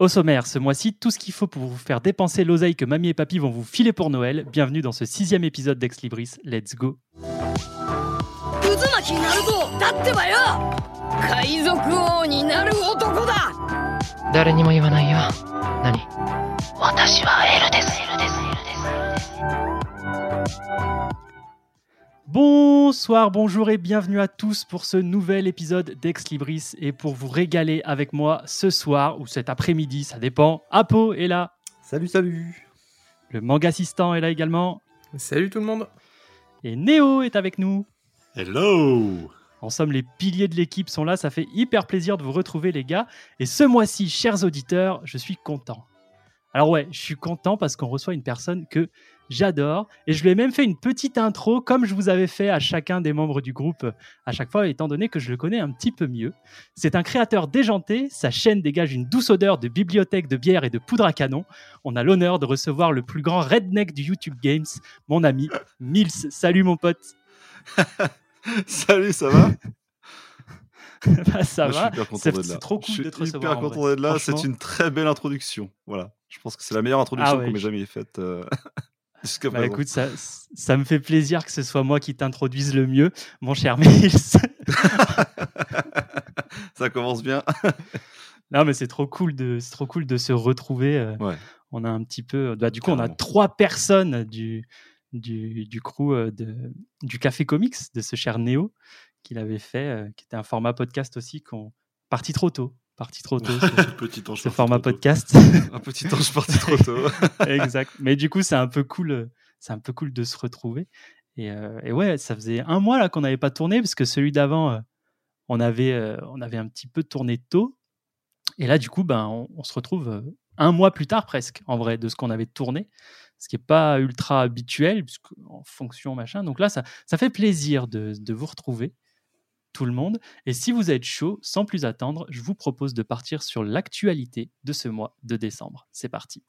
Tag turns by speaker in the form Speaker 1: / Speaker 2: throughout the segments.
Speaker 1: Au sommaire, ce mois-ci, tout ce qu'il faut pour vous faire dépenser l'oseille que mamie et papy vont vous filer pour Noël. Bienvenue dans ce sixième épisode d'Ex Libris. Let's go Bonsoir, bonjour et bienvenue à tous pour ce nouvel épisode d'Ex Libris et pour vous régaler avec moi ce soir ou cet après-midi, ça dépend. Apo est là,
Speaker 2: Salut, salut
Speaker 1: le manga assistant est là également
Speaker 3: Salut tout le monde
Speaker 1: et Néo est avec nous.
Speaker 2: Hello
Speaker 1: En somme, les piliers de l'équipe sont là, ça fait hyper plaisir de vous retrouver les gars. Et ce mois-ci, chers auditeurs, je suis content. Alors ouais, je suis content parce qu'on reçoit une personne que j'adore. Et je lui ai même fait une petite intro, comme je vous avais fait à chacun des membres du groupe à chaque fois, étant donné que je le connais un petit peu mieux. C'est un créateur déjanté, sa chaîne dégage une douce odeur de bibliothèque de bière et de poudre à canon. On a l'honneur de recevoir le plus grand redneck du YouTube Games, mon ami Mills. Salut mon pote
Speaker 2: Salut, ça va?
Speaker 1: Bah, Ça
Speaker 2: Moi,
Speaker 1: va C'est trop cool
Speaker 2: Je suis
Speaker 1: de te
Speaker 2: hyper
Speaker 1: recevoir. en
Speaker 2: content d'être là. C'est une très belle introduction. Voilà. Je pense que c'est la meilleure introduction
Speaker 1: Ah ouais,
Speaker 2: qu'on m'ait
Speaker 1: je-
Speaker 2: jamais faite euh,
Speaker 1: Bah écoute, ça, ça me fait plaisir que ce soit moi qui t'introduise le mieux, mon cher Mills.
Speaker 2: ça commence bien.
Speaker 1: non, mais c'est trop cool de, c'est trop cool de se retrouver. euh,
Speaker 2: Ouais.
Speaker 1: On a un petit peu, bah, du coup, on a trois personnes du du, du crew euh, de, du Café Comics de ce cher Néo qu'il avait fait, euh, qui était un format podcast aussi, qu'on parti trop tôt, parti trop tôt.
Speaker 2: petit ange
Speaker 1: ce format podcast.
Speaker 2: Un petit ange parti trop tôt.
Speaker 1: exact. Mais du coup, c'est un peu cool. C'est un peu cool de se retrouver. Et, euh, et ouais, ça faisait un mois là qu'on n'avait pas tourné parce que celui d'avant, euh, on avait, euh, on avait un petit peu tourné tôt. Et là, du coup, ben, on, on se retrouve un mois plus tard presque, en vrai, de ce qu'on avait tourné, ce qui n'est pas ultra habituel puisque en fonction machin. Donc là, ça, ça fait plaisir de, de vous retrouver tout le monde. Et si vous êtes chaud, sans plus attendre, je vous propose de partir sur l'actualité de ce mois de décembre. C'est parti.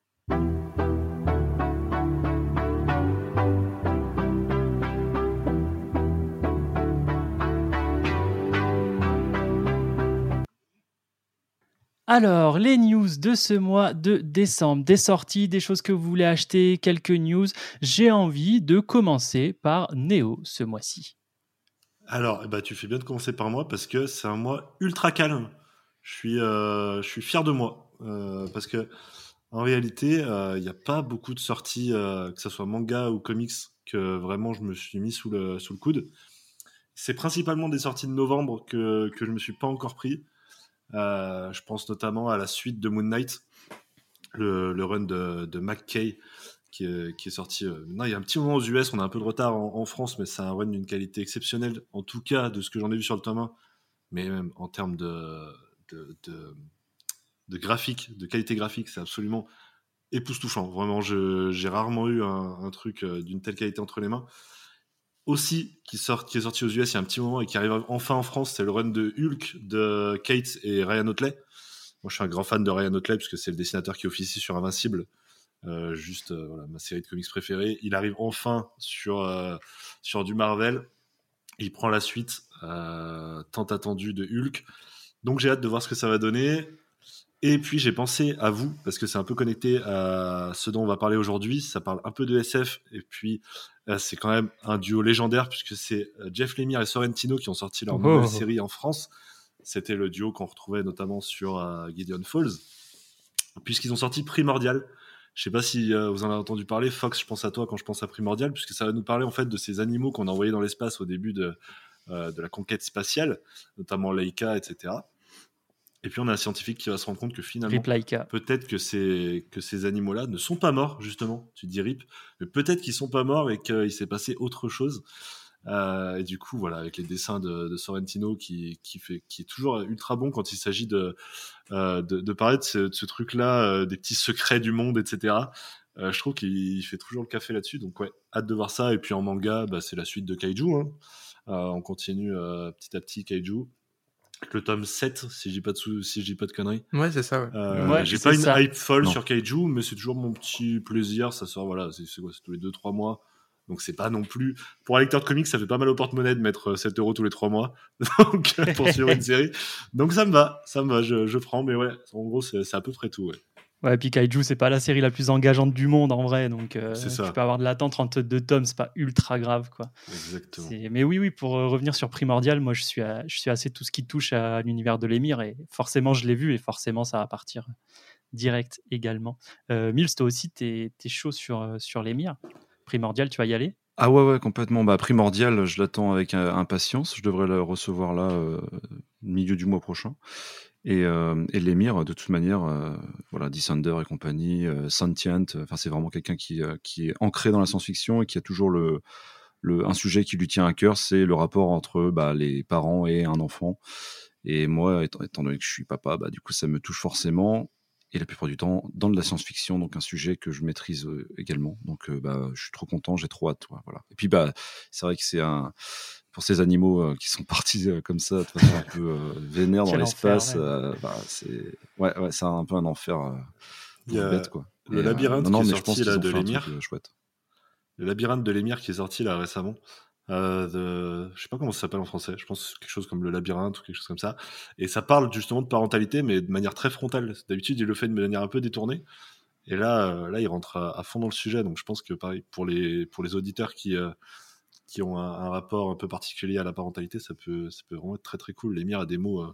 Speaker 1: Alors, les news de ce mois de décembre, des sorties, des choses que vous voulez acheter, quelques news. J'ai envie de commencer par Neo ce mois-ci.
Speaker 4: Alors, eh ben, tu fais bien de commencer par moi parce que c'est un mois ultra calme. Je suis, euh, fier de moi euh, parce que en réalité, euh, il n'y a pas beaucoup de sorties, euh, que ce soit manga ou comics, que vraiment je me suis mis sous le, coude. C'est principalement des sorties de novembre que, je me suis pas encore pris. Euh, je pense notamment à la suite de Moon Knight, le, run de McKay qui est, sorti. euh, maintenant, il y a un petit moment aux US, on a un peu de retard en, France, mais c'est un run d'une qualité exceptionnelle, en tout cas de ce que j'en ai vu sur le tome 1, mais même en termes de, de, de, graphique, de qualité graphique, c'est absolument époustouflant. Vraiment, j'ai rarement eu un, un truc euh, d'une telle qualité entre les mains. Aussi, qui, sort, qui est sorti aux US il y a un petit moment et qui arrive enfin en France, c'est le run de Hulk de Kate et Ryan Otley. Moi, je suis un grand fan de Ryan Otley puisque c'est le dessinateur qui officie sur Invincible. Euh, juste euh, voilà, ma série de comics préférée. Il arrive enfin sur, euh, sur du Marvel. Il prend la suite tant attendue de Hulk. Donc j'ai hâte de voir ce que ça va donner. Et puis j'ai pensé à vous, parce que c'est un peu connecté à ce dont on va parler aujourd'hui. Ça parle un peu de SF, et puis c'est quand même un duo légendaire, puisque c'est Jeff Lemire et Sorrentino qui ont sorti leur
Speaker 1: Oh.
Speaker 4: nouvelle série en France. C'était le duo qu'on retrouvait notamment sur Gideon Falls, puisqu'ils ont sorti Primordial. Je sais pas si euh, vous en avez entendu parler. Fox, je pense à toi quand je pense à Primordial, puisque ça va nous parler en fait de ces animaux qu'on a envoyés dans l'espace au début de, euh, de la conquête spatiale, notamment Leica, etc. Et puis on a un scientifique qui va se rendre compte que finalement,
Speaker 1: Laika.
Speaker 4: peut-être que ces, que ces animaux-là ne sont pas morts, justement. Tu dis RIP, mais peut-être qu'ils sont pas morts et qu'il s'est passé autre chose. Euh, et du coup, voilà, avec les dessins de, de Sorrentino qui, qui, fait, qui est toujours ultra bon quand il s'agit de, euh, de, de parler de ce, de ce truc-là, euh, des petits secrets du monde, etc. Euh, je trouve qu'il fait toujours le café là-dessus. Donc, ouais, hâte de voir ça. Et puis en manga, bah, c'est la suite de Kaiju. Hein. Euh, on continue euh, petit à petit Kaiju. Le tome 7, si je dis pas de, sou- si je dis pas de conneries.
Speaker 3: Ouais, c'est ça, ouais.
Speaker 4: Euh,
Speaker 1: Ouais,
Speaker 4: j'ai pas une
Speaker 1: ça.
Speaker 4: hype folle
Speaker 2: Non.
Speaker 4: sur Kaiju, mais c'est toujours mon petit plaisir. Ça sort, voilà, c'est c'est quoi, c'est tous les 2-3 mois. Donc c'est pas non plus pour un lecteur de comics, ça fait pas mal au porte-monnaie de mettre euh, 7 euros tous les 3 mois donc, euh, pour suivre une série. Donc ça me va, ça me va, je, je prends. Mais ouais, en gros c'est à peu près tout. Ouais.
Speaker 1: Ouais, puis Kaiju, c'est pas la série la plus engageante du monde en vrai, donc euh, tu peux avoir de l'attente 32 tomes, c'est pas ultra grave quoi.
Speaker 4: Exactement.
Speaker 1: Mais oui, oui, pour euh, revenir sur Primordial, moi je suis, à- je suis assez tout ce qui touche à l'univers de l'émir et forcément je l'ai vu et forcément ça va partir direct également. Euh, Mills, toi aussi, t'es es chaud sur, euh, sur l'émir? Primordial, tu vas y aller?
Speaker 2: Ah ouais, ouais, complètement. Bah, primordial, je l'attends avec euh, impatience. Je devrais le recevoir là, euh, milieu du mois prochain. Et, euh, l'émir, de toute manière, euh, voilà, et compagnie, euh, Sentient, c'est vraiment quelqu'un qui, qui est ancré dans la science-fiction et qui a toujours le, le, un sujet qui lui tient à cœur, c'est le rapport entre bah, les parents et un enfant. Et moi, étant, étant donné que je suis papa, bah, du coup, ça me touche forcément. Et la plupart du temps, dans de la science-fiction, donc un sujet que je maîtrise euh, également. Donc, euh, bah, je suis trop content, j'ai trop hâte. ouais, voilà. Et puis, bah, c'est vrai que c'est un. Pour ces animaux euh, qui sont partis euh, comme ça, de façon un peu euh, vénère dans l'espace,
Speaker 1: ouais.
Speaker 2: euh, bah, c'est ouais, ouais, c'est un peu un enfer euh, pour quoi.
Speaker 4: le
Speaker 2: Et,
Speaker 4: labyrinthe
Speaker 2: non, non,
Speaker 4: qui est
Speaker 2: mais je pense
Speaker 4: sorti,
Speaker 2: qu'ils
Speaker 4: là,
Speaker 2: ont
Speaker 4: de l'émir.
Speaker 2: chouette.
Speaker 4: Le labyrinthe de l'émir qui est sorti là récemment. Euh, de... Je sais pas comment ça s'appelle en français. Je pense quelque chose comme le labyrinthe ou quelque chose comme ça. Et ça parle justement de parentalité, mais de manière très frontale. D'habitude, il le fait de manière un peu détournée. Et là, euh, là, il rentre à, fond dans le sujet. Donc, je pense que pareil pour les pour les auditeurs qui euh, qui ont un, rapport un peu particulier à la parentalité, ça peut ça peut vraiment être très très cool. L'émir a des mots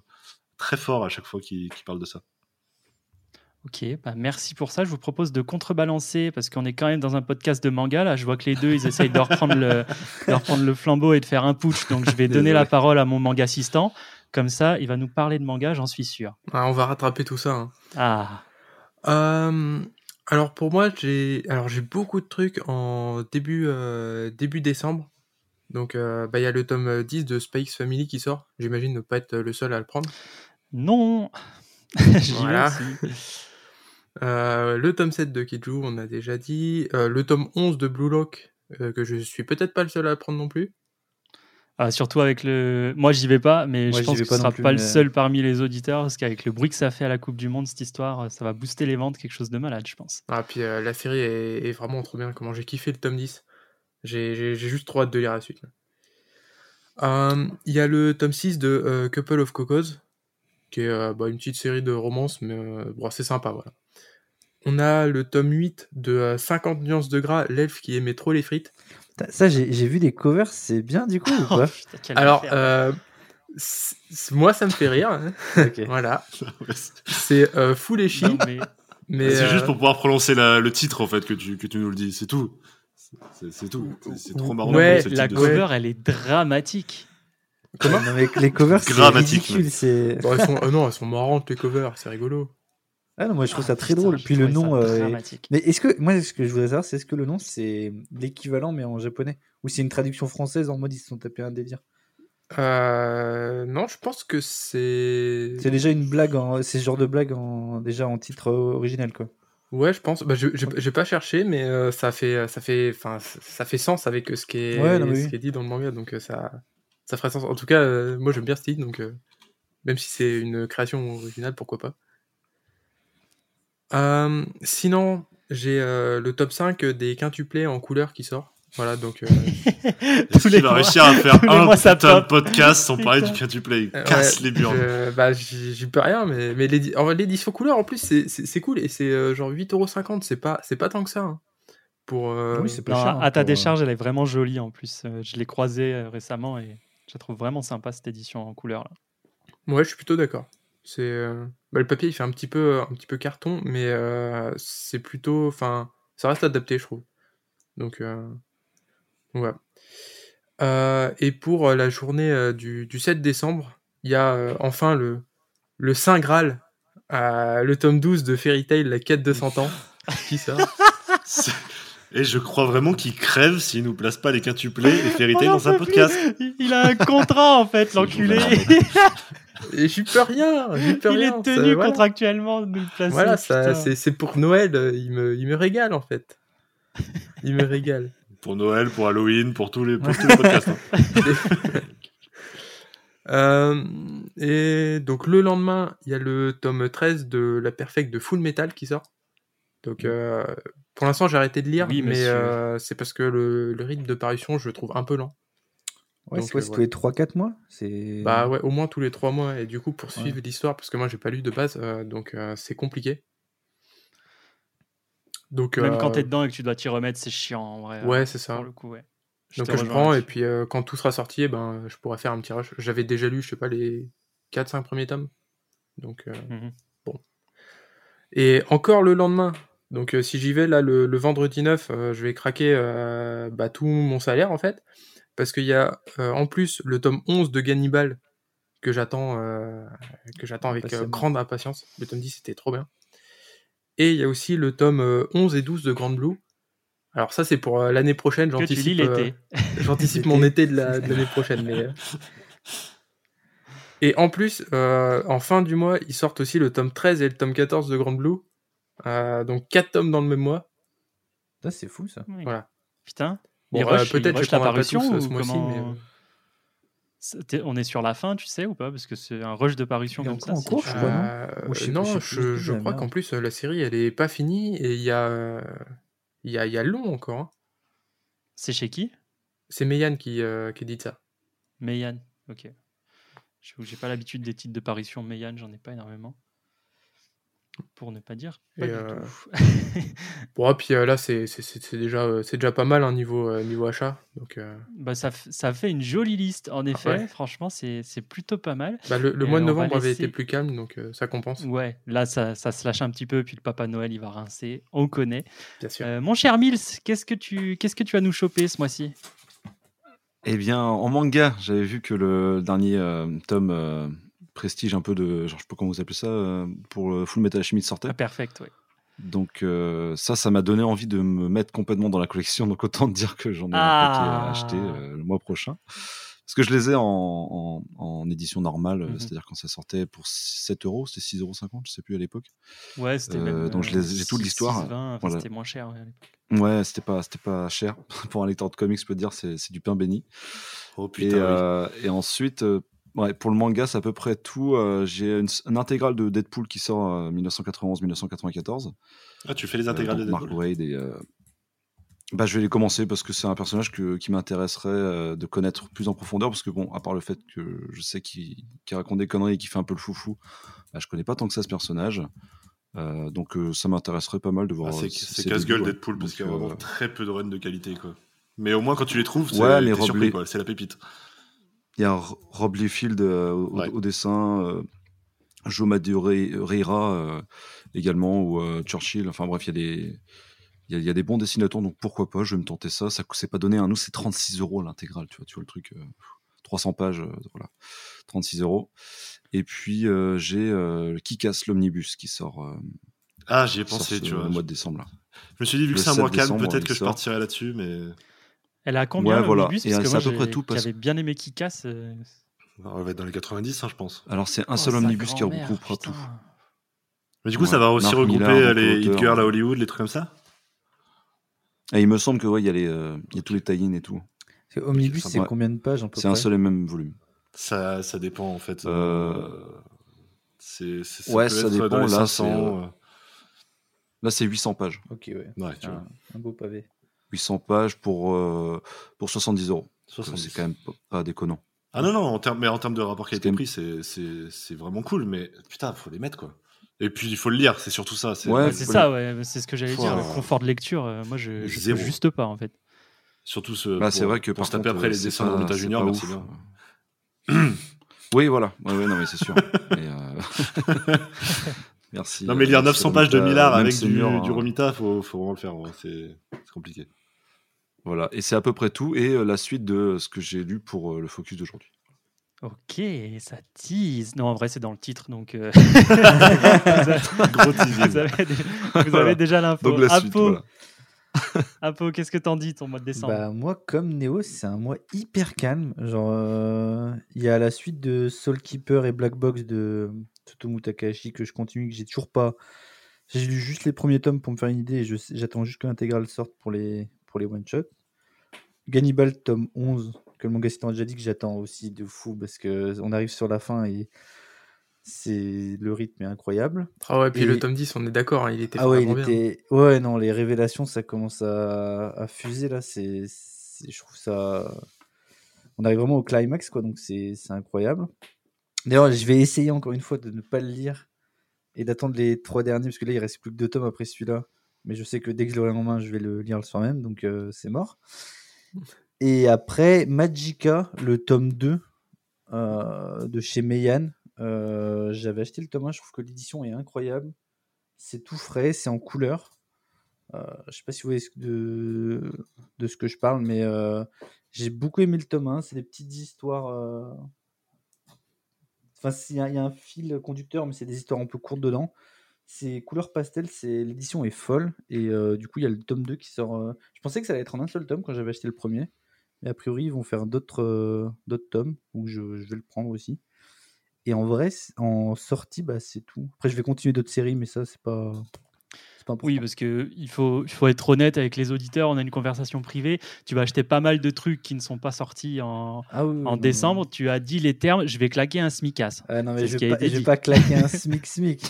Speaker 4: très forts à chaque fois qu'il parle de ça.
Speaker 1: Ok, bah merci pour ça. Je vous propose de contrebalancer parce qu'on est quand même dans un podcast de manga. Là, je vois que les deux, ils essayent de reprendre le, de reprendre le flambeau et de faire un putsch. Donc, je vais donner la parole à mon manga assistant. Comme ça, il va nous parler de manga, j'en suis sûr.
Speaker 3: Ah, on va rattraper tout ça. hein.
Speaker 1: Ah,
Speaker 3: Euh, alors pour moi, j'ai alors j'ai beaucoup de trucs en début euh, début décembre. Donc euh, bah, il y a le tome 10 de Spikes Family qui sort. J'imagine ne pas être le seul à le prendre.
Speaker 1: non J'y vais
Speaker 3: Voilà. Euh, le tome 7 de Kiju, on a déjà dit. Euh, le tome 11 de Blue Lock, euh, que je suis peut-être pas le seul à prendre non plus.
Speaker 1: Ah, surtout avec le. Moi, j'y vais pas, mais
Speaker 5: Moi,
Speaker 1: je pense que ce sera
Speaker 5: plus,
Speaker 1: pas le seul parmi les auditeurs parce qu'avec le bruit que ça fait à la Coupe du Monde, cette histoire, ça va booster les ventes, quelque chose de malade, je pense.
Speaker 3: Ah, puis euh, la série est, est vraiment trop bien. Comment j'ai kiffé le tome 10. J'ai j'ai- j'ai juste trop hâte de lire la suite. Euh, Il y a le tome 6 de euh, Couple of Cocos, qui est euh, bah, une petite série de romances, mais euh, bon, c'est sympa, voilà. On a le tome 8 de euh, 50 nuances de gras, l'elfe qui aimait trop les frites.
Speaker 5: Ça, j'ai vu les covers, c'est bien du coup ou
Speaker 1: Oh, putain,
Speaker 3: Alors, euh, moi, ça me fait rire. hein. Voilà.
Speaker 4: C'est
Speaker 3: euh, full échi,
Speaker 1: Non, mais-
Speaker 3: mais...
Speaker 4: c'est juste
Speaker 3: euh,
Speaker 4: pour pouvoir prononcer la- le titre en fait que tu, que tu nous le dis. C'est tout. C'est tout. C'est- trop marrant.
Speaker 3: Ouais,
Speaker 1: la cover, elle est dramatique.
Speaker 5: Non, mais les covers, c'est ridicule. C'est...
Speaker 3: bon, elles sont, euh, non, elles sont marrantes, les covers, c'est rigolo.
Speaker 5: Ah non, moi je trouve
Speaker 1: Ah,
Speaker 5: ça très
Speaker 1: putain,
Speaker 5: drôle.
Speaker 1: j'ai
Speaker 5: Puis le nom. euh, est-. Mais est-ce que moi, ce que je voudrais savoir, c'est est-ce que le nom c'est l'équivalent mais en japonais? Ou c'est une traduction française en mode ils se sont tapés un délire?
Speaker 3: Euh, non, je pense que c'est...
Speaker 5: C'est déjà une blague, en... c'est ce genre de blague en... déjà en titre original quoi.
Speaker 3: Ouais, je pense. Bah, je j'ai j'ai pas cherché, mais euh, ça fait, ça fait, enfin, ça fait sens avec euh, ce qui est,
Speaker 5: Ouais, non, mais
Speaker 3: ce
Speaker 5: oui.
Speaker 3: qui est dit dans le manga, donc ça, ça ferait sens. En tout cas, euh, moi j'aime bien ce titre, donc euh, même si c'est une création originale, pourquoi pas. Euh, sinon, j'ai euh, le top 5 des quintuplés en couleur qui sort. Voilà, donc. euh,
Speaker 4: Est-ce qu'il va réussir à faire un
Speaker 1: mois, ça
Speaker 4: putain de
Speaker 1: pop.
Speaker 4: podcast sans parler du quintuplay Il casse
Speaker 3: ouais,
Speaker 4: les burnes.
Speaker 3: je- bah, j'y peux rien, mais, mais l'édition couleur, en plus, c'est- c'est c'est cool, et c'est euh, genre 8,50€, c'est pas, c'est pas tant que ça. hein. Pour, euh,
Speaker 5: Oui, c'est pas
Speaker 1: Non,
Speaker 5: cher. hein,
Speaker 1: à ta
Speaker 5: pour,
Speaker 1: décharge, elle est vraiment jolie en plus. Je l'ai croisée récemment et je la trouve vraiment sympa cette édition en couleur. Là.
Speaker 3: Ouais, je suis plutôt d'accord. C'est euh, bah, le papier, il fait un petit peu, un petit peu carton, mais euh, c'est plutôt, enfin, ça reste adapté, je trouve. Donc, euh, ouais. Euh, et pour euh, la journée euh, du, du 7 décembre, il y a euh, enfin le, le Saint Graal, euh, le tome 12 de Fairy Tail, la quête de 100 ans, qui sort.
Speaker 4: C'est- Et je crois vraiment qu'il crève s'il nous place pas les quintuplés et Fairy Tail dans un
Speaker 1: plus.
Speaker 4: podcast.
Speaker 1: Il il a un contrat en fait, l'enculé.
Speaker 3: Et j'y peux rien, peux
Speaker 1: Il
Speaker 3: rien.
Speaker 1: est
Speaker 3: ça-
Speaker 1: tenu
Speaker 3: voilà.
Speaker 1: contractuellement de nous le placer.
Speaker 3: Voilà, ça, c'est pour Noël, euh, il me, il me régale en fait. Il me régale.
Speaker 4: Pour Noël, pour Halloween, pour tous les, pour tous les podcasts. hein.
Speaker 3: Euh, et donc le lendemain, il y a le tome 13 de La Perfecte de Full Metal qui sort. Donc, euh, pour l'instant, j'ai arrêté de lire,
Speaker 1: Oui,
Speaker 3: mais euh, c'est parce que le, le rythme de parution, je le trouve un peu lent.
Speaker 5: Ouais,
Speaker 3: Donc,
Speaker 5: c'est quoi, c'est
Speaker 3: voilà.
Speaker 5: tous les 3-4 mois C'est...
Speaker 3: Bah ouais, au moins tous les trois mois. Et du coup, pour
Speaker 5: Ouais.
Speaker 3: suivre l'histoire, parce que moi, j'ai pas lu de base, euh, donc euh, c'est compliqué. Donc,
Speaker 1: Même
Speaker 3: euh,
Speaker 1: quand t'es dedans et que tu dois t'y remettre, c'est chiant en vrai.
Speaker 3: Ouais,
Speaker 1: hein,
Speaker 3: c'est ça.
Speaker 1: Pour le coup, ouais.
Speaker 3: donc je prends, et puis euh, quand tout sera sorti, eh ben, je pourrais faire un petit rush. J'avais déjà lu, je sais pas, les 4-5 premiers tomes. Donc, euh,
Speaker 1: Mhm.
Speaker 3: Et encore le lendemain. Donc euh, si j'y vais là le, le vendredi 9, euh, je vais craquer euh, bah, tout mon salaire en fait. Parce qu'il y a euh, en plus le tome 11 de Gannibal que j'attends euh, que j'attends avec euh, grande impatience. Le tome 10 c'était trop bien. Et il y a aussi le tome euh, 11 et 12 de Grand Blue. Alors ça c'est pour euh, l'année prochaine, j'anticipe euh, mon été de la- de l'année prochaine. Mais... euh. Et en plus, euh, en fin du mois, ils sortent aussi le tome 13 et le tome 14 de Grand Blue. Euh, donc 4 tomes dans le même mois.
Speaker 5: C'est fou ça.
Speaker 1: Oui.
Speaker 3: Voilà.
Speaker 1: Putain.
Speaker 3: Bon, euh, peut-être je pas tous, euh,
Speaker 1: ou
Speaker 3: ce mois-ci,
Speaker 1: comment
Speaker 3: mais, euh,
Speaker 1: On est sur la fin, tu sais ou pas? Parce que c'est un rush de parution comme ça.
Speaker 5: en
Speaker 1: si
Speaker 5: cours,
Speaker 1: tu-
Speaker 5: je crois, non?
Speaker 3: Euh,
Speaker 5: je
Speaker 3: non, crois qu'en plus, la série, elle est pas finie et il y a, il y a, il y a long encore. hein.
Speaker 1: C'est chez qui?
Speaker 3: C'est Meian qui, euh, qui dit ça.
Speaker 1: Meian. Ok. Je J'ai pas l'habitude des titres de parution Meian, j'en ai pas énormément. Pour ne pas dire. Pas
Speaker 3: Et,
Speaker 1: du
Speaker 3: euh,
Speaker 1: tout.
Speaker 3: Bon, et puis euh, là, c'est c'est- c'est- c'est déjà, euh, c'est déjà pas mal un niveau, euh, niveau achat. Donc, euh,
Speaker 1: Bah, ça, f- ça fait une jolie liste, en effet.
Speaker 3: ouais.
Speaker 1: Franchement, c'est c'est plutôt pas mal.
Speaker 3: bah, le, mois de novembre avait été plus calme, donc euh, ça compense,
Speaker 1: Ouais, là, ça, ça se lâche un petit peu, puis le Papa Noël, il va rincer. On connaît.
Speaker 3: bien sûr.
Speaker 1: Euh, mon cher Mills, qu'est-ce que tu qu'est-ce que tu vas nous choper ce mois-ci?
Speaker 2: Eh bien, en manga, j'avais vu que le dernier euh, tome euh, prestige un peu de, genre, je sais pas comment vous appelez ça, euh, pour le Full Metal Alchemist sortait.
Speaker 1: Ah, Perfect, ouais.
Speaker 2: Donc euh, ça, ça m'a donné envie de me mettre complètement dans la collection. Donc autant te dire que j'en ai un paquet à
Speaker 1: Ah.
Speaker 2: acheter euh, le mois prochain. Parce que je les ai en, en, en édition normale, euh,
Speaker 1: Mhm.
Speaker 2: c'est-à-dire quand ça sortait pour 7 euros, c'était 6,50 euros, je sais plus à l'époque.
Speaker 1: Ouais, c'était
Speaker 2: Euh,
Speaker 1: même.
Speaker 2: donc j'ai toute
Speaker 1: 6,
Speaker 2: l'histoire,
Speaker 1: 6,20, enfin,
Speaker 2: voilà.
Speaker 1: C'était moins cher ouais, à l'époque.
Speaker 2: Ouais, c'était pas, c'était pas cher. pour un lecteur de comics, je peux te dire, c'est c'est du pain béni.
Speaker 4: Oh
Speaker 2: Et,
Speaker 4: putain, oui.
Speaker 2: euh, et ensuite, euh, ouais, pour le manga, c'est à peu près tout. Euh, J'ai une, une intégrale de Deadpool qui sort euh, 1991-1994.
Speaker 4: Ah, tu fais les
Speaker 2: Euh,
Speaker 4: intégrales
Speaker 2: donc
Speaker 4: de
Speaker 2: Mark
Speaker 4: Deadpool
Speaker 2: Wade et, euh, bah, je vais les commencer parce que c'est un personnage que- qui m'intéresserait euh, de connaître plus en profondeur parce que bon, à part le fait que je sais qu'il raconte des conneries et qu'il fait un peu le foufou, bah, je connais pas tant que ça ce personnage. Euh, donc euh, ça m'intéresserait pas mal de voir.
Speaker 4: Ah,
Speaker 2: euh,
Speaker 4: c'est casse-gueule. Deadpool parce qu'il y a vraiment
Speaker 2: euh,
Speaker 4: très peu de runs de qualité quoi. Mais au moins quand tu les trouves, c'est
Speaker 2: Ouais, Rob
Speaker 4: surpris quoi, c'est la pépite.
Speaker 2: Il y a Rob Liefeld euh, au,
Speaker 4: Ouais.
Speaker 2: au dessin, euh, Joe Madureira euh, également, ou Churchill. Enfin bref, il y a des. Il y, a, il y a des bons dessinateurs, donc pourquoi pas, je vais me tenter ça. Ça c'est pas donné un nous, c'est 36 euros l'intégrale, tu vois, tu vois le truc, euh, 300 pages, euh, voilà, 36 euros. Et puis euh, j'ai Qui casse l'omnibus qui sort,
Speaker 4: Ah, j'y ai
Speaker 2: sort
Speaker 4: pensé,
Speaker 2: ce
Speaker 4: tu vois.
Speaker 2: mois de décembre. Là.
Speaker 4: Je me suis dit, vu que c'est un
Speaker 2: 7
Speaker 4: mois calme, peut-être que je partirai là-dessus, mais
Speaker 1: Elle a combien
Speaker 2: Ouais, voilà. Et
Speaker 1: que
Speaker 2: c'est
Speaker 1: moi,
Speaker 2: à peu près tout, parce-
Speaker 1: avait bien aimé qui casse. euh,
Speaker 4: on va être dans les 90, hein, je pense.
Speaker 2: Alors c'est un
Speaker 1: oh,
Speaker 2: seul omnibus qui regroupera
Speaker 1: putain.
Speaker 2: tout.
Speaker 4: Mais du coup,
Speaker 2: Ouais.
Speaker 4: ça va aussi
Speaker 2: Mark
Speaker 4: regrouper
Speaker 2: donc,
Speaker 4: les Hit Girl à. Hollywood, les trucs comme ça
Speaker 2: Et il me semble que ouais, il y a les, euh, il y a tous les tie-in et tout.
Speaker 5: C'est Omnibus,
Speaker 4: ça
Speaker 5: c'est combien de pages
Speaker 2: C'est un seul et même volume.
Speaker 4: ça, ça dépend en fait.
Speaker 2: Euh,
Speaker 4: Euh, c'est, c'est-
Speaker 2: ouais,
Speaker 4: peut
Speaker 2: ça dépend, là,
Speaker 4: 500, euh,
Speaker 2: Là, c'est 800 pages.
Speaker 5: Ok, ouais.
Speaker 4: Vois.
Speaker 5: un beau pavé.
Speaker 2: 800 pages pour, euh, pour 70 euros.
Speaker 4: 70.
Speaker 2: C'est quand même pas, pas déconnant.
Speaker 4: Ah non, non, en termes, mais en termes de rapport qualité-prix, c'est, c'est, c'est vraiment cool, mais putain, faut les mettre quoi. Et puis il faut le lire, c'est surtout ça. C'est,
Speaker 2: Ouais,
Speaker 1: ça, ouais, c'est ce que j'allais dire. Le confort de lecture, euh, moi, je, je peux juste pas, en fait.
Speaker 4: Surtout ce.
Speaker 2: Bah, c'est vrai que
Speaker 4: pour
Speaker 2: par
Speaker 4: se taper
Speaker 2: contre,
Speaker 4: après les dessins de Romita Junior, merci bien.
Speaker 2: oui, voilà. Ouais, ouais, non, mais c'est sûr. Mais, euh, Merci.
Speaker 4: Non, mais lire
Speaker 2: c'est
Speaker 4: 900 pages de Millard avec
Speaker 2: senior,
Speaker 4: du, du
Speaker 2: hein.
Speaker 4: Romita, faut, faut vraiment le faire. C'est, c'est compliqué.
Speaker 2: Voilà. Et c'est à peu près tout. Et euh, la suite de ce que j'ai lu pour euh, le focus d'aujourd'hui.
Speaker 1: Ok, ça tease. Non, en vrai, c'est dans le titre, donc. euh, vous avez, vous
Speaker 2: Voilà.
Speaker 1: avez déjà l'info.
Speaker 2: Donc la suite.
Speaker 1: Apo,
Speaker 2: voilà.
Speaker 1: Apo, qu'est-ce que t'en dis ton mois de décembre?
Speaker 5: Bah, moi, comme Néo, c'est un mois hyper calme. Genre, euh, il y a la suite de Soul Keeper et Black Box de Tsutomu Takahashi que je continue, que j'ai toujours pas. J'ai lu juste les premiers tomes pour me faire une idée et je j'attends juste que l'intégrale sorte pour les, pour les one-shots. Gannibal, tome 11, que le manga a déjà dit que j'attends aussi de fou parce que on arrive sur la fin et C'est le rythme est incroyable.
Speaker 3: Ah ouais, puis
Speaker 5: Et-
Speaker 3: le tome 10, on est d'accord, hein, il était
Speaker 5: Ah ouais, il
Speaker 3: vraiment bien.
Speaker 5: était. Ouais, non, les révélations, ça commence à, à fuser là. C'est, c'est- je trouve ça. On arrive vraiment au climax, quoi. Donc c'est, c'est incroyable. D'ailleurs, je vais essayer encore une fois de ne pas le lire et d'attendre les trois derniers, parce que là, il reste plus que deux tomes après celui-là. Mais je sais que dès que je l'aurai en main, je vais le lire le soir même, donc euh, c'est mort. Et après, Magica, le tome 2 euh, de chez Meian. Euh, J'avais acheté le tome 1, je trouve que l'édition est incroyable. C'est tout frais, c'est en couleur. Je sais pas si vous voyez de, de ce que je parle, mais j'ai beaucoup aimé le tome 1. C'est des petites histoires. Enfin, y, il y a un fil conducteur, mais c'est des histoires un peu courtes dedans. C'est couleur pastel, c'est l'édition est folle. Et euh, du coup, il y a le tome 2 qui sort. euh, Je pensais que ça allait être en un seul tome quand j'avais acheté le premier. Mais a priori, ils vont faire d'autres euh, tomes. Donc je, vais le prendre aussi. Et en vrai, en sortie, bah, c'est tout. Après, je vais continuer d'autres séries, mais ça, c'est pas.
Speaker 1: Oui, parce que il faut, il faut être honnête avec les auditeurs. On a une conversation privée. Tu vas acheter pas mal de trucs qui ne sont pas sortis en,
Speaker 5: Ah oui,
Speaker 1: en décembre. Tu as dit les termes. Je vais claquer un SMICAS.
Speaker 5: Non, mais
Speaker 1: C'est
Speaker 5: je
Speaker 1: qui
Speaker 5: vais, pas, claquer un smic smic.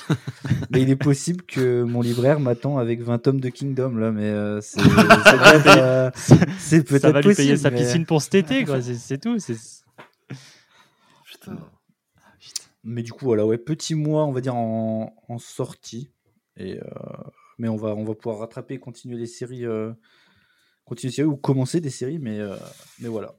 Speaker 5: mais il est possible que mon libraire m'attend avec 20 tomes de Kingdom là, mais euh, c'est ça doit être, euh, c'est peut-être
Speaker 1: Ça va lui
Speaker 5: possible.
Speaker 1: payer sa
Speaker 5: mais-
Speaker 1: piscine pour cet été, quoi. C'est tout. C'est-
Speaker 4: Putain.
Speaker 5: Mais du coup, voilà, ouais, petit mois, on va dire en, en sortie. Et, euh, mais on va, on va pouvoir rattraper, continuer les séries, euh, continuer ou commencer des séries, mais, euh, mais voilà.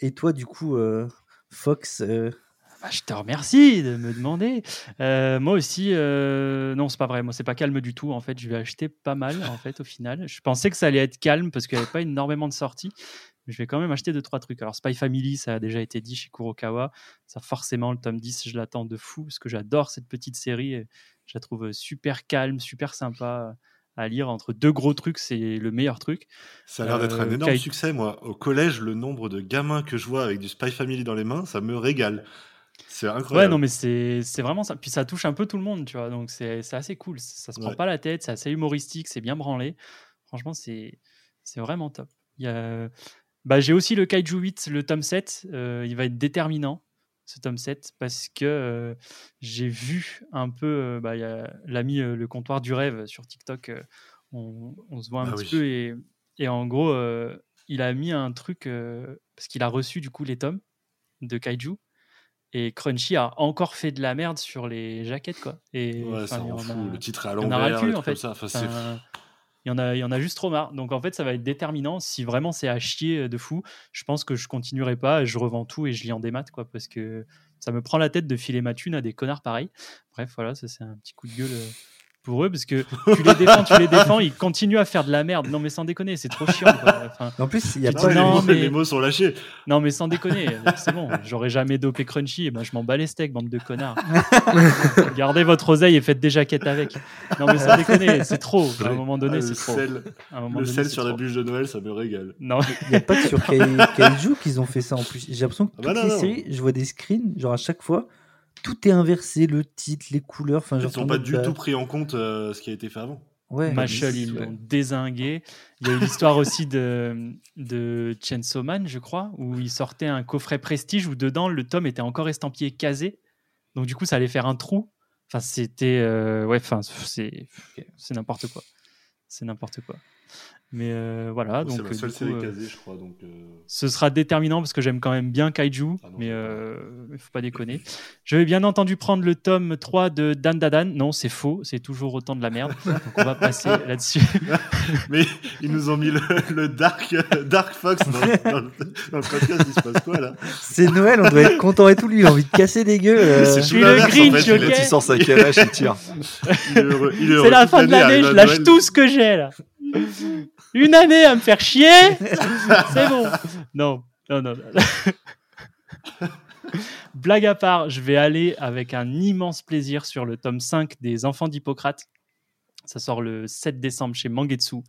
Speaker 5: Et toi, du coup, euh, Fox,
Speaker 1: Bah, je te remercie de me demander. Moi aussi, euh, non, c'est pas vrai. Moi, c'est pas calme du tout. En fait, je vais acheter pas mal. En fait, au final, je pensais que ça allait être calme parce qu'il n'y avait pas énormément de sorties. Je vais quand même acheter deux trois trucs. Alors, Spy Family, ça a déjà été dit chez Kurokawa. Ça, forcément, le tome 10, je l'attends de fou parce que j'adore cette petite série. Je la trouve super calme, super sympa à lire. Entre deux gros trucs, c'est le meilleur truc.
Speaker 4: Ça a l'air d'être un
Speaker 1: Euh,
Speaker 4: énorme succès, moi. Au collège, le nombre de gamins que je vois avec du Spy Family dans les mains, ça me régale. C'est incroyable.
Speaker 1: Ouais, non, mais c'est vraiment ça. Puis ça touche un peu tout le monde, tu vois. Donc c'est c'est assez cool. Ça se prend pas la tête, c'est assez humoristique, c'est bien branlé. Franchement, c'est c'est vraiment top. Il y a... bah, J'ai aussi le Kaiju 8, le tome 7. euh, il va être déterminant, ce tome 7, parce que euh, j'ai vu un peu. euh, bah, il y a l'ami euh, Le Comptoir du Rêve sur TikTok. on, on se voit un
Speaker 4: Ah
Speaker 1: petit
Speaker 4: oui.
Speaker 1: peu et, et en gros, il a mis un truc parce qu'il a reçu du coup les tomes de Kaiju. Et Crunchy a encore fait de la merde sur les jaquettes, quoi. Et
Speaker 4: Ouais, ça
Speaker 1: en
Speaker 4: fou.
Speaker 1: a-
Speaker 4: Le titre est à l'envers,
Speaker 1: en
Speaker 4: trucs comme
Speaker 1: fait.
Speaker 4: ça. Enfin,
Speaker 1: il y en a, il y a juste trop marre. Donc en fait, ça va être déterminant. Si vraiment c'est à chier de fou, je pense que je continuerai pas. Je revends tout et je lis en démat, quoi, parce que ça me prend la tête de filer ma thune à des connards pareils. Bref, voilà, ça c'est un petit coup de gueule euh, pour eux, parce que tu les défends, tu les défends, ils continuent à faire de la merde. Non mais sans déconner, c'est trop chiant. quoi. Enfin,
Speaker 5: en plus, il y a
Speaker 4: Non,
Speaker 5: pas
Speaker 1: mais-
Speaker 4: les mots sont lâchés.
Speaker 1: non mais sans déconner, c'est bon. J'aurais jamais dopé Crunchy, et ben je m'en bats les steaks, bande de connards. Gardez votre oseille et faites des jaquettes avec. Non mais sans déconner, c'est trop. À un moment donné,
Speaker 4: Ah,
Speaker 1: c'est
Speaker 4: le
Speaker 1: trop.
Speaker 4: sel,
Speaker 1: À un moment
Speaker 4: le
Speaker 1: donné,
Speaker 4: sel sur la bûche de Noël, ça me régale.
Speaker 1: Non,
Speaker 5: Il n'y a pas que sur Kai- Kaiju qu'ils ont fait ça en plus. J'ai l'impression que
Speaker 4: Ah
Speaker 5: toutes
Speaker 4: bah non,
Speaker 5: les
Speaker 4: non.
Speaker 5: séries, je vois des screens, genre à chaque fois, tout est inversé, le titre, les couleurs. Enfin,
Speaker 4: Ils n'ont pas du tout pris en compte euh, ce qui a été fait avant.
Speaker 5: Ouais,
Speaker 1: Machel, ils l'ont désingué. Il y a eu l'histoire aussi de, de Chainsaw Man, je crois, où il sortait un coffret prestige où dedans le tome était encore estampillé casé. Donc du coup, ça allait faire un trou. Enfin, c'était. euh, ouais, enfin, c'est c'est n'importe quoi. C'est n'importe quoi. Mais euh, voilà,
Speaker 4: c'est
Speaker 1: donc
Speaker 4: la
Speaker 1: euh,
Speaker 4: seule
Speaker 1: coup,
Speaker 4: série
Speaker 1: euh,
Speaker 4: casée, je crois. Donc, euh,
Speaker 1: ce sera déterminant parce que j'aime quand même bien Kaiju,
Speaker 4: Ah non,
Speaker 1: mais euh, il faut pas déconner. Je vais bien entendu prendre le tome 3 de Dan Dadan. Non, c'est faux, c'est toujours autant de la merde. Donc on va passer là-dessus.
Speaker 4: Mais ils nous ont mis le, le Dark, Dark Fox dans, dans le, dans le podcast. Il se passe quoi là?
Speaker 5: C'est Noël, on doit être content et tout. Lui, il a envie de casser des gueules. euh,
Speaker 4: C'est
Speaker 1: je
Speaker 4: tout
Speaker 1: suis le
Speaker 4: l'inverse, en
Speaker 1: Grinch,
Speaker 4: fait, il est-
Speaker 1: ok
Speaker 2: Il sort sa calèche, il tire.
Speaker 4: il est heureux- il est heureux
Speaker 1: C'est la fin de l'année, je lâche
Speaker 4: Noël.
Speaker 1: tout ce que j'ai là. Une année à me faire chier, c'est bon. Non, non, non. Blague à part, je vais aller avec un immense plaisir sur le tome 5 des Enfants d'Hippocrate. Ça sort le 7 décembre chez Mangetsu.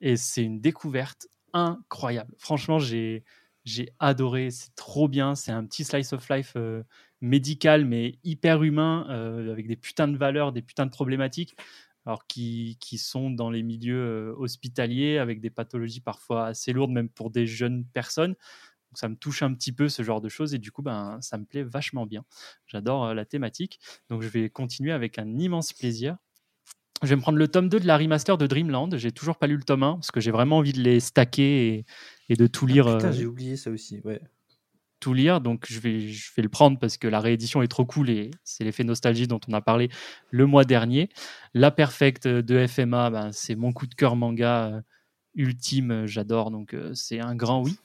Speaker 1: Et c'est une découverte incroyable. Franchement, j'ai j'ai adoré. C'est trop bien. C'est un petit slice of life euh, médical, mais hyper humain, euh, avec des putains de valeurs, des putains de problématiques. Alors qui, qui sont dans les milieux euh, hospitaliers avec des pathologies parfois assez lourdes, même pour des jeunes personnes. Donc ça me touche un petit peu ce genre de choses et du coup, ben, ça me plaît vachement bien. J'adore euh, la thématique. Donc je vais continuer avec un immense plaisir. Je vais me prendre le tome 2 de la remaster de Dreamland. J'ai toujours pas lu le tome 1 parce que j'ai vraiment envie de les stacker et, et de tout lire.
Speaker 5: Ah, putain,
Speaker 1: euh,
Speaker 5: j'ai oublié ça aussi. Ouais.
Speaker 1: Tout lire, donc je vais, je vais le prendre parce que la réédition est trop cool et c'est l'effet nostalgie dont on a parlé le mois dernier. La Perfect de FMA, ben, c'est mon coup de cœur manga euh, ultime, euh, j'adore, donc euh, c'est un grand oui.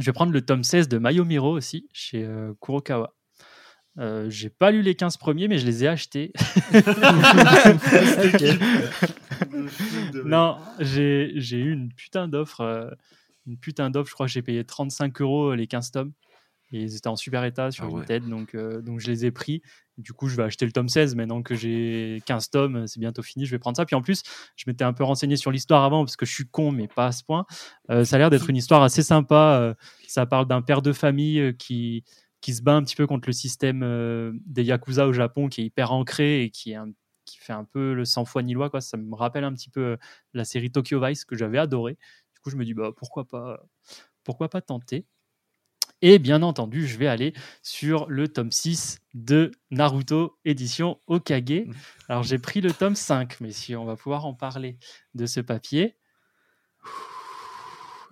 Speaker 1: Je vais prendre le tome 16 de Mayomiro aussi, chez Kurokawa. J'ai pas lu les 15 premiers, mais je les ai achetés. non, j'ai eu une putain d'offre. une putain d'offre, je crois que j'ai payé 35 euros les 15 tomes. Et ils étaient en super état sur
Speaker 2: Ah ouais.
Speaker 1: Vinted, donc, euh, donc je les ai pris. Du coup, je vais acheter le tome 16 maintenant que j'ai 15 tomes, c'est bientôt fini, je vais prendre ça. Puis en plus, je m'étais un peu renseigné sur l'histoire avant parce que je suis con, mais pas à ce point. Euh, ça a l'air d'être une histoire assez sympa. euh, ça parle d'un père de famille qui, qui se bat un petit peu contre le système des Yakuza au Japon, qui est hyper ancré et qui, est un- qui fait un peu le sans foi ni loi. Quoi. Ça me rappelle un petit peu la série Tokyo Vice que j'avais adoré. Du coup, je me dis, bah, pourquoi, pas, pourquoi pas tenter Et bien entendu, je vais aller sur le tome 6 de Naruto, édition Okage. Alors, j'ai pris le tome 5, messieurs, on va pouvoir en parler de ce papier.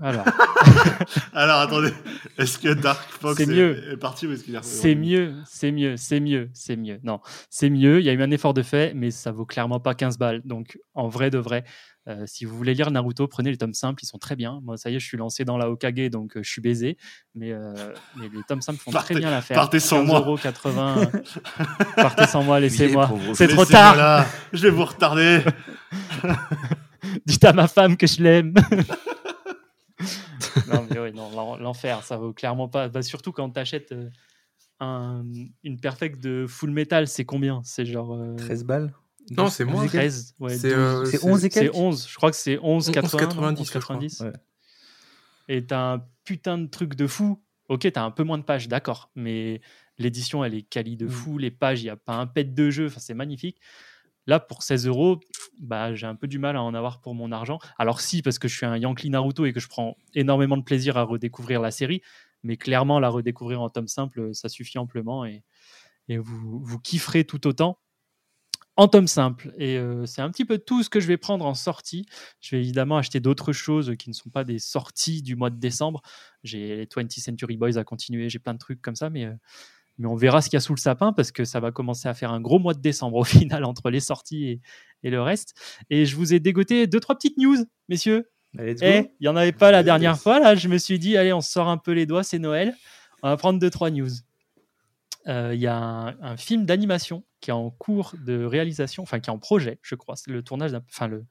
Speaker 1: Alors,
Speaker 4: Alors attendez, est-ce que Dark Fox est, parti ou est-ce qu'il est
Speaker 1: c'est mieux, c'est mieux, c'est mieux, c'est mieux. Non, c'est mieux. Il y a eu un effort de fait, mais ça vaut clairement pas 15 balles. Donc, en vrai de vrai, euh, si vous voulez lire Naruto, prenez les tomes simples, ils sont très bien. Moi, ça y est, je suis lancé dans la Okage, donc euh, je suis baisé. Mais, euh, mais les tomes simples font
Speaker 4: Partez-
Speaker 1: très bien l'affaire.
Speaker 4: partez sans moi.
Speaker 1: 15,80 partez sans moi, laissez-moi. C'est trop tard.
Speaker 4: là, je vais vous retarder.
Speaker 1: Dites à ma femme que je l'aime. non, mais oui, non, l'en- l'enfer, ça vaut clairement pas. Bah, surtout quand tu achètes une perfect de full metal, c'est combien? C'est genre. euh,
Speaker 5: 13 balles.
Speaker 3: Non, c'est moins.
Speaker 1: 13, ouais,
Speaker 3: C'est
Speaker 1: 12.
Speaker 3: euh,
Speaker 5: C'est 11 et
Speaker 1: C'est
Speaker 5: quelques
Speaker 1: 11, je crois que c'est 11,90.
Speaker 3: 11,90, je crois.
Speaker 1: 11,90.
Speaker 5: Ouais.
Speaker 1: Et t'as un putain de truc de fou. Ok, t'as un peu moins de pages, d'accord, mais l'édition, elle est quali de
Speaker 5: Mm.
Speaker 1: fou. Les pages, il n'y a pas un pet de jeu, enfin, c'est magnifique. Là, pour 16 euros, bah, j'ai un peu du mal à en avoir pour mon argent. Alors, si, parce que je suis un Yankee Naruto et que je prends énormément de plaisir à redécouvrir la série, mais clairement, la redécouvrir en tome simple, ça suffit amplement et, et vous, vous kifferez tout autant en tome simple. Et euh, c'est un petit peu tout ce que je vais prendre en sortie. Je vais évidemment acheter d'autres choses qui ne sont pas des sorties du mois de décembre. J'ai les 20th Century Boys à continuer, j'ai plein de trucs comme ça, mais, euh, mais on verra ce qu'il y a sous le sapin parce que ça va commencer à faire un gros mois de décembre au final entre les sorties et, et le reste. Et je vous ai dégoté deux, trois petites news, messieurs.
Speaker 5: Go.
Speaker 1: Eh, il n'y en avait pas la dernière fois. Là, je me suis dit, allez, on sort un peu les doigts, c'est Noël. On va prendre deux, trois news. Euh, Il y a un, un film d'animation qui est en cours de réalisation, enfin qui est en projet, je crois. C'est le tournage, enfin le,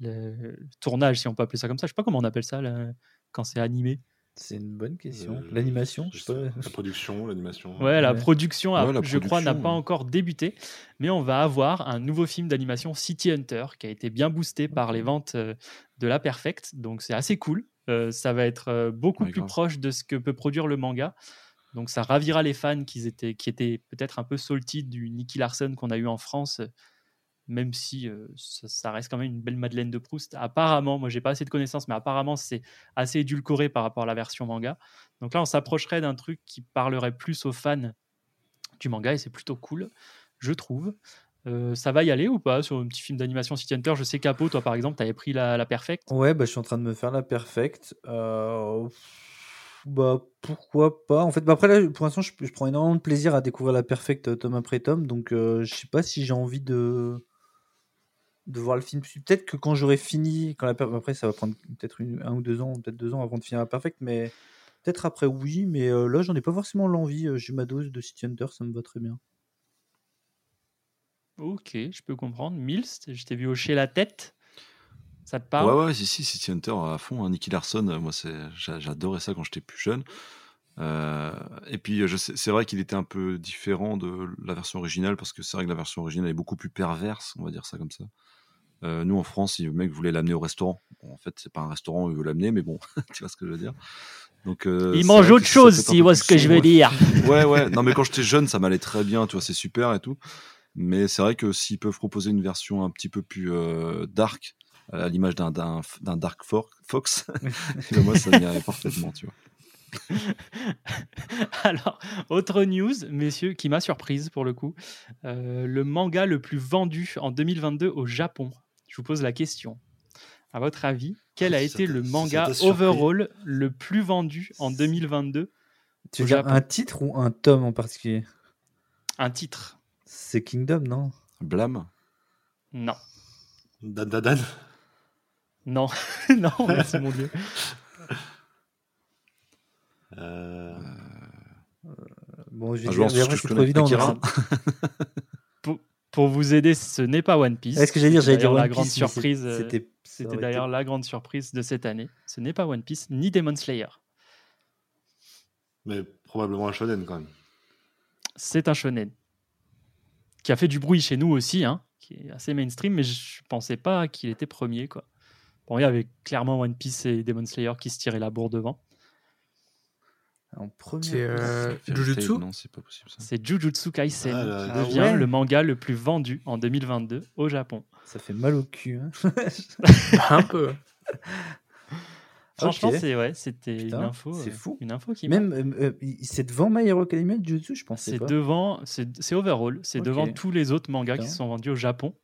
Speaker 1: le tournage, si on peut appeler ça comme ça. Je sais pas comment on appelle ça là, quand c'est animé.
Speaker 5: C'est une bonne question.
Speaker 4: Euh,
Speaker 5: L'animation, je sais pas.
Speaker 4: La production, l'animation.
Speaker 1: Ouais, la
Speaker 5: Ouais.
Speaker 1: production, a-
Speaker 2: Ouais, la
Speaker 1: je crois, n'a
Speaker 2: production,
Speaker 1: pas
Speaker 2: ouais.
Speaker 1: encore débuté, mais on va avoir un nouveau film d'animation City Hunter qui a été bien boosté par les ventes euh, de la Perfect, donc c'est assez cool. Euh, ça va être beaucoup
Speaker 2: Ouais,
Speaker 1: plus
Speaker 2: grave.
Speaker 1: proche de ce que peut produire le manga, donc ça ravira les fans qui étaient, qui étaient peut-être un peu salty du Nicky Larson qu'on a eu en France, même si euh, ça, reste quand même une belle Madeleine de Proust. Apparemment, moi j'ai pas assez de connaissances, mais apparemment c'est assez édulcoré par rapport à la version manga. Donc là, on s'approcherait d'un truc qui parlerait plus aux fans du manga et c'est plutôt cool, je trouve. Euh, ça va y aller ou pas sur un petit film d'animation City Hunter? Je sais Capo, toi par exemple, tu avais pris la, la Perfect.
Speaker 5: Ouais, bah, je suis en train de me faire la perfect. Euh, Bah, pourquoi pas? En fait, bah, après, là, pour l'instant, je, je prends énormément de plaisir à découvrir la perfect euh, tome après tome. Donc, euh, je sais pas si j'ai envie de, de voir le film. Peut-être que quand j'aurai fini, quand la per- après, ça va prendre peut-être un ou deux ans, peut-être deux ans avant de finir la perfect, mais peut-être après, oui. Mais euh, là, j'en ai pas forcément l'envie. euh, J'ai ma dose de City Hunter, ça me va très bien.
Speaker 1: Ok, je peux comprendre. Mills, je t'ai vu hocher la tête. Ça te parle
Speaker 2: Ouais, ouais, si, si, City Hunter à fond. hein. Nicky Larson, euh, moi, j'adorais ça quand j'étais plus jeune. Euh, et puis, sais- c'est vrai qu'il était un peu différent de la version originale parce que c'est vrai que la version originale est beaucoup plus perverse, on va dire ça comme ça. Euh, nous, en France, si le mec voulait l'amener au restaurant, bon, en fait, c'est pas un restaurant où il veut l'amener, mais bon, tu vois ce que je veux dire. Donc, euh,
Speaker 1: Il mange autre chose, si
Speaker 2: peu
Speaker 1: vois ce que je veux dire.
Speaker 2: Ouais, ouais. Non, mais quand j'étais jeune, ça m'allait très bien, tu vois, c'est super et tout. Mais c'est vrai que s'ils peuvent proposer une version un petit peu plus euh, dark, à l'image d'un, d'un, d'un Dark Fox, moi, ça m'irait parfaitement, tu vois.
Speaker 1: Alors, autre news, messieurs, qui m'a surprise pour le coup. Euh, le manga le plus vendu en 2022 au Japon. Je vous pose la question. À votre avis, quel a
Speaker 4: Ça
Speaker 1: été le manga
Speaker 4: surpris
Speaker 1: overall le plus vendu en 2022
Speaker 5: Tu
Speaker 1: Au
Speaker 5: veux dire un titre ou un tome en particulier?
Speaker 1: Un titre
Speaker 5: C'est Kingdom, non?
Speaker 2: Blâme.
Speaker 1: Non.
Speaker 4: Dan, Dan, Dan.
Speaker 1: Non, non, merci mon Dieu.
Speaker 4: Euh,
Speaker 5: Bon, je vais dire, c'est trop évident.
Speaker 1: Pour vous aider, ce n'est pas One Piece.
Speaker 5: c'est- Est-ce que j'allais dire,
Speaker 1: C'était
Speaker 5: j'allais dire
Speaker 1: d'ailleurs
Speaker 5: One
Speaker 1: la grande
Speaker 5: Piece,
Speaker 1: surprise. euh,
Speaker 5: C'était. été-
Speaker 1: d'ailleurs la grande surprise de cette année. Ce n'est pas One Piece ni Demon Slayer.
Speaker 4: mais probablement un shonen quand même.
Speaker 1: C'est un shonen qui a fait du bruit chez nous aussi, hein, qui est assez mainstream, mais je pensais pas qu'il était premier. Quoi. Bon, il y avait clairement One Piece et Demon Slayer qui se tiraient la bourre devant.
Speaker 5: En premier.
Speaker 3: C'est euh, Jujutsu
Speaker 2: Non, c'est pas possible ça.
Speaker 1: C'est Jujutsu Kaisen
Speaker 4: Ah là
Speaker 1: qui devient
Speaker 5: ouais.
Speaker 1: le manga le plus vendu en 2022 au Japon.
Speaker 5: Ça fait mal au cul. hein.
Speaker 3: un peu.
Speaker 1: Franchement,
Speaker 5: Ok.
Speaker 1: c'est ouais, c'était une info.
Speaker 5: c'est fou.
Speaker 1: Une info qui
Speaker 5: Même, euh, euh, c'est devant My Hero Academia Jujutsu, je pensais
Speaker 1: C'est
Speaker 5: pas.
Speaker 1: devant, c'est c'est overall, c'est devant tous les autres mangas qui
Speaker 5: Putain.
Speaker 1: sont vendus au Japon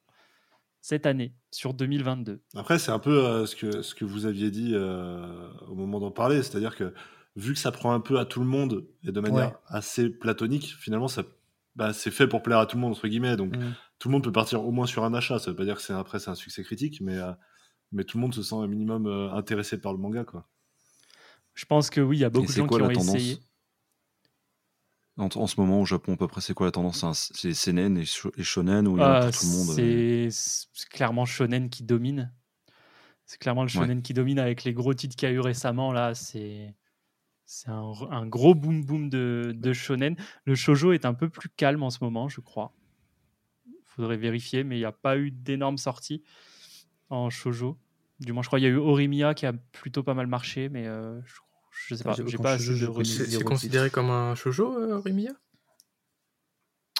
Speaker 1: cette année, sur 2022.
Speaker 4: Après, c'est un peu euh, ce, que, ce que vous aviez dit euh, au moment d'en parler, c'est-à-dire que vu que ça prend un peu à tout le monde et de manière
Speaker 5: Ouais.
Speaker 4: assez platonique, finalement, ça, bah, c'est fait pour plaire à tout le monde, entre guillemets. Donc,
Speaker 5: Mm.
Speaker 4: tout le monde peut partir au moins sur un achat. Ça veut pas dire que c'est après c'est un succès critique, mais, euh, mais tout le monde se sent un minimum euh, intéressé par le manga. Quoi.
Speaker 1: Je pense que oui, il y a beaucoup
Speaker 2: Et
Speaker 1: de gens
Speaker 2: quoi
Speaker 1: qui ont
Speaker 2: tendance
Speaker 1: essayé.
Speaker 2: En, en ce moment au Japon, à peu près, c'est quoi la tendance? C'est seinen et, sho- et shonen ou tout le monde euh,
Speaker 1: c'est clairement shonen qui domine. C'est clairement le shonen qui domine avec les gros titres qu'il y a eu récemment. Là, c'est c'est un, un gros boom boom de, de shonen. Le shojo est un peu plus calme en ce moment, je crois. Faudrait vérifier, mais il n'y a pas eu d'énormes sorties en shojo. Du moins, je crois qu'il y a eu Orimiya qui a plutôt pas mal marché, mais euh, je, je sais
Speaker 5: Putain,
Speaker 1: pas. J'ai pas assez de.
Speaker 3: C'est considéré comme un shoujo, euh,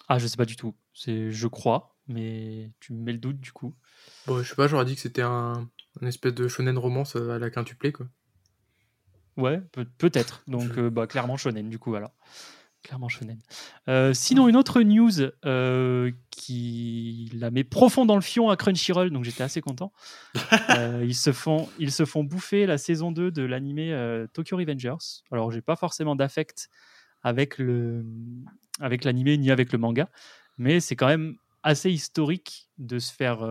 Speaker 1: Ah, je sais pas du tout. C'est, je crois, mais tu me mets le doute du coup.
Speaker 3: Bon, je sais pas, j'aurais dit que c'était un, un espèce de shonen romance euh, à la quintuplée, quoi.
Speaker 1: Ouais, peut- peut-être. Donc,
Speaker 3: Je-
Speaker 1: euh, bah, clairement shonen, du coup, alors. Clairement shonen. Euh, sinon, une autre news euh, qui la met profond dans le fion à Crunchyroll, donc j'étais assez content. Euh, ils, se font, ils se font bouffer la saison 2 de l'animé euh, Tokyo Revengers. Alors, j'ai pas forcément d'affect avec le avec l'animé ni avec le manga, mais c'est quand même assez historique de se faire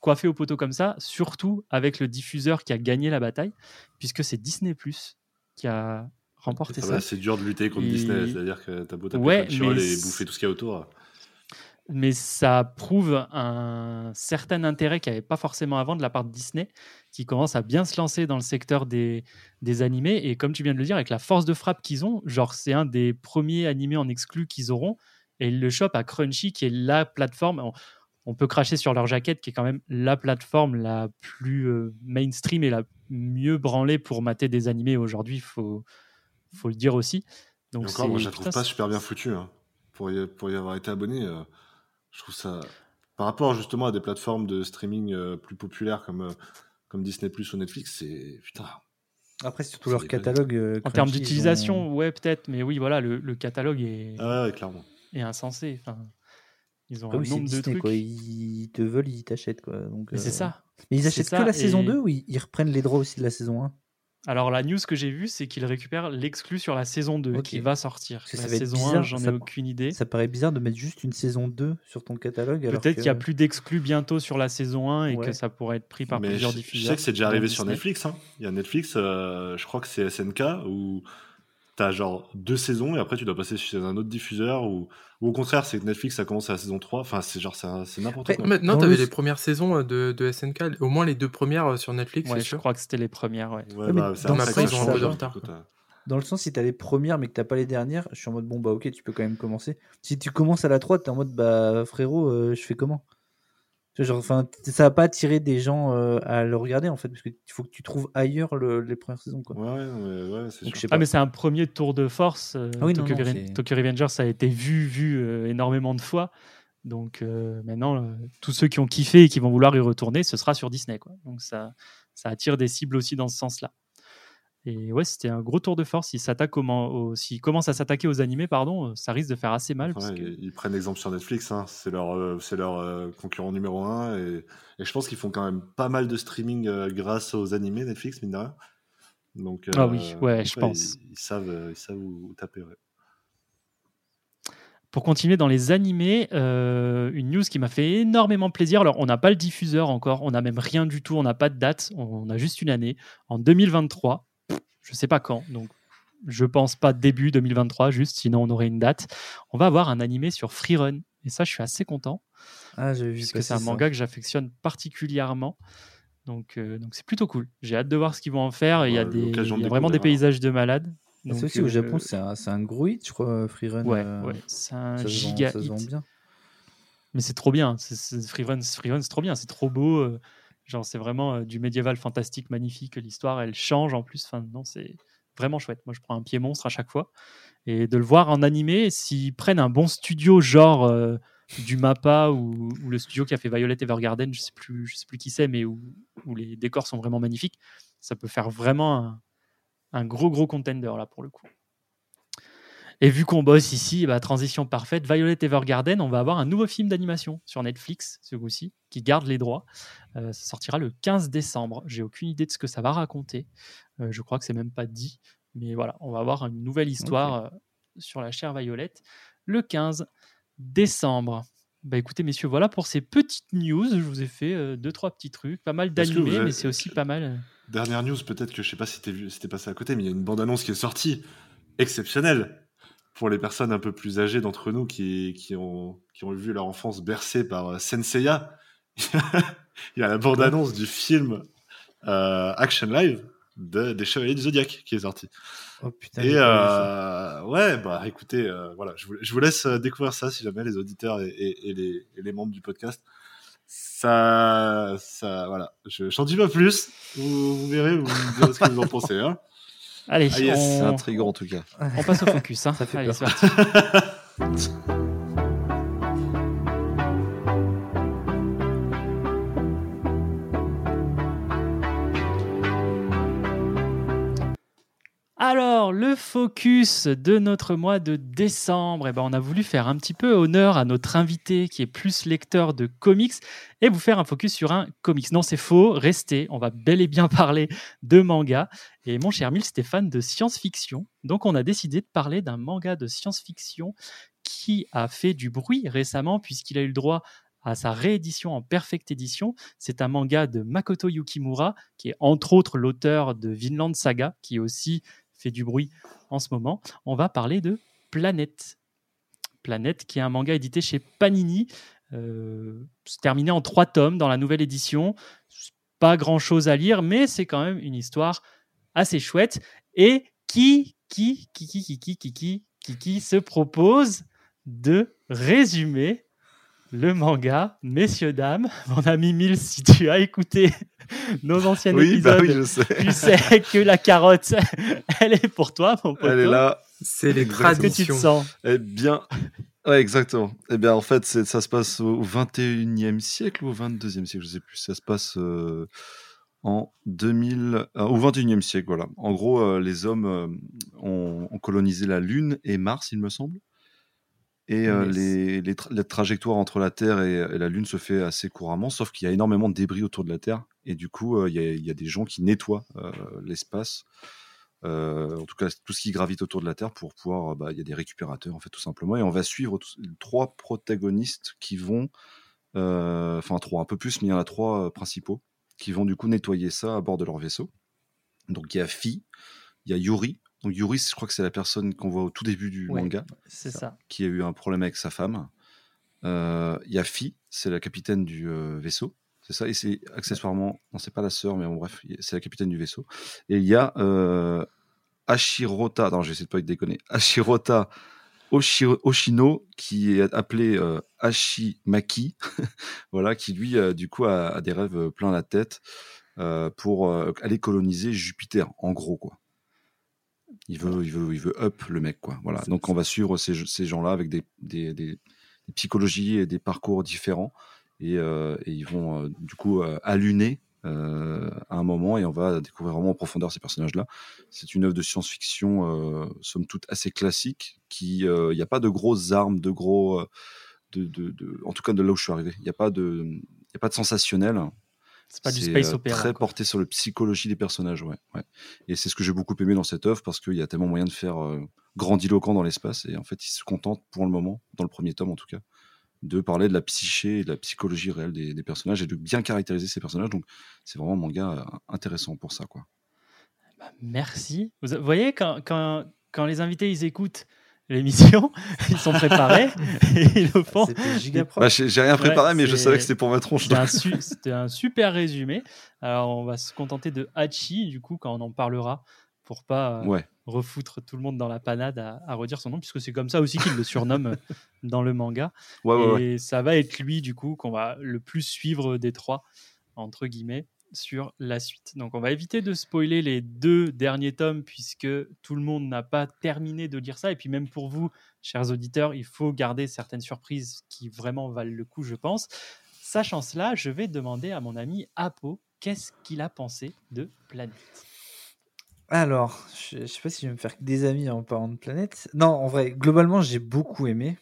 Speaker 1: coiffer au poteau comme ça, surtout avec le diffuseur qui a gagné la bataille, puisque c'est Disney Plus qui a remporté
Speaker 4: Ah
Speaker 1: ça.
Speaker 4: c'est dur de lutter contre
Speaker 1: Et-
Speaker 4: Disney, c'est-à-dire que t'as beau taper
Speaker 1: Ouais, mais
Speaker 4: et bouffer tout ce qu'il y a autour.
Speaker 1: mais ça prouve un certain intérêt qu'il n'y avait pas forcément avant de la part de Disney, qui commence à bien se lancer dans le secteur des, des animés. Et comme tu viens de le dire, avec la force de frappe qu'ils ont, genre c'est un des premiers animés en exclu qu'ils auront. Et ils le chopent à Crunchy, qui est la plateforme. On, on peut cracher sur leur jaquette, qui est quand même la plateforme la plus euh, mainstream et la mieux branlée pour mater des animés aujourd'hui, il faut, faut le dire aussi. Donc
Speaker 4: encore, moi, je la trouve
Speaker 1: putain,
Speaker 4: pas super bien foutue. hein. Pour, y, pour y avoir été abonné, euh, je trouve ça. Par rapport justement à des plateformes de streaming euh, plus populaires comme, euh, comme Disney Plus ou Netflix, c'est. Putain.
Speaker 5: Après, c'est surtout leur catalogue.
Speaker 1: En termes d'utilisation,
Speaker 5: ont-
Speaker 1: ouais, peut-être, mais oui, voilà, le, le catalogue est,
Speaker 4: Ah ouais, clairement.
Speaker 1: est insensé. Enfin, ils ont
Speaker 5: Après,
Speaker 1: un
Speaker 5: oui,
Speaker 1: nombre de
Speaker 5: Disney,
Speaker 1: trucs.
Speaker 5: quoi. Ils te veulent, ils t'achètent, quoi. Donc,
Speaker 1: Mais c'est ça.
Speaker 5: Mais ils achètent
Speaker 1: ça,
Speaker 5: que la saison
Speaker 1: et-
Speaker 5: 2 ou ils, ils reprennent les droits aussi de la saison 1
Speaker 1: Alors, la news que j'ai vue, c'est qu'ils récupèrent l'exclu sur la saison 2
Speaker 5: Ok.
Speaker 1: qui va sortir. La
Speaker 5: ça
Speaker 1: saison 1,
Speaker 5: bizarre,
Speaker 1: j'en ai aucune idée.
Speaker 5: Ça paraît bizarre de mettre juste une saison 2 sur ton catalogue.
Speaker 1: Peut-être qu'il n'y a plus d'exclus bientôt sur la saison 1 et
Speaker 5: Ouais.
Speaker 1: que ça pourrait être pris par
Speaker 4: Mais
Speaker 1: plusieurs
Speaker 4: je, je
Speaker 1: diffuseurs.
Speaker 4: sais que c'est déjà arrivé sur
Speaker 1: Disney.
Speaker 4: Netflix. hein. Il y a Netflix, euh, je crois que c'est SNK, où t'as genre deux saisons et après tu dois passer chez un autre diffuseur, ou, ou au contraire, c'est que Netflix ça commence à la saison 3. Enfin, c'est genre, c'est n'importe quoi.
Speaker 3: Maintenant, t'avais
Speaker 5: le-
Speaker 3: les premières saisons euh, de, de SNK, au moins les deux premières euh, sur Netflix,
Speaker 1: Ouais, je
Speaker 3: sûr.
Speaker 1: crois que c'était les premières. Ouais.
Speaker 4: Ouais,
Speaker 5: Ouais, mais
Speaker 4: bah, c'est
Speaker 5: dans
Speaker 4: un peu
Speaker 5: sens,
Speaker 4: ça
Speaker 5: ils ont un
Speaker 4: change,
Speaker 5: peu de
Speaker 3: retard,
Speaker 4: t'as-
Speaker 5: Dans le sens, si t'as les premières mais que t'as pas les dernières, je suis en mode bon, bah ok, tu peux quand même commencer. Si tu commences à la 3, t'es en mode bah frérot, euh, je fais comment? Genre, enfin, Ça va pas attirer des gens euh, à le regarder en fait, parce qu'il faut que tu trouves ailleurs le- les premières saisons. Quoi.
Speaker 4: Ouais, ouais, ouais, ouais, c'est sûr.
Speaker 1: Ah, mais c'est un premier tour de force. euh,
Speaker 5: Ah oui,
Speaker 1: Tokyo,
Speaker 5: non,
Speaker 1: Tokyo ça a été vu, vu euh, énormément de fois. Donc euh, maintenant, euh, tous ceux qui ont kiffé et qui vont vouloir y retourner, ce sera sur Disney. Quoi. Donc ça, ça attire des cibles aussi dans ce sens-là. Et ouais, c'était un gros tour de force. S'il s'attaque au, man- au- s'il commence à s'attaquer aux animés, pardon, euh, ça risque de faire assez mal. parce
Speaker 4: Ouais,
Speaker 1: que-
Speaker 4: ils, prennent exemple sur Netflix, hein. c'est leur, euh, c'est leur euh, concurrent numéro un. Et, et je pense qu'ils font quand même pas mal de streaming euh, grâce aux animés Netflix, mine de rien. Donc,
Speaker 1: Ah oui, ouais, je pense.
Speaker 4: Ils, ils savent, ils savent où, où taper. ouais.
Speaker 1: Pour continuer dans les animés, euh, une news qui m'a fait énormément plaisir. Alors, on n'a pas le diffuseur encore, on n'a même rien du tout, on n'a pas de date, on a juste une année. En 2023, je ne sais pas quand, donc je pense pas début 2023, juste, sinon on aurait une date. On va avoir un animé sur Freerun. Et ça, je suis assez content,
Speaker 5: Ah, j'avais vu
Speaker 1: puisque
Speaker 5: passer
Speaker 1: c'est un
Speaker 5: ça.
Speaker 1: manga que j'affectionne particulièrement. Donc, euh, donc c'est plutôt cool. J'ai hâte de voir ce qu'ils vont en faire. Il y a,
Speaker 4: Ouais,
Speaker 1: des,
Speaker 4: l'occasion de
Speaker 1: il y a vraiment des
Speaker 4: découvrir, hein.
Speaker 1: paysages de malades.
Speaker 5: Ah, C'est aussi au
Speaker 1: euh,
Speaker 5: Japon, c'est un, un gros hit, je crois, Freerun.
Speaker 1: Ouais,
Speaker 5: euh,
Speaker 1: ouais, c'est un
Speaker 5: ça se vend-
Speaker 1: giga
Speaker 5: ça se vend bien.
Speaker 1: Mais c'est trop bien. Freerun, Freerun, c'est trop bien. C'est trop beau. C'est vraiment euh, du médiéval fantastique, magnifique. L'histoire, elle change en plus. Enfin, non, c'est vraiment chouette. Moi, je prends un pied monstre à chaque fois. Et de le voir en animé, s'ils prennent un bon studio, genre euh, du Mappa ou, ou le studio qui a fait Violet Evergarden, je sais plus, sais plus qui c'est, mais où, où les décors sont vraiment magnifiques, ça peut faire vraiment un, un gros, gros contender là pour le coup. Et vu qu'on bosse ici, bah, transition parfaite, Violet Evergarden, on va avoir un nouveau film d'animation sur Netflix ce coup-ci, qui garde les droits. Euh, ça sortira le 15 décembre. J'ai aucune idée de ce que ça va raconter. Euh, je crois que c'est même pas dit. Mais voilà, on va avoir une nouvelle histoire euh, sur la chère Violette le 15 décembre. Bah écoutez messieurs, voilà pour ces petites news. Je vous ai fait deux trois petits trucs, pas mal d'animés,
Speaker 4: avez-
Speaker 1: mais c'est aussi pas mal.
Speaker 4: Dernière news, peut-être que je sais pas si t'es vu- si t'es passé à côté, mais il y a une bande-annonce qui est sortie, exceptionnelle, pour les personnes un peu plus âgées d'entre nous qui, qui, ont, qui ont vu leur enfance bercée par euh, Senseiya. il y a la bande-annonce du film euh, Action Live de, des Chevaliers du Zodiac qui est sorti.
Speaker 5: Oh putain,
Speaker 4: Et euh, ouais, bah écoutez, euh, voilà, je vous, je vous laisse découvrir ça si jamais les auditeurs et, et- et les, et les membres du podcast. Ça, ça, voilà, je j'en dis pas plus. Vous, vous verrez, vous me direz ce que vous en pensez. Hein.
Speaker 1: Allez,
Speaker 4: Ah, yes,
Speaker 2: C'est
Speaker 1: on,
Speaker 2: intriguant en tout cas.
Speaker 1: on passe au focus. hein.
Speaker 5: Ça fait
Speaker 1: Allez,
Speaker 5: peur.
Speaker 1: c'est parti. Alors, le focus de notre mois de décembre, eh ben, on a voulu faire un petit peu honneur à notre invité qui est plus lecteur de comics et vous faire un focus sur un comics. Non, c'est faux, restez, on va bel et bien parler de manga. Et mon cher Mille, fan de science-fiction, donc on a décidé de parler d'un manga de science-fiction qui a fait du bruit récemment puisqu'il a eu le droit à sa réédition en perfect édition. C'est un manga de Makoto Yukimura, qui est entre autres l'auteur de Vinland Saga, qui aussi fait du bruit en ce moment. On va parler de Planète. Planète, qui est un manga édité chez Panini, euh, terminé en trois tomes dans la nouvelle édition. Pas grand chose à lire, mais c'est quand même une histoire assez chouette. Et qui, qui, qui, qui, qui, qui, qui, qui, qui, qui se propose de résumer le manga, messieurs, dames. Mon ami Mille, si tu as écouté nos anciens
Speaker 2: Oui,
Speaker 1: épisodes,
Speaker 2: bah oui, je sais.
Speaker 1: tu sais que la carotte, elle est pour toi, mon pote.
Speaker 2: Elle est là.
Speaker 3: C'est les
Speaker 1: que tu te sens
Speaker 2: Eh bien, ouais, exactement. Eh bien, en fait, ça se passe au 21e siècle ou au 22e siècle, je sais plus. Ça se passe euh, en 2000, euh, au 21e siècle, voilà. En gros, euh, les hommes euh, ont, ont colonisé la Lune et Mars, il me semble. Et euh,
Speaker 1: Yes.
Speaker 2: les, les tra- la trajectoire entre la Terre et, et la Lune se fait assez couramment, sauf qu'il y a énormément de débris autour de la Terre. Et du coup, euh, il y, a- il y a des gens qui nettoient euh, l'espace, euh, en tout cas tout ce qui gravite autour de la Terre, pour pouvoir. bah, Il y a des récupérateurs, en fait, tout simplement. Et on va suivre trois protagonistes qui vont. Enfin, trois, un peu plus, mais il y en a trois principaux qui vont du coup nettoyer ça à bord de leur vaisseau. Donc il y a Fi, il y a Yuri. Donc Yuri, je crois que c'est la personne qu'on voit au tout début du
Speaker 1: Ouais.
Speaker 2: manga
Speaker 1: C'est ça.
Speaker 2: qui a eu un problème avec sa femme. Euh, Il y a Fi, c'est la capitaine du euh, vaisseau. C'est ça, et c'est accessoirement, non, c'est pas la sœur, mais bon, bref, c'est la capitaine du vaisseau. Et il y a euh, Ashirota, non, j'essaie de pas être déconner, Ashirota Oshi- Oshino, qui est appelé euh, Ashimaki, voilà, qui lui, euh, du coup, a, a des rêves plein la tête euh, pour euh, aller coloniser Jupiter, en gros, quoi. Il veut, il veut, il veut up le mec, quoi. Voilà. Donc on va suivre ces, ces gens-là avec des, des, des- des psychologies et des parcours différents, et, euh, et ils vont euh, du coup euh, allumer euh, à un moment et on va découvrir vraiment en profondeur ces personnages-là. C'est une œuvre de science-fiction, euh, somme toute assez classique, qui, il n'y a pas de grosses armes, de gros, de, de, de- en tout cas de là où je suis arrivé, il n'y a pas de, y a pas de sensationnel.
Speaker 1: C'est pas du space
Speaker 2: euh,
Speaker 1: opéra.
Speaker 2: Très
Speaker 1: quoi.
Speaker 2: porté sur le psychologie des personnages, ouais. ouais. Et c'est ce que j'ai beaucoup aimé dans cette œuvre parce qu'il y a tellement moyen de faire euh, grandiloquent dans l'espace et en fait, il se contente pour le moment, dans le premier tome en tout cas, de parler de la psyché et de la psychologie réelle des, des personnages et de bien caractériser ces personnages. Donc, c'est vraiment un manga euh, intéressant pour ça, quoi.
Speaker 1: Bah, merci. Vous vous voyez, quand, quand, quand les invités ils écoutent l'émission, ils sont préparés et ils le font.
Speaker 2: Bah, j'ai rien préparé,
Speaker 1: Ouais,
Speaker 2: mais je savais que c'était pour ma tronche.
Speaker 1: C'était un, su- c'était un super résumé. Alors, on va se contenter de Hachi, du coup, quand on en parlera, pour pas euh,
Speaker 2: Ouais.
Speaker 1: refoutre tout le monde dans la panade à, à redire son nom, puisque c'est comme ça aussi qu'il le surnomme euh, dans le manga.
Speaker 2: Ouais, ouais, ouais.
Speaker 1: Et ça va être lui, du coup, qu'on va le plus suivre des trois, entre guillemets, sur la suite. Donc, on va éviter de spoiler les deux derniers tomes, puisque tout le monde n'a pas terminé de lire ça. Et puis, même pour vous, chers auditeurs, il faut garder certaines surprises qui vraiment valent le coup, je pense. Sachant cela, je vais demander à mon ami Apo qu'est-ce qu'il a pensé de Planète?
Speaker 5: Alors, je, je sais pas si je vais me faire des amis en parlant de planète. Non, en vrai, globalement, j'ai beaucoup aimé.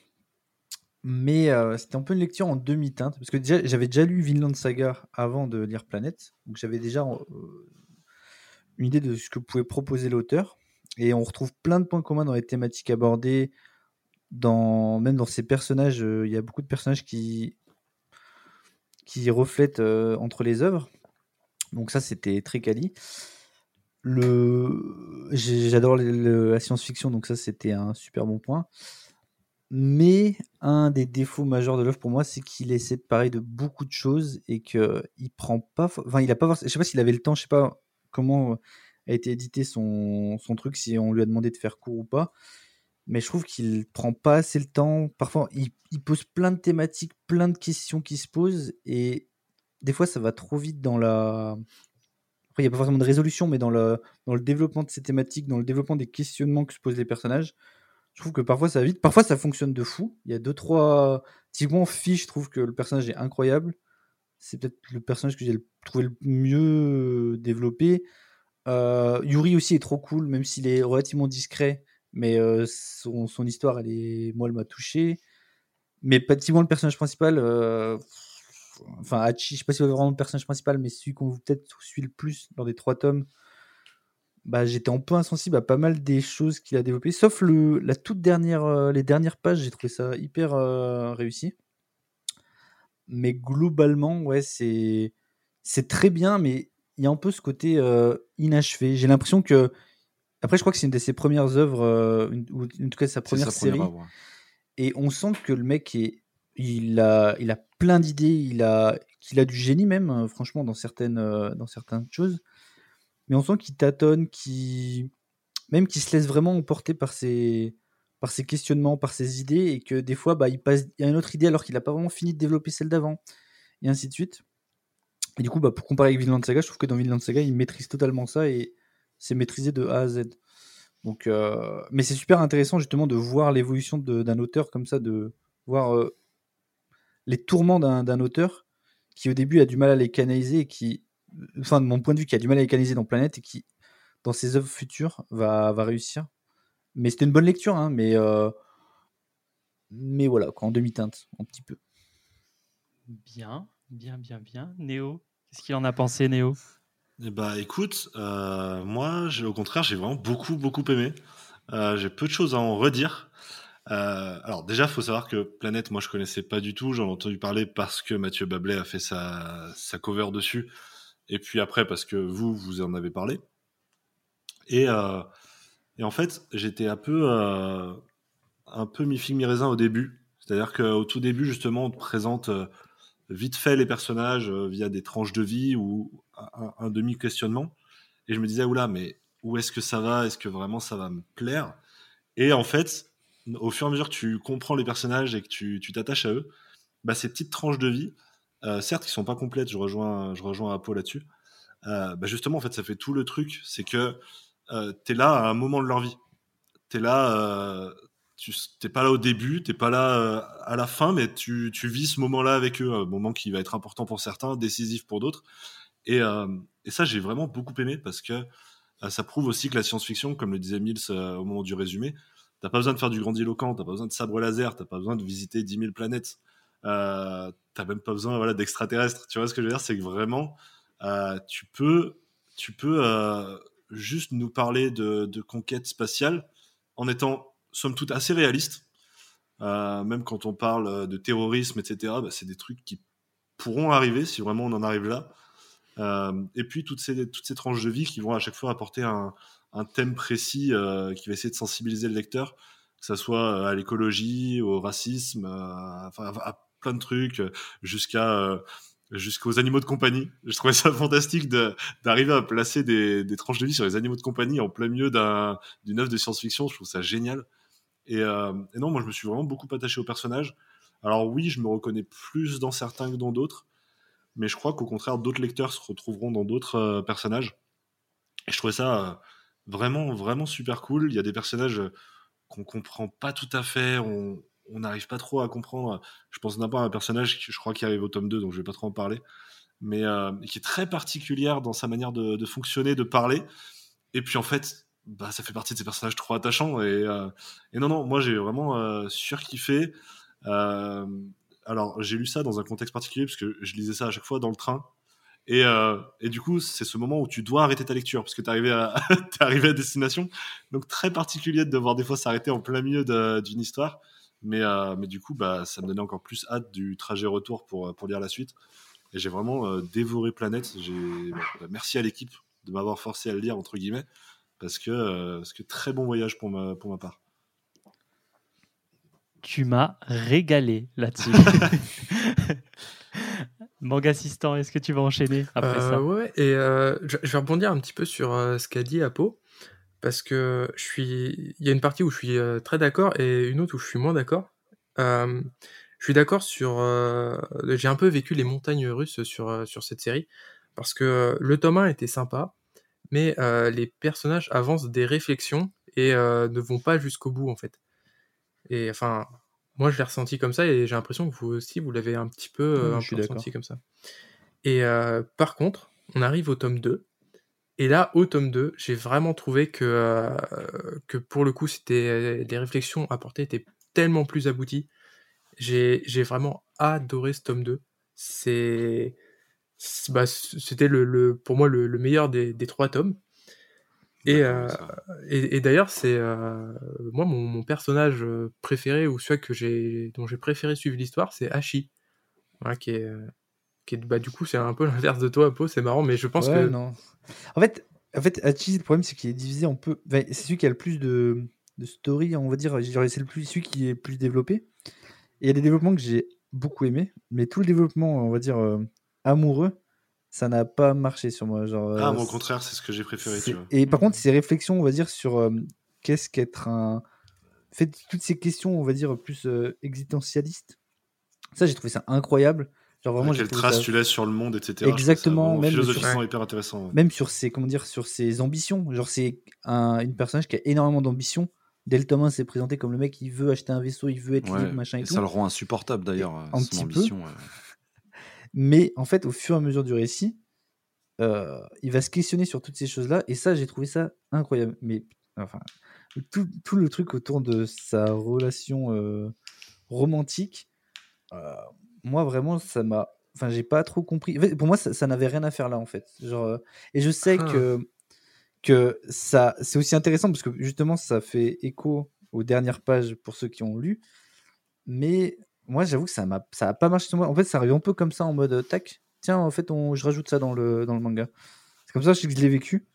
Speaker 5: Mais euh, c'était un peu une lecture en demi-teinte. Parce que j'avais déjà lu Vinland Saga avant de lire Planète. Donc j'avais déjà euh, une idée de ce que pouvait proposer l'auteur. Et on retrouve plein de points communs dans les thématiques abordées. Dans, même dans ces personnages, euh, il y a beaucoup de personnages qui, qui reflètent entre les œuvres. Donc ça, c'était très quali. Le... J'adore la science-fiction, donc ça, c'était un super bon point. Mais un des défauts majeurs de l'œuvre pour moi, c'est qu'il de parler de beaucoup de choses et que il prend pas, enfin, il a pas, je sais pas s'il avait le temps, je sais pas comment a été édité son, son truc, si on lui a demandé de faire court ou pas. Mais je trouve qu'il prend pas assez le temps. Parfois, il, pose plein de thématiques, plein de questions qui se posent et des fois, ça va trop vite dans la. Il n'y a pas forcément de résolution, mais dans le, dans le développement de ces thématiques, dans le développement des questionnements que se posent les personnages, je trouve que parfois ça vite. Parfois, ça fonctionne de fou. Il y a deux, trois. Typiquement, Fish, je trouve que le personnage est incroyable. C'est peut-être le personnage que j'ai trouvé le mieux développé. Euh, Yuri aussi est trop cool, même s'il est relativement discret. Mais euh, son, histoire, elle moi, elle m'a touché. Mais pratiquement le personnage principal, euh, enfin Hachi, je sais pas si c'est vraiment le personnage principal, mais celui qu'on peut-être suit le plus dans les trois tomes, bah, j'étais un peu insensible à pas mal des choses qu'il a développées, sauf le, la toute dernière, euh, les dernières pages, j'ai trouvé ça hyper euh, réussi. Mais globalement, ouais, c'est c'est très bien, mais il y a un peu ce côté euh, inachevé. J'ai l'impression que après, je crois que c'est une de ses premières œuvres, une- ou en tout cas sa première
Speaker 2: sa
Speaker 5: série. Et on sent que le mec est, il a, il a plein d'idées, il a, qu'il a du génie même, franchement, dans certaines, dans certaines choses. Mais on sent qu'il tâtonne, qu'il, même qu'il se laisse vraiment emporter par ses, par ses questionnements, par ses idées, et que des fois, bah, il passe, a une autre idée alors qu'il n'a pas vraiment fini de développer celle d'avant, et ainsi de suite. Et du coup, bah, pour comparer avec Vinland Saga, je trouve que dans Vinland Saga, il maîtrise totalement ça et c'est maîtrisé de A à Z. Donc, euh, mais c'est super intéressant justement de voir l'évolution d'un auteur comme ça, de voir euh, les tourments d'un auteur qui au début a du mal à les canaliser et qui, enfin de mon point de vue, qui a du mal à canaliser dans Planète et qui, dans ses œuvres futures, va, va réussir. Mais c'était une bonne lecture, hein, mais, euh, mais voilà, quoi, en demi-teinte, un petit peu.
Speaker 1: Bien, bien, bien, bien. Néo, qu'est-ce qu'il en a pensé, Néo?
Speaker 4: Eh bah écoute, euh, moi j'ai- au contraire j'ai vraiment beaucoup beaucoup aimé. Euh, j'ai peu de choses à en redire. Euh, alors déjà faut savoir que Planète moi je connaissais pas du tout, j'en ai entendu parler parce que Mathieu Bablet a fait sa, sa cover dessus et puis après parce que vous vous en avez parlé. Et, euh, et en fait j'étais un peu euh, un peu mi figue mi raisin au début, c'est-à-dire qu'au tout début justement on te présente euh, vite fait les personnages via des tranches de vie ou un, demi-questionnement. Et je me disais, oula, mais où est-ce que ça va? Est-ce que vraiment ça va me plaire? Et en fait, au fur et à mesure que tu comprends les personnages et que tu t'attaches à eux, bah, ces petites tranches de vie, certes, qui sont pas complètes, je rejoins, je rejoins Apo là-dessus, euh, bah, justement, en fait, ça fait tout le truc. C'est que euh, tu es là à un moment de leur vie. Es là, euh, tu t'es pas là au début, t'es pas là euh, à la fin, mais tu, vis ce moment-là avec eux, un moment qui va être important pour certains, décisif pour d'autres. Et, euh, ça, j'ai vraiment beaucoup aimé parce que euh, ça prouve aussi que la science-fiction, comme le disait Mills euh, au moment du résumé, t'as pas besoin de faire du grandiloquent, t'as pas besoin de sabre laser, t'as pas besoin de visiter 10 000 planètes, euh, t'as même pas besoin voilà, d'extraterrestres. Tu vois ce que je veux dire? C'est que vraiment, euh, tu peux, tu peux euh, juste nous parler de, conquête spatiale en étant, somme toute, assez réaliste. Même quand on parle de terrorisme, etc., bah, c'est des trucs qui pourront arriver si vraiment on en arrive là. Et puis toutes ces, toutes ces tranches de vie qui vont à chaque fois apporter un, un thème précis qui va essayer de sensibiliser le lecteur, que ce soit à l'écologie, au racisme, à plein de trucs, jusqu'à euh, jusqu'aux animaux de compagnie. Je trouvais ça fantastique d'arriver à placer des, des tranches de vie sur les animaux de compagnie en plein milieu d'un- d'une œuvre de science-fiction. Je trouve ça génial. Et, euh, et non, moi, je me suis vraiment beaucoup attaché au personnage. Alors oui, je me reconnais plus dans certains que dans d'autres, mais je crois qu'au contraire, d'autres lecteurs se retrouveront dans d'autres euh, personnages. Et je trouvais ça euh, vraiment, vraiment super cool. Il y a des personnages euh, qu'on comprend pas tout à fait, on n'arrive pas trop à comprendre. Je pense d'abord à un personnage qui je crois qui arrive au tome 2, donc je vais pas trop en parler, mais euh, qui est très particulière dans sa manière de, fonctionner, de parler. Et puis en fait, bah, ça fait partie de ces personnages trop attachants. Et, euh, non, non, moi j'ai vraiment euh, surkiffé. Alors j'ai lu ça dans un contexte particulier, parce que je lisais ça à chaque fois dans le train. Et, et du coup, c'est ce moment où tu dois arrêter ta lecture, parce que tu arrivé, à... t'es arrivé à destination. Donc très particulier de devoir des fois s'arrêter en plein milieu d'une histoire. Mais, euh, mais du coup, bah, ça me donnait encore plus hâte du trajet retour pour, pour lire la suite. Et j'ai vraiment euh, dévoré Planète. J'ai... bah, merci à l'équipe de m'avoir forcé à le lire, entre guillemets, parce que, euh, parce que très bon voyage pour ma, pour ma part.
Speaker 1: Tu m'as régalé là-dessus. Manga assistant, est-ce que tu vas enchaîner après
Speaker 3: Euh,
Speaker 1: ça?
Speaker 3: ouais, et euh, je, je vais rebondir un petit peu sur euh, ce qu'a dit Apo, parce que je suis, il y a une partie où je suis euh, très d'accord et une autre où je suis moins d'accord. Euh, je suis d'accord sur, euh, j'ai un peu vécu les montagnes russes sur euh, sur cette série, parce que le tome 1 était sympa, mais euh, les personnages avancent des réflexions et ne vont pas jusqu'au bout en fait. Et enfin, moi je l'ai ressenti comme ça et j'ai l'impression que vous aussi vous l'avez un petit peu, un
Speaker 5: d'accord.
Speaker 3: ressenti comme ça. Et par contre, on arrive au tome 2. Et là, au tome 2, j'ai vraiment trouvé que, euh, que pour le coup, c'était les réflexions apportées étaient tellement plus abouties. J'ai j'ai vraiment adoré ce tome 2. C'est c'est- bah, c'était le, le- pour moi le, le meilleur des, des trois tomes. Et, euh, et, et d'ailleurs, c'est euh, moi mon, mon personnage préféré ou celui que j'ai dont j'ai préféré suivre l'histoire, c'est Hachi, Voilà, qui est qui est bah du coup c'est un peu l'inverse de toi, Apo, c'est marrant, mais je pense
Speaker 5: Ouais,
Speaker 3: que
Speaker 5: non. En fait, en fait, Hachi, le problème, c'est qu'il est divisé en peu. enfin, c'est celui qui a le plus de, de story, on va dire. C'est le plus celui qui est plus développé. Et il y a des développements que j'ai beaucoup aimé, mais tout le développement, on va dire euh, amoureux, ça n'a pas marché sur moi. Genre,
Speaker 4: Ah,
Speaker 5: euh,
Speaker 4: moi, au contraire, c'est ce que j'ai préféré,
Speaker 5: c'est-
Speaker 4: tu vois.
Speaker 5: Et par contre, ces réflexions, on va dire, sur euh, qu'est-ce qu'être un. Fait, toutes ces questions, on va dire, plus euh, existentialistes, ça, j'ai trouvé ça incroyable. Genre, vraiment, j'ai
Speaker 4: Quelle trace
Speaker 5: ça
Speaker 4: tu laisses sur le monde, etc. Ça
Speaker 5: Exactement, même sur-
Speaker 4: hyper intéressant. ouais.
Speaker 5: même sur ses comment dire sur ses ambitions genre c'est un une personnage qui a énormément d'ambition dès le tome 1 c'est présenté comme le mec il veut acheter un vaisseau il veut être
Speaker 2: Ouais,
Speaker 5: libre machin et,
Speaker 2: et
Speaker 5: tout
Speaker 2: ça le rend insupportable d'ailleurs, euh,
Speaker 5: un
Speaker 2: son
Speaker 5: petit peu.
Speaker 2: ambition. euh.
Speaker 5: mais en fait au fur et à mesure du récit euh, il va se questionner sur toutes ces choses là et ça j'ai trouvé ça incroyable mais enfin tout, tout le truc autour de sa relation euh, romantique euh, moi vraiment ça m'a enfin j'ai pas trop compris. En fait, pour moi ça, ça n'avait rien à faire là en fait. Genre euh, et je sais
Speaker 3: Ah.
Speaker 5: que que ça c'est aussi intéressant parce que justement ça fait écho aux dernières pages pour ceux qui ont lu. Mais moi j'avoue que ça m'a ça a pas marché sur moi. En fait ça arrive un peu comme ça en mode euh, tac tiens en fait on, je rajoute ça dans le dans le manga. C'est comme ça je sais que je l'ai vécu.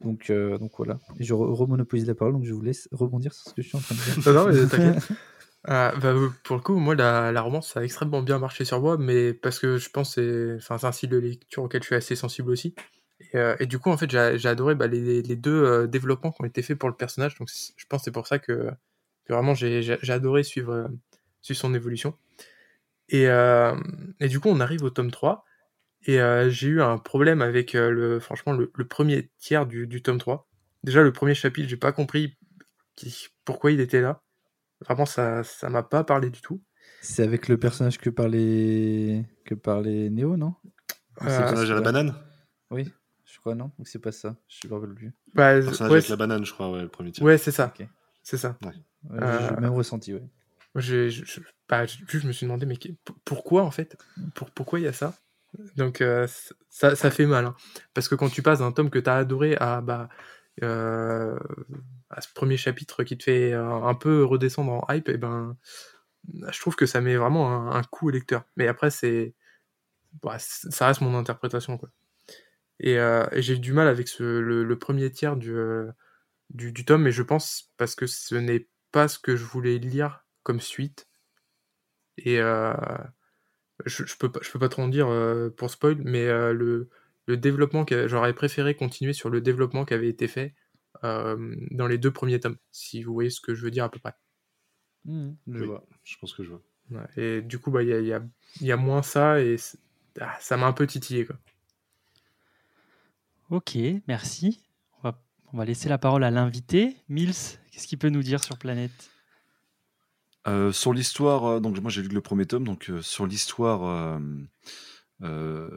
Speaker 5: Donc euh, donc voilà. Et je re- remonopolise la parole donc je vous laisse rebondir sur ce que je suis en train de dire.
Speaker 3: Non, non, mais t'inquiète. Ah, bah, euh, pour le coup, moi, la, la romance, ça a extrêmement bien marché sur moi, mais parce que je pense que c'est un style de lecture auquel je suis assez sensible aussi. Et, euh, du coup, en fait, j'ai adoré bah, les, deux euh, développements qui ont été faits pour le personnage, donc je pense que c'est pour ça que, vraiment j'ai adoré suivre, suivre son évolution. Et, du coup, on arrive au tome 3, et j'ai eu un problème avec le, franchement, le, premier tiers du, tome 3. Déjà, le premier chapitre, j'ai pas compris pourquoi il était là. Vraiment, ça ça m'a pas parlé du tout.
Speaker 5: c'est avec le personnage que parlait que parlait Néo non? C'est
Speaker 3: Euh,
Speaker 5: pas-
Speaker 4: personnage à la banane?
Speaker 5: Oui, je crois, non? Donc c'est pas ça? Je me rappelle plus.
Speaker 3: bah,
Speaker 4: Le personnage
Speaker 3: ouais,
Speaker 4: avec la banane, je crois, ouais, le premier tiers.
Speaker 3: ouais, c'est ça.
Speaker 5: Ok.
Speaker 3: C'est ça.
Speaker 5: Ouais,
Speaker 3: Euh,
Speaker 5: J'ai le même ressenti, ouais.
Speaker 3: J'ai- je, je- bah, je- juste, je me suis demandé, mais pourquoi en fait? Pour, Pourquoi il y a ça? Donc, euh, ça, ça fait mal. hein. Parce que quand tu passes d'un tome que tu as adoré à, bah, euh, à ce premier chapitre qui te fait euh, un peu redescendre en hype, et ben, je trouve que ça met vraiment un, coup au lecteur. Mais après, c'est. bah, ça reste mon interprétation. Quoi. Et, euh, et j'ai du mal avec le, premier tiers du, euh, du, tome, mais je pense parce que ce n'est pas ce que je voulais lire comme suite. Et euh, je, je peux pas, je peux pas trop en dire pour spoil, mais le, le développement, j'aurais préféré continuer sur le développement qui avait été fait dans les deux premiers tomes, si vous voyez ce que je veux dire à peu près.
Speaker 5: Mhm, je
Speaker 4: Oui.
Speaker 5: vois.
Speaker 4: Je pense que je vois.
Speaker 3: Ouais. Et du coup, bah, il y, a, il y, a, y a moins ça et ah, ça m'a un peu titillé. Quoi.
Speaker 1: Ok, merci. On va, on va laisser la parole à l'invité. Mills, qu'est-ce qu'il peut nous dire sur Planète?
Speaker 2: Euh, sur l'histoire, euh, donc moi j'ai lu que le premier tome, donc euh, sur l'histoire euh,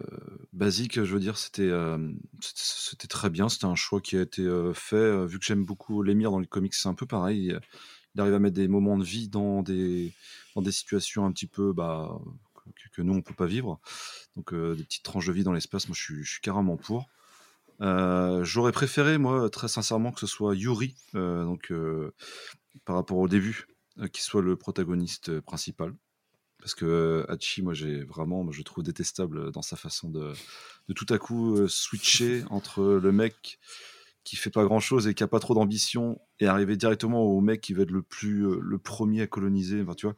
Speaker 2: basique, je veux dire, c'était euh, c'était- c'était très bien. C'était un choix qui a été euh, fait. vu que j'aime beaucoup l'émir dans les comics, c'est un peu pareil. Il, arrive à mettre des moments de vie dans des, dans des situations un petit peu bah, que, nous on peut pas vivre. Donc des petites tranches de vie dans l'espace, moi je suis, carrément pour. J'aurais préféré, moi, très sincèrement, que ce soit Yuri, donc par rapport au début, qui soit le protagoniste principal. Parce que euh, Hachi, moi, j'ai vraiment, moi, je trouve détestable dans sa façon de, de tout à coup euh, switcher entre le mec qui fait pas grand chose et qui a pas trop d'ambition et arriver directement au mec qui va être le plus, euh, le premier à coloniser. Enfin, tu vois,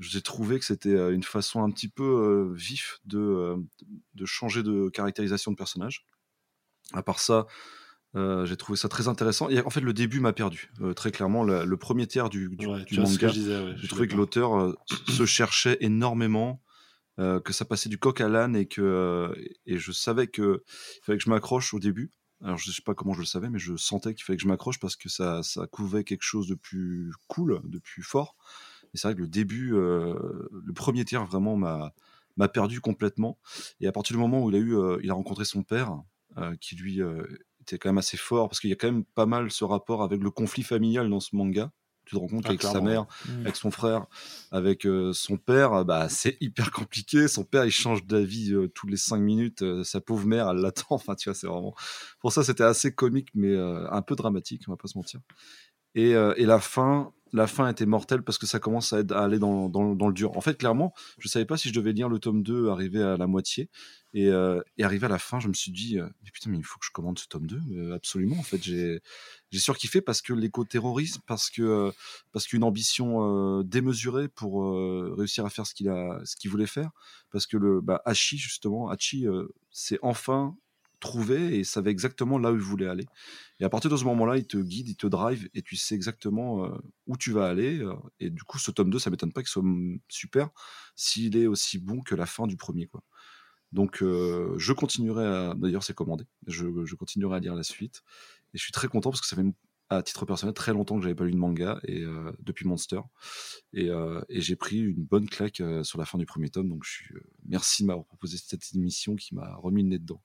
Speaker 2: j'ai trouvé que c'était euh, une façon un petit peu euh, vif de, euh, de changer de caractérisation de personnage. À part ça, euh, j'ai trouvé ça très intéressant. Et en fait, le début m'a perdu. Euh, très clairement, le, le premier tiers du, du,
Speaker 4: Ouais,
Speaker 2: du manga,
Speaker 4: ouais,
Speaker 2: j'ai trouvé que l'auteur euh, se cherchait énormément, que ça passait du coq à l'âne et que et je savais que il fallait que je m'accroche au début. Alors je sais pas comment je le savais, mais je sentais qu'il fallait que je m'accroche parce que ça, ça couvait quelque chose de plus cool, de plus fort. Et c'est vrai que le début, le premier tiers vraiment m'a m'a perdu complètement. Et à partir du moment où il a eu, il a rencontré son père, qui lui était quand même assez fort, parce qu'il y a quand même pas mal ce rapport avec le conflit familial dans ce manga. Tu te rends compte
Speaker 4: Ah,
Speaker 2: qu'avec sa mère,
Speaker 5: Mhm.
Speaker 2: avec son frère, avec euh, son père, euh, bah, c'est hyper compliqué. Son père, il change d'avis euh, toutes les cinq minutes. euh, sa pauvre mère, elle l'attend. Enfin, tu vois, c'est vraiment. Pour ça, c'était assez comique, mais un peu dramatique, on va pas se mentir. Et, et la fin, la fin était mortelle parce que ça commence à, aller dans, le dur. En fait, clairement, je savais pas si je devais lire le tome 2, arriver à la moitié. Et, euh, et arrivé à la fin, je me suis dit, euh, mais putain, mais il faut que je commande ce tome 2. Euh, absolument, en fait, j'ai surkiffé parce que l'éco-terrorisme, parce que euh, qu'une ambition démesurée pour réussir à faire ce qu'il voulait faire, parce que le bah, Hachi justement, Hachi s'est enfin trouvé et savait exactement là où il voulait aller. Et à partir de ce moment-là, il te guide, il te drive et tu sais exactement euh, où tu vas aller. euh, et du coup, ce tome 2, ça m'étonne pas qu'il soit super s'il est aussi bon que la fin du premier, quoi. Donc, euh, je continuerai à. D'ailleurs, c'est commandé. Je, continuerai à lire la suite. Et je suis très content parce que ça fait, à titre personnel, très longtemps que j'avais pas lu de manga et, depuis Monster. Et, j'ai pris une bonne claque sur la fin du premier tome. Donc, je suis, merci de m'avoir proposé cette émission qui m'a remis le nez dedans.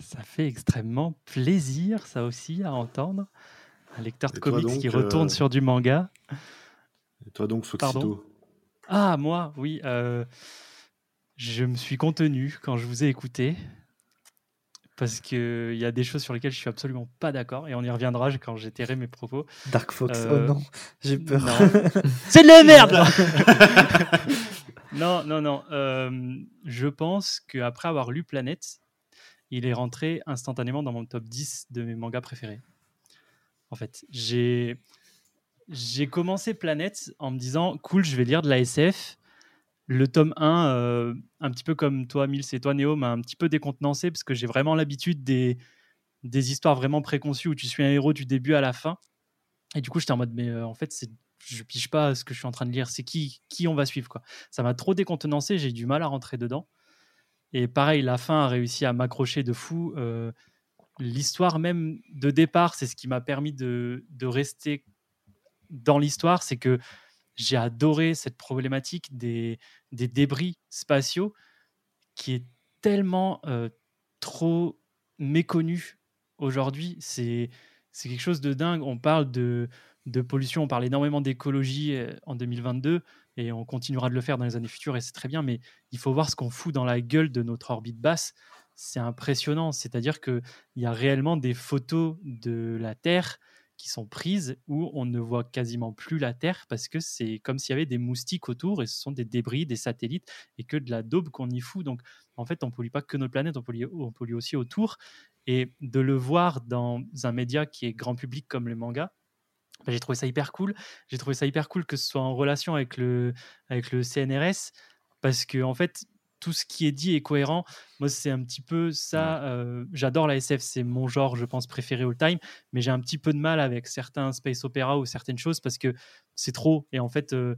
Speaker 1: Ça fait extrêmement plaisir, ça aussi, à entendre. Un lecteur de
Speaker 4: Et
Speaker 1: comics
Speaker 4: donc,
Speaker 1: qui retourne
Speaker 4: euh,
Speaker 1: sur du manga.
Speaker 4: Et toi donc,
Speaker 1: Pardon?
Speaker 4: Foxito
Speaker 1: Ah, moi, oui. euh, je me suis contenu quand je vous ai écouté. Parce qu'il y a des choses sur lesquelles je suis absolument pas d'accord. Et on y reviendra quand j'étairai mes propos.
Speaker 5: Dark Fox,
Speaker 1: Euh,
Speaker 5: oh non, j'ai peur.
Speaker 1: C'est de la merde Non, non, non. euh, je pense qu'après avoir lu Planète, il est rentré instantanément dans mon top 10 de mes mangas préférés. En fait, j'ai commencé Planète en me disant cool, je vais lire de la SF. Le tome 1, euh, un petit peu comme toi, Mils, et toi, Néo, m'a un petit peu décontenancé parce que j'ai vraiment l'habitude des, histoires vraiment préconçues où tu suis un héros du début à la fin. Et du coup, j'étais en mode, mais euh, en fait, je pige pas ce que je suis en train de lire. C'est qui, qui on va suivre, quoi. Ça m'a trop décontenancé, j'ai du mal à rentrer dedans. Et pareil, la fin a réussi à m'accrocher de fou. Euh, l'histoire même de départ, c'est ce qui m'a permis de, rester dans l'histoire, c'est que j'ai adoré cette problématique des, débris spatiaux qui est tellement euh, trop méconnu aujourd'hui. C'est quelque chose de dingue. On parle de, de pollution, on parle énormément d'écologie euh, en 2022 et on continuera de le faire dans les années futures et c'est très bien, mais il faut voir ce qu'on fout dans la gueule de notre orbite basse. C'est impressionnant. C'est-à-dire qu'il y a réellement des photos de la Terre qui sont prises où on ne voit quasiment plus la Terre parce que c'est comme s'il y avait des moustiques autour et ce sont des débris, des satellites et que de la daube qu'on y fout. Donc en fait, on pollue pas que notre planète, on pollue, on pollue aussi autour. Et de le voir dans un média qui est grand public comme le manga, j'ai trouvé ça hyper cool. J'ai trouvé ça hyper cool que ce soit en relation avec le, avec le CNRS parce que en fait, tout ce qui est dit est cohérent. Moi, c'est un petit peu ça. euh, J'adore la SF, c'est mon genre, je pense, préféré all time. Mais j'ai un petit peu de mal avec certains space opéra ou certaines choses parce que c'est trop. Et en fait, euh,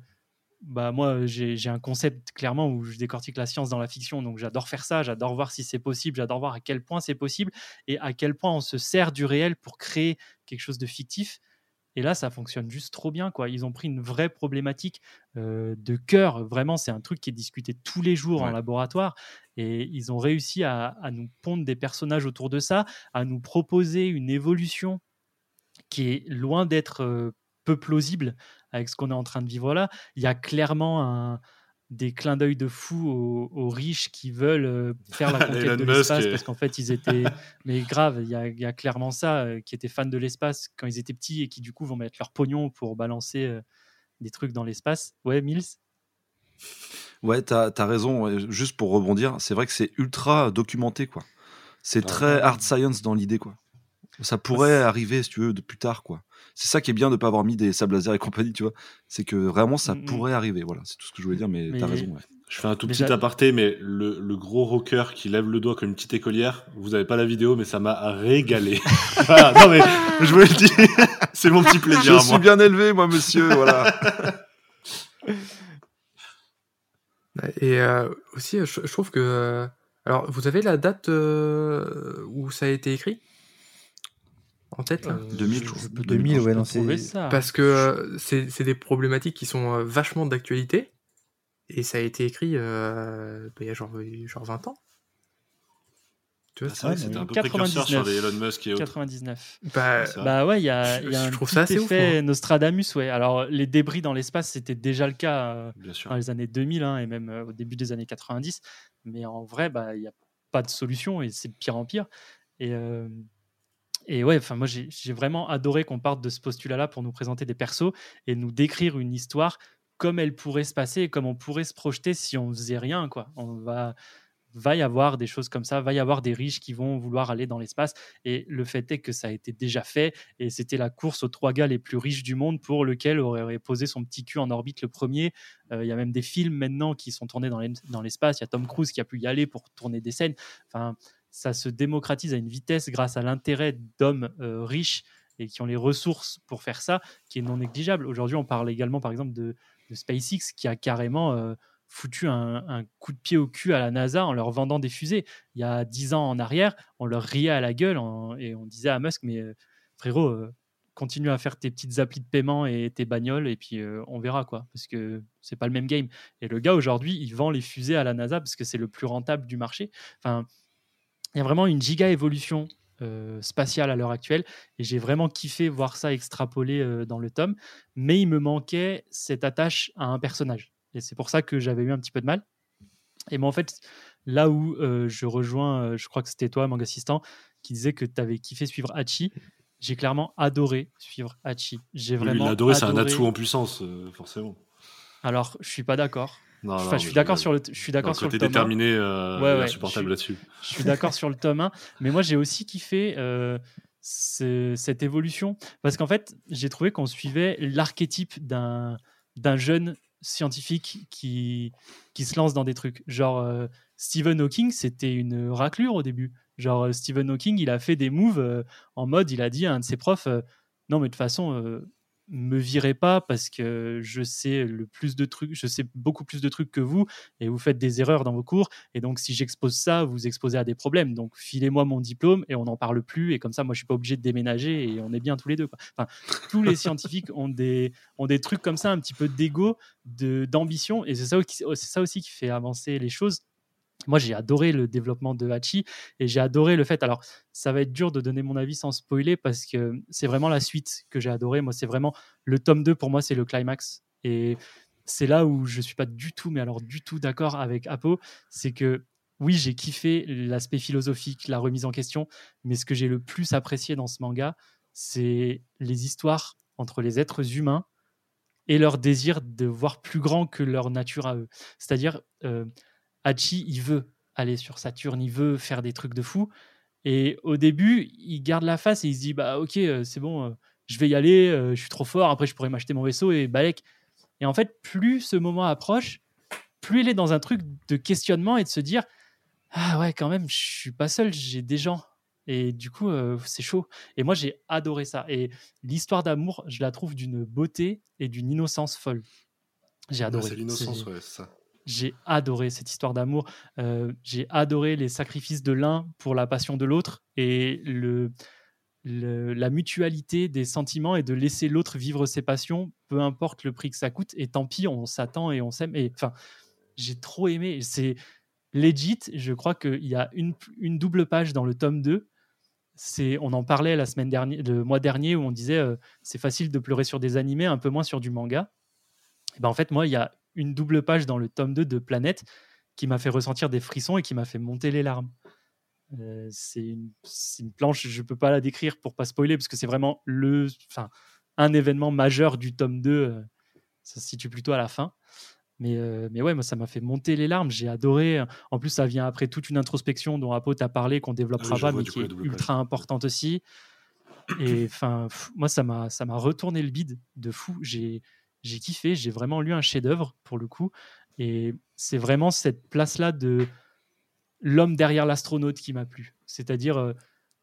Speaker 1: bah moi, j'ai j'ai un concept clairement où je décortique la science dans la fiction. Donc j'adore faire ça. J'adore voir si c'est possible. J'adore voir à quel point c'est possible et à quel point on se sert du réel pour créer quelque chose de fictif. Et là, ça fonctionne juste trop bien. Quoi. Ils ont pris une vraie problématique euh, de cœur. Vraiment, c'est un truc qui est discuté tous les jours en laboratoire. Et ils ont réussi à, à nous pondre des personnages autour de ça, à nous proposer une évolution qui est loin d'être euh, peu plausible avec ce qu'on est en train de vivre là. Il y a clairement un- des clins d'œil de fou aux, aux riches qui veulent euh, faire la conquête de l'espace
Speaker 4: et-
Speaker 1: parce qu'en fait ils étaient mais grave il y a, il y a clairement ça euh, qui étaient fans de l'espace quand ils étaient petits et qui du coup vont mettre leur pognon pour balancer euh, des trucs dans l'espace ouais Mills?
Speaker 2: Ouais, t'as as raison. Juste pour rebondir, c'est vrai que c'est ultra documenté, quoi. C'est
Speaker 4: Ah
Speaker 2: très
Speaker 4: ouais.
Speaker 2: hard science dans l'idée, quoi. Ça pourrait arriver, si tu veux, de plus tard, quoi. C'est ça qui est bien de ne pas avoir mis des sables laser et compagnie, tu vois. C'est que vraiment, ça
Speaker 1: Mm, mm.
Speaker 2: pourrait arriver. Voilà, c'est tout ce que je voulais dire, mais,
Speaker 1: Mais-
Speaker 2: t'as raison. Ouais.
Speaker 4: Je fais un tout petit aparté, mais le, le gros rocker qui lève le doigt comme une petite écolière, vous n'avez pas la vidéo, mais ça m'a régalé. Voilà, non mais je vous le dis, c'est mon petit plaisir
Speaker 2: Je
Speaker 4: à
Speaker 2: suis
Speaker 4: moi.
Speaker 2: bien élevé, moi, monsieur. voilà.
Speaker 3: Et euh, aussi, je, je trouve que. euh, alors, vous avez la date euh, où ça a été écrit? En tête là
Speaker 2: 2000, je
Speaker 1: je
Speaker 2: trouve.
Speaker 1: peux
Speaker 5: 2000, ouais, non, c'est.
Speaker 1: ça
Speaker 3: Parce que euh, c'est c'est des problématiques qui sont euh, vachement d'actualité. Et ça a été écrit euh, bah, il y a genre, genre 20 ans. Tu vois,
Speaker 4: Ah, c'était un peu précurseur sur
Speaker 1: 99.
Speaker 4: les Elon Musk et autres.
Speaker 1: 99
Speaker 3: bah.
Speaker 1: Bah ouais, il y a,
Speaker 3: Je-
Speaker 1: y a
Speaker 3: je
Speaker 1: un
Speaker 3: trouve
Speaker 1: petit
Speaker 3: ça assez ouf,
Speaker 1: effet
Speaker 3: moi.
Speaker 1: Nostradamus, ouais. Alors les débris dans l'espace, c'était déjà le cas euh, dans les années 2000 hein, et même euh, au début des années 90. Mais en vrai, bah il n'y a pas de solution et c'est de pire en pire. Et, euh, et ouais, enfin moi j'ai vraiment adoré qu'on parte de ce postulat-là pour nous présenter des persos et nous décrire une histoire comme elle pourrait se passer et comme on pourrait se projeter si on faisait rien, quoi. On va va y avoir des choses comme ça, va y avoir des riches qui vont vouloir aller dans l'espace. Et le fait est que ça a été déjà fait. Et c'était la course aux trois gars les plus riches du monde pour lequel aurait posé son petit cul en orbite le premier. Euh, Il y a même des films maintenant qui sont tournés dans l'espace. Il y a Tom Cruise qui a pu y aller pour tourner des scènes. Enfin, ça se démocratise à une vitesse grâce à l'intérêt d'hommes euh, riches et qui ont les ressources pour faire ça, qui est non négligeable. Aujourd'hui, on parle également, par exemple, de, SpaceX qui a carrément euh, foutu un, coup de pied au cul à la NASA en leur vendant des fusées. Il y a dix ans en arrière, on leur riait à la gueule et on disait à Musk, mais euh, frérot, continue à faire tes petites applis de paiement et tes bagnoles et puis on verra quoi, parce que c'est pas le même game. Et le gars aujourd'hui, il vend les fusées à la NASA parce que c'est le plus rentable du marché. Enfin, il y a vraiment une giga évolution euh, spatiale à l'heure actuelle et j'ai vraiment kiffé voir ça extrapolé euh, dans le tome, mais il me manquait cette attache à un personnage. Et c'est pour ça que j'avais eu un petit peu de mal. Et moi, en fait, là où euh, je rejoins, je crois que c'était toi, Manga Assistant, qui disait que tu avais kiffé suivre Hachi. J'ai clairement adoré suivre Hachi. J'ai vraiment
Speaker 4: adoré, c'est un atout en puissance, forcément.
Speaker 1: Alors, je suis pas d'accord.
Speaker 4: Non,
Speaker 1: Enfin,
Speaker 4: non,
Speaker 1: je suis d'accord sur le, je suis
Speaker 4: Non,
Speaker 1: d'accord
Speaker 4: le
Speaker 1: sur le
Speaker 4: côté
Speaker 1: tome 1.
Speaker 4: déterminé, euh,
Speaker 1: Ouais, ouais,
Speaker 4: insupportable
Speaker 1: je
Speaker 4: là-dessus.
Speaker 1: Je suis d'accord sur le tome 1, mais moi j'ai aussi kiffé euh, ce- cette évolution parce qu'en fait j'ai trouvé qu'on suivait l'archétype d'un d'un jeune scientifique qui, qui se lance dans des trucs. Genre euh, Stephen Hawking, c'était une raclure au début. Genre euh, Stephen Hawking, il a fait des moves euh, en mode, il a dit à un de ses profs, euh, non mais de toute façon, euh, me virez pas parce que je sais le plus de trucs, je sais beaucoup plus de trucs que vous et vous faites des erreurs dans vos cours et donc si j'expose ça, vous exposez à des problèmes. Donc filez-moi mon diplôme et on n'en parle plus et comme ça moi je suis pas obligé de déménager et on est bien tous les deux. Enfin, tous les scientifiques ont des ont des trucs comme ça un petit peu d'ego, de d'ambition et c'est ça c'est ça aussi qui fait avancer les choses. Moi, j'ai adoré le développement de Hachi et j'ai adoré le fait. Alors, ça va être dur de donner mon avis sans spoiler parce que c'est vraiment la suite que j'ai adoré. Moi, c'est vraiment le tome 2 pour moi, c'est le climax. Et c'est là où je suis pas du tout, mais alors du tout d'accord avec Apo. C'est que oui, j'ai kiffé l'aspect philosophique, la remise en question, mais ce que j'ai le plus apprécié dans ce manga, c'est les histoires entre les êtres humains et leur désir de voir plus grand que leur nature à eux. C'est-à-dire, euh, Hachi, il veut aller sur Saturne, il veut faire des trucs de fou. Et au début, il garde la face et il se dit bah ok, euh, c'est bon, euh, je vais y aller, euh, je suis trop fort. Après, je pourrais m'acheter mon vaisseau et balek. Et en fait, plus ce moment approche, plus il est dans un truc de questionnement et de se dire ah ouais, quand même, je suis pas seul, j'ai des gens. Et du coup, c'est chaud. Et moi, j'ai adoré ça. Et l'histoire d'amour, je la trouve d'une beauté et d'une innocence folle. J'ai adoré.
Speaker 4: C'est l'innocence, ouais, c'est ça.
Speaker 1: J'ai adoré cette histoire d'amour. Euh, j'ai adoré les sacrifices de l'un pour la passion de l'autre et le, la mutualité des sentiments et de laisser l'autre vivre ses passions, peu importe le prix que ça coûte. Et tant pis, on s'attend et on s'aime. Enfin, j'ai trop aimé. C'est legit. Je crois qu'il y a une, double page dans le tome 2. C'est, on en parlait la semaine dernière, le mois dernier, où on disait euh, c'est facile de pleurer sur des animés, un peu moins sur du manga. Et ben en fait, moi, il y a une double page dans le tome 2 de Planète qui m'a fait ressentir des frissons et qui m'a fait monter les larmes. Euh, c'est une, une planche, je peux pas la décrire pour pas spoiler, parce que c'est vraiment le, enfin, un événement majeur du tome 2. euh, ça se situe plutôt à la fin. Mais, euh, mais ouais, moi, ça m'a fait monter les larmes. J'ai adoré. En plus, ça vient après toute une introspection dont Apo t'a parlé, qu'on développera
Speaker 4: Ah oui, je
Speaker 1: pas,
Speaker 4: vois
Speaker 1: mais qui est ultra importante aussi. Et enfin, moi, ça m'a, ça m'a retourné le bide de fou. J'ai, j'ai kiffé. J'ai vraiment lu un chef-d'œuvre pour le coup. Et c'est vraiment cette place-là de l'homme derrière l'astronaute qui m'a plu. C'est-à-dire euh,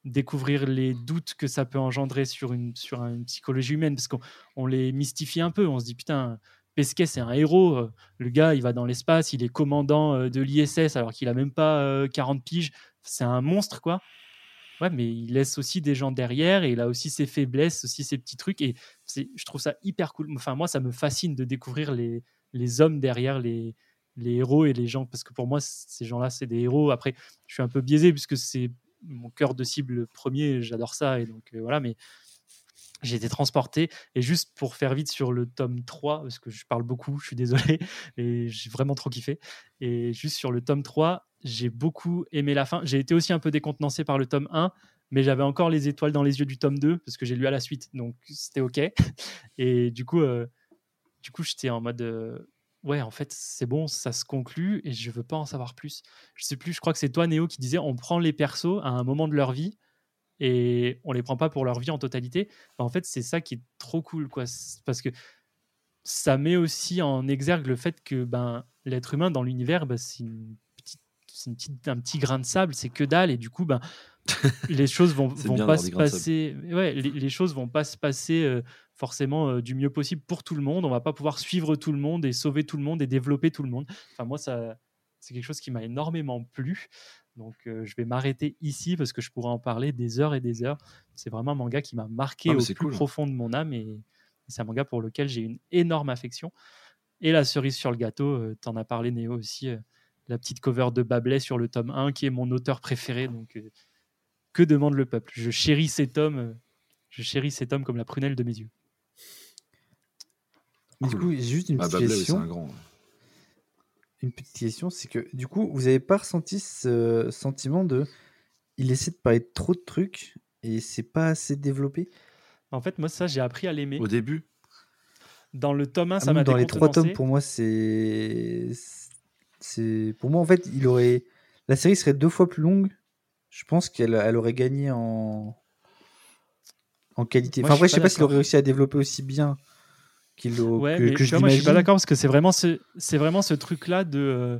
Speaker 1: découvrir les doutes que ça peut engendrer sur une, sur une psychologie humaine, parce qu'on on les mystifie un peu. On se dit, putain, Pesquet, c'est un héros. euh, Le gars, il va dans l'espace, il est commandant euh, de l'ISS alors qu'il a même pas euh, 40 piges. C'est un monstre, quoi. Ouais, mais il laisse aussi des gens derrière et il a aussi ses faiblesses, aussi ses petits trucs. Et je trouve ça hyper cool. Enfin, moi, ça me fascine de découvrir les, les hommes derrière les, les héros et les gens. Parce que pour moi, ces gens-là, c'est des héros. Après, je suis un peu biaisé puisque c'est mon cœur de cible premier. J'adore ça. Et donc, euh, voilà. Mais j'ai été transporté. Et juste pour faire vite sur le tome 3, parce que je parle beaucoup, je suis désolé, et j'ai vraiment trop kiffé. Et juste sur le tome 3, j'ai beaucoup aimé la fin. J'ai été aussi un peu décontenancé par le tome 1, mais j'avais encore les étoiles dans les yeux du tome 2, parce que j'ai lu à la suite, donc c'était OK. Et du coup, euh, coup j'étais en mode. euh, Ouais, en fait, c'est bon, ça se conclut et je veux pas en savoir plus. Je sais plus, je crois que c'est toi, Néo, qui disait on prend les persos à un moment de leur vie et on les prend pas pour leur vie en totalité. Bah, en fait, c'est ça qui est trop cool, quoi. Parce que ça met aussi en exergue le fait que ben, l'être humain dans l'univers, bah, c'est une petite, une petite- un petit grain de sable, c'est que dalle, et du coup, ben, les choses vont, vont pas se passer. Ouais, les, les choses vont pas se passer euh, forcément euh, du mieux possible pour tout le monde. On va pas pouvoir suivre tout le monde et sauver tout le monde et développer tout le monde. Enfin, moi, ça, c'est quelque chose qui m'a énormément plu. Donc, euh, je vais m'arrêter ici parce que je pourrais en parler des heures et des heures. C'est vraiment un manga qui m'a marqué
Speaker 2: Ah,
Speaker 1: au plus
Speaker 2: cool.
Speaker 1: profond de mon âme et c'est un manga pour lequel j'ai une énorme affection. Et la cerise sur le gâteau, euh, t'en as parlé Néo aussi, euh, la petite cover de Babelais sur le tome 1 qui est mon auteur préféré. Donc, euh, que demande le peuple? Je chéris cet homme, euh, je chéris cet homme comme la prunelle de mes yeux.
Speaker 5: Mais du coup, juste une
Speaker 2: Bah,
Speaker 5: petite
Speaker 2: Bablé, oui, c'est
Speaker 5: question.
Speaker 2: un grand.
Speaker 5: Une petite question, c'est que du coup, vous n'avez pas ressenti ce sentiment de. Il essaie de parler de trop de trucs et c'est pas assez développé?
Speaker 1: En fait, moi, ça, j'ai appris à l'aimer.
Speaker 2: Au début,
Speaker 1: Dans le tome 1,
Speaker 5: Ah,
Speaker 1: ça m'a
Speaker 5: dans les trois tomes, pour moi, c'est. c'est Pour moi, en fait, il aurait. La série serait deux fois plus longue. Je pense qu'elle elle aurait gagné en. En qualité.
Speaker 1: Moi,
Speaker 5: Enfin,
Speaker 1: je
Speaker 5: après, je sais
Speaker 1: pas
Speaker 5: s'il aurait réussi à développer aussi bien l'a-
Speaker 1: Ouais,
Speaker 5: que,
Speaker 1: mais
Speaker 5: que
Speaker 1: tu
Speaker 5: je
Speaker 1: vois, moi, je suis pas d'accord parce que c'est vraiment ce, c'est vraiment ce truc-là de. euh,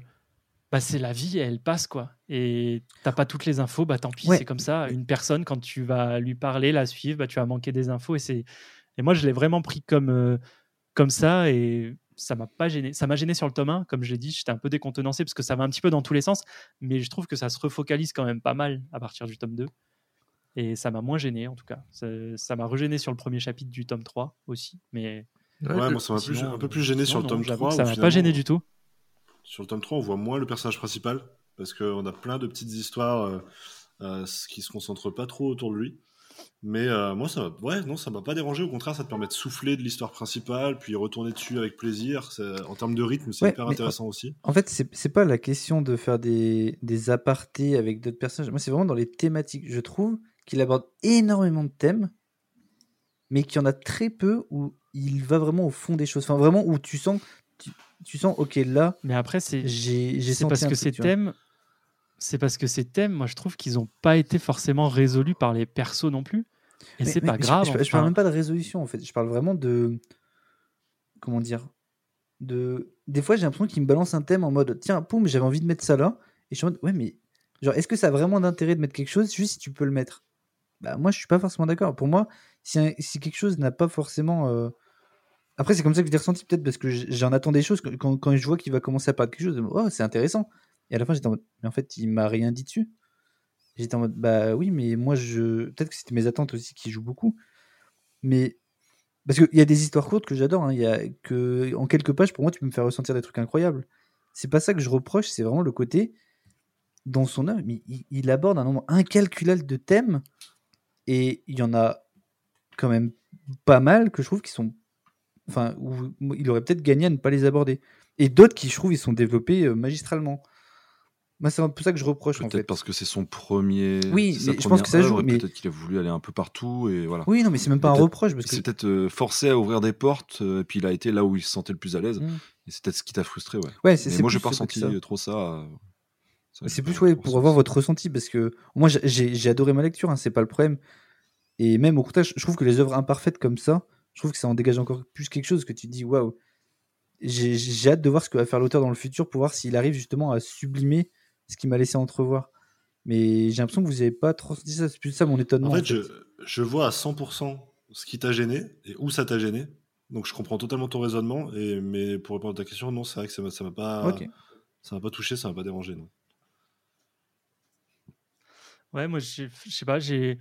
Speaker 1: bah, c'est la vie, elle passe quoi. Et t'as pas toutes les infos, bah tant pis,
Speaker 5: Ouais.
Speaker 1: c'est comme ça. Une personne, quand tu vas lui parler, la suivre, bah, tu vas manquer des infos. Et, c'est... et moi, je l'ai vraiment pris comme, euh, comme ça et ça m'a pas gêné. Ça m'a gêné sur le tome 1, comme je l'ai dit, j'étais un peu décontenancé parce que ça va un petit peu dans tous les sens, mais je trouve que ça se refocalise quand même pas mal à partir du tome 2. Et ça m'a moins gêné en tout cas. Ça, ça m'a regêné sur le premier chapitre du tome 3 aussi. Mais
Speaker 4: Ouais, moi, ça m'a un peu plus gêné
Speaker 1: sinon,
Speaker 4: sur le tome
Speaker 1: j'avoue
Speaker 4: 3.
Speaker 1: que Ça m'a pas gêné du tout.
Speaker 4: Sur le tome 3, on voit moins le personnage principal. parce qu'on a plein de petites histoires euh, euh, qui se concentrent pas trop autour de lui. Mais euh, moi, ça, ouais, non, ça m'a pas dérangé. Au contraire, ça te permet de souffler de l'histoire principale, puis retourner dessus avec plaisir. En termes de rythme, c'est
Speaker 5: Ouais,
Speaker 4: hyper intéressant aussi.
Speaker 5: En fait, c'est c'est pas la question de faire des, des apartés avec d'autres personnages. Moi, c'est vraiment dans les thématiques. Je trouve qu'il aborde énormément de thèmes, mais qu'il y en a très peu où il va vraiment au fond des choses. Enfin, vraiment où tu sens, tu, tu sens, ok, là,
Speaker 1: Mais après, c'est parce que ces thèmes, c'est parce que ces thèmes, moi je trouve qu'ils n'ont pas été forcément résolus par les persos non plus. Et c'est pas grave.
Speaker 5: Je, je parle même pas de résolution en fait. Je parle vraiment de. Comment dire de... Des fois, j'ai l'impression qu'il me balance un thème en mode tiens, poum, j'avais envie de mettre ça là. Et je suis en mode ouais, mais genre, est-ce que ça a vraiment d'intérêt de mettre quelque chose juste si tu peux le mettre? Bah, moi, je suis pas forcément d'accord. Pour moi, si, quelque chose n'a pas forcément. euh, Après, c'est comme ça que je l'ai ressenti peut-être parce que j'en attends des choses. Quand, quand je vois qu'il va commencer à parler de quelque chose, oh, c'est intéressant. Et à la fin, j'étais en mode mais en fait, il m'a rien dit dessus. J'étais en mode bah oui, mais moi, je. Peut-être que c'était mes attentes aussi qui jouent beaucoup. Mais parce qu'il y a des histoires courtes que j'adore. hein. Y a que en quelques pages, pour moi, tu peux me faire ressentir des trucs incroyables. C'est pas ça que je reproche. C'est vraiment le côté dans son œuvre. Il, il aborde un nombre incalculable de thèmes et il y en a quand même pas mal que je trouve qui sont, enfin, où il aurait peut-être gagné à ne pas les aborder. Et d'autres qui, je trouve, ils sont développés euh, magistralement. Moi, c'est un peu ça que je reproche en
Speaker 2: Peut-être
Speaker 5: fait.
Speaker 2: parce que c'est son premier.
Speaker 5: Oui,
Speaker 2: sa
Speaker 5: mais je pense que ça joue, mais-
Speaker 2: Peut-être qu'il a voulu aller un peu partout et voilà.
Speaker 5: Oui, non, mais c'est même pas un reproche parce que
Speaker 2: C'est peut-être euh, forcé à ouvrir des portes, euh, et puis il a été là où il se sentait le plus à l'aise.
Speaker 5: Mm.
Speaker 2: Et c'est peut-être ce qui t'a frustré, ouais.
Speaker 5: ouais, c'est
Speaker 2: Mais moi, j'ai pas ressenti
Speaker 5: ça.
Speaker 2: trop ça. ça,
Speaker 5: C'est plus ouais, pour avoir votre ressenti parce que moi j'ai adoré ma lecture, hein, c'est pas le problème. Et même au contraire, je trouve que les œuvres imparfaites comme ça, je trouve que ça en dégage encore plus quelque chose que tu te dis waouh. J'ai hâte de voir ce que va faire l'auteur dans le futur pour voir s'il arrive justement à sublimer ce qu'il m'a laissé entrevoir. Mais j'ai l'impression que vous avez pas trop senti ça, c'est plus ça mon étonnement.
Speaker 4: En fait,
Speaker 5: en
Speaker 4: je, je vois à 100% ce qui t'a gêné et où ça t'a gêné. Donc je comprends totalement ton raisonnement. Et, mais pour répondre à ta question, non, c'est vrai que ça ça m'a pas,
Speaker 5: Ok.
Speaker 4: ça m'a pas touché, ça m'a pas dérangé. Non.
Speaker 1: Ouais, moi, je sais pas, j'ai.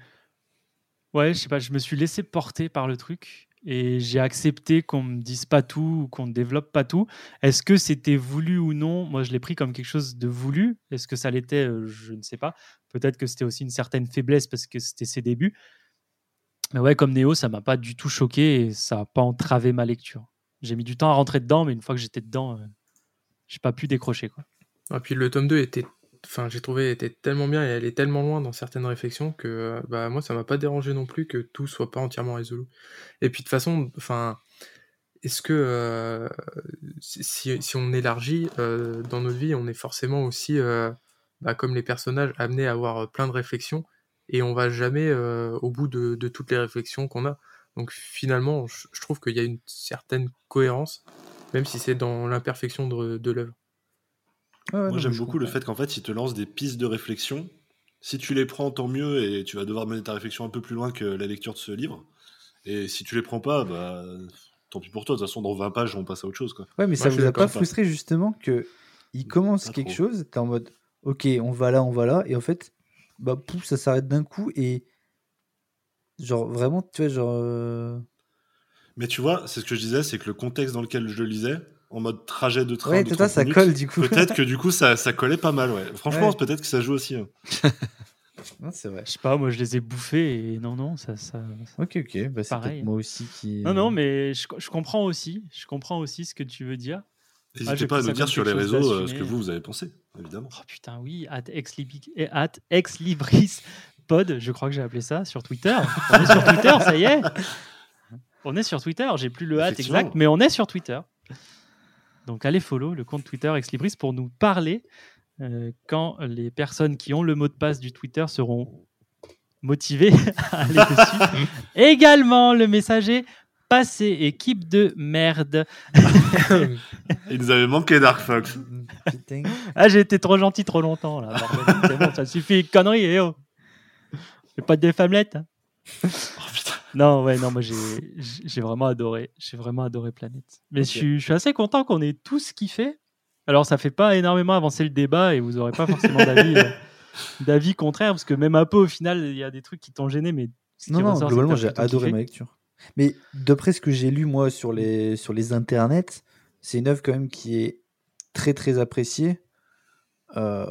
Speaker 1: Ouais, je sais pas, je me suis laissé porter par le truc et j'ai accepté qu'on me dise pas tout ou qu'on ne développe pas tout. Est-ce que c'était voulu ou non? Moi, je l'ai pris comme quelque chose de voulu. Est-ce que ça l'était? Euh, Je ne sais pas. Peut-être que c'était aussi une certaine faiblesse parce que c'était ses débuts. Mais ouais, comme Néo, ça m'a pas du tout choqué et ça n'a pas entravé ma lecture. J'ai mis du temps à rentrer dedans, mais une fois que j'étais dedans, euh, j'ai pas pu décrocher. Quoi.
Speaker 3: Et Ah, puis le tome 2 était, enfin j'ai trouvé était tellement bien et elle est tellement loin dans certaines réflexions que euh, bah moi ça m'a pas dérangé non plus que tout soit pas entièrement résolu. Et puis de façon, enfin est-ce que euh, si, si- si on élargit euh, dans notre vie, on est forcément aussi euh, bah, comme les personnages amenés à avoir euh, plein de réflexions et on va jamais euh, au bout de, de toutes les réflexions qu'on a. Donc finalement, je, je trouve qu'il y a une certaine cohérence, même si c'est dans l'imperfection de, de l'œuvre.
Speaker 5: Ouais,
Speaker 4: Moi, j'aime beaucoup le fait qu'en fait, il te lance des pistes de réflexion. Si tu les prends, tant mieux, et tu vas devoir mener ta réflexion un peu plus loin que la lecture de ce livre. Et si tu les prends pas, bah, tant pis pour toi. De toute façon, dans 20 pages, on passe à autre chose. Quoi.
Speaker 5: Ouais, mais
Speaker 3: Moi,
Speaker 5: ça vous a pas
Speaker 4: pas.
Speaker 5: frustré justement que il commence
Speaker 4: Pas
Speaker 5: quelque
Speaker 4: trop.
Speaker 5: chose, t'es en mode ok, on va là, on va là, et en fait, bah pouf, ça s'arrête d'un coup et genre vraiment, tu vois, genre euh,
Speaker 4: Mais tu vois, c'est ce que je disais, c'est que le contexte dans lequel je le lisais, en mode trajet de train
Speaker 5: ouais,
Speaker 4: de
Speaker 5: toi,
Speaker 4: 30
Speaker 5: ça
Speaker 4: minutes,
Speaker 5: colle du coup.
Speaker 4: Peut-être que du coup, ça, ça collait pas mal, ouais. Franchement,
Speaker 5: Ouais.
Speaker 4: peut-être que ça joue aussi. hein.
Speaker 5: Non, c'est vrai.
Speaker 1: Je sais pas, moi, je les ai bouffés et non, non, ça. ça...
Speaker 5: Ok, ok, bah c'est moi aussi qui.
Speaker 1: Non, non, mais je, je comprends aussi. Je comprends aussi ce que tu veux dire.
Speaker 4: N'hésitez
Speaker 1: j'ai
Speaker 4: pas à nous dire sur les réseaux euh, ce que vous, vous avez pensé, évidemment.
Speaker 1: Oh putain, oui, at ex, Libi- eh, at ex libris pod, je crois que j'ai appelé ça sur Twitter. On est sur Twitter, ça y est. On est sur Twitter, j'ai plus le at
Speaker 4: Effectivement.
Speaker 1: exact, mais on est sur Twitter. Donc allez follow le compte Twitter ex libris pour nous parler euh, quand les personnes qui ont le mot de passe du Twitter seront motivées à aller dessus. Également, le message est passé, équipe de merde.
Speaker 4: Il nous avait manqué Dark Fox.
Speaker 1: Ah, j'ai été trop gentil trop longtemps là. bon, ça suffit, connerie, eh oh. Fais pas des femmelettes. hein. Non, ouais, non, moi j'ai j'ai vraiment adoré. J'ai vraiment adoré Planète. Mais je, suis, je suis assez content qu'on ait tous kiffé. Alors, ça fait pas énormément avancer le débat et vous aurez pas forcément d'avis euh, d'avis contraire parce que même un peu au final, il y a des trucs qui t'ont gêné, mais
Speaker 5: Non, non,
Speaker 1: ressort,
Speaker 5: globalement, j'ai adoré
Speaker 1: kiffé.
Speaker 5: ma lecture. Mais d'après ce que j'ai lu, moi, sur les, sur les internets, c'est une œuvre quand même qui est très, très appréciée. euh,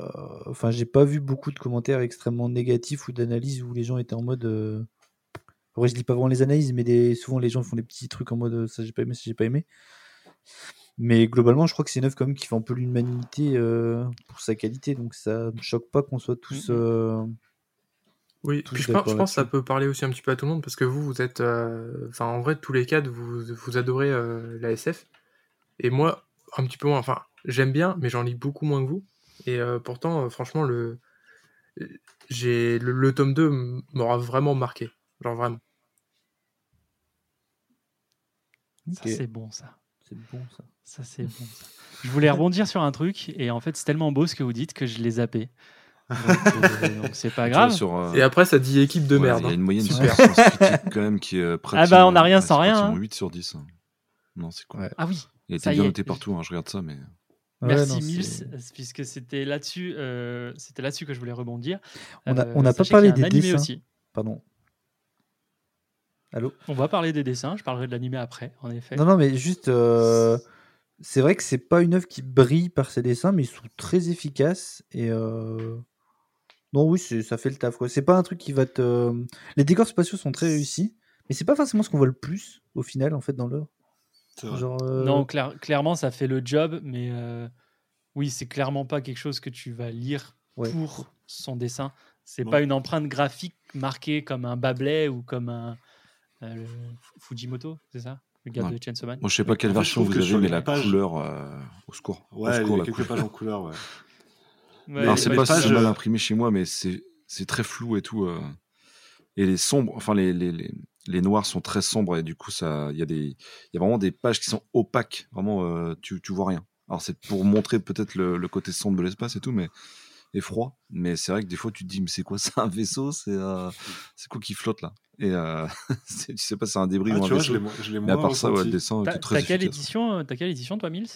Speaker 5: enfin, j'ai pas vu beaucoup de commentaires extrêmement négatifs ou d'analyses où les gens étaient en mode. euh, Ouais, je lis pas vraiment les analyses, mais des... souvent les gens font des petits trucs en mode euh, ça j'ai pas aimé, ça j'ai pas aimé. Mais globalement, je crois que c'est une œuvre quand même qui fait un peu l'humanité euh, pour sa qualité, donc ça me choque pas qu'on soit tous.
Speaker 1: Mhm.
Speaker 5: euh,
Speaker 3: Oui,
Speaker 5: Tous
Speaker 3: puis je, pense,
Speaker 5: d'accord
Speaker 3: je pense que ça peut parler aussi un petit peu à tout le monde parce que vous, vous êtes. Enfin, en vrai, tous les quatre, vous, vous adorez la SF. Et moi, un petit peu moins. Enfin, j'aime bien, mais j'en lis beaucoup moins que vous. Et euh, pourtant, euh, franchement, le, j'ai, le, le tome 2 m'aura vraiment marqué. Genre vraiment.
Speaker 1: Ça, c'est bon, ça.
Speaker 5: c'est bon ça.
Speaker 1: Ça, c'est bon. ça. Je voulais rebondir sur un truc, et en fait, c'est tellement beau ce que vous dites que je l'ai zappé. Donc, euh, c'est pas grave.
Speaker 2: sur, euh,
Speaker 3: Et après, ça dit équipe de
Speaker 2: ouais,
Speaker 3: merde.
Speaker 2: Il y a
Speaker 3: hein.
Speaker 2: une moyenne
Speaker 3: Super.
Speaker 2: quand même qui est euh,
Speaker 1: Ah bah, on a rien
Speaker 2: pratiquement-
Speaker 1: sans rien,
Speaker 2: pratiquement
Speaker 1: hein.
Speaker 2: 8 sur 10. hein. Non, c'est quoi
Speaker 5: Ouais.
Speaker 1: Ah oui,
Speaker 2: Il
Speaker 1: ça
Speaker 2: était
Speaker 1: y
Speaker 2: bien
Speaker 1: est.
Speaker 2: noté partout, hein, je regarde ça, mais.
Speaker 5: Ouais,
Speaker 1: merci
Speaker 5: non,
Speaker 1: Mills, puisque c'était là-dessus, euh, c'était là-dessus que je voulais rebondir.
Speaker 5: On a-
Speaker 1: Euh,
Speaker 5: on n'a pas parlé des dessins.
Speaker 1: aussi.
Speaker 5: Pardon. Allô
Speaker 1: On va parler des dessins, je parlerai de l'animé après, en effet.
Speaker 5: Non, non, mais juste. euh, C'est vrai que c'est pas une œuvre qui brille par ses dessins, mais ils sont très efficaces. Et. euh, Non, oui, ça fait le taf. C'est pas un truc qui va te. Les décors spatiaux sont très réussis, mais c'est pas forcément ce qu'on voit le plus, au final, en fait, dans l'œuvre. Euh,
Speaker 1: Non, clair- clairement, ça fait le job, mais euh, oui, c'est clairement pas quelque chose que tu vas lire
Speaker 5: Ouais.
Speaker 1: pour son dessin. C'est pas une empreinte graphique marquée comme un Bablet ou comme un le Fujimoto, c'est ça? Le gars
Speaker 2: Ouais.
Speaker 1: de Chainsaw Man?
Speaker 2: Moi, je sais pas quelle
Speaker 4: En
Speaker 2: version vous
Speaker 4: que
Speaker 2: avez, mais la
Speaker 4: pages-
Speaker 2: couleur. euh, Au secours. Au
Speaker 4: Ouais, il y
Speaker 2: secours,
Speaker 4: a quelques
Speaker 2: couleur.
Speaker 4: pages en couleur, ouais.
Speaker 1: Ouais,
Speaker 2: Alors, c'est pas
Speaker 1: pages-
Speaker 2: si mal
Speaker 4: euh,
Speaker 2: imprimé chez moi, mais c'est c'est très flou et tout. euh. Et les sombres, enfin les, les, les, les noirs sont très sombres et du coup ça, il y a des, il y a vraiment des pages qui sont opaques. Vraiment, euh, tu tu vois rien. Alors c'est pour montrer peut-être le, le côté sombre de l'espace et tout, mais et froid. Mais c'est vrai que des fois tu te dis mais c'est quoi C'est un vaisseau? C'est euh, c'est quoi qui flotte là? Et euh, tu sais pas si c'est un débris
Speaker 4: Ah,
Speaker 2: ou un
Speaker 4: tu vois, je l'ai mo- je l'ai
Speaker 2: Mais à
Speaker 4: moins
Speaker 2: part ça, ouais,
Speaker 4: ressenti.
Speaker 2: le dessin
Speaker 1: T'as quelle
Speaker 2: efficace.
Speaker 1: édition euh, T'as quelle édition, toi, Mills?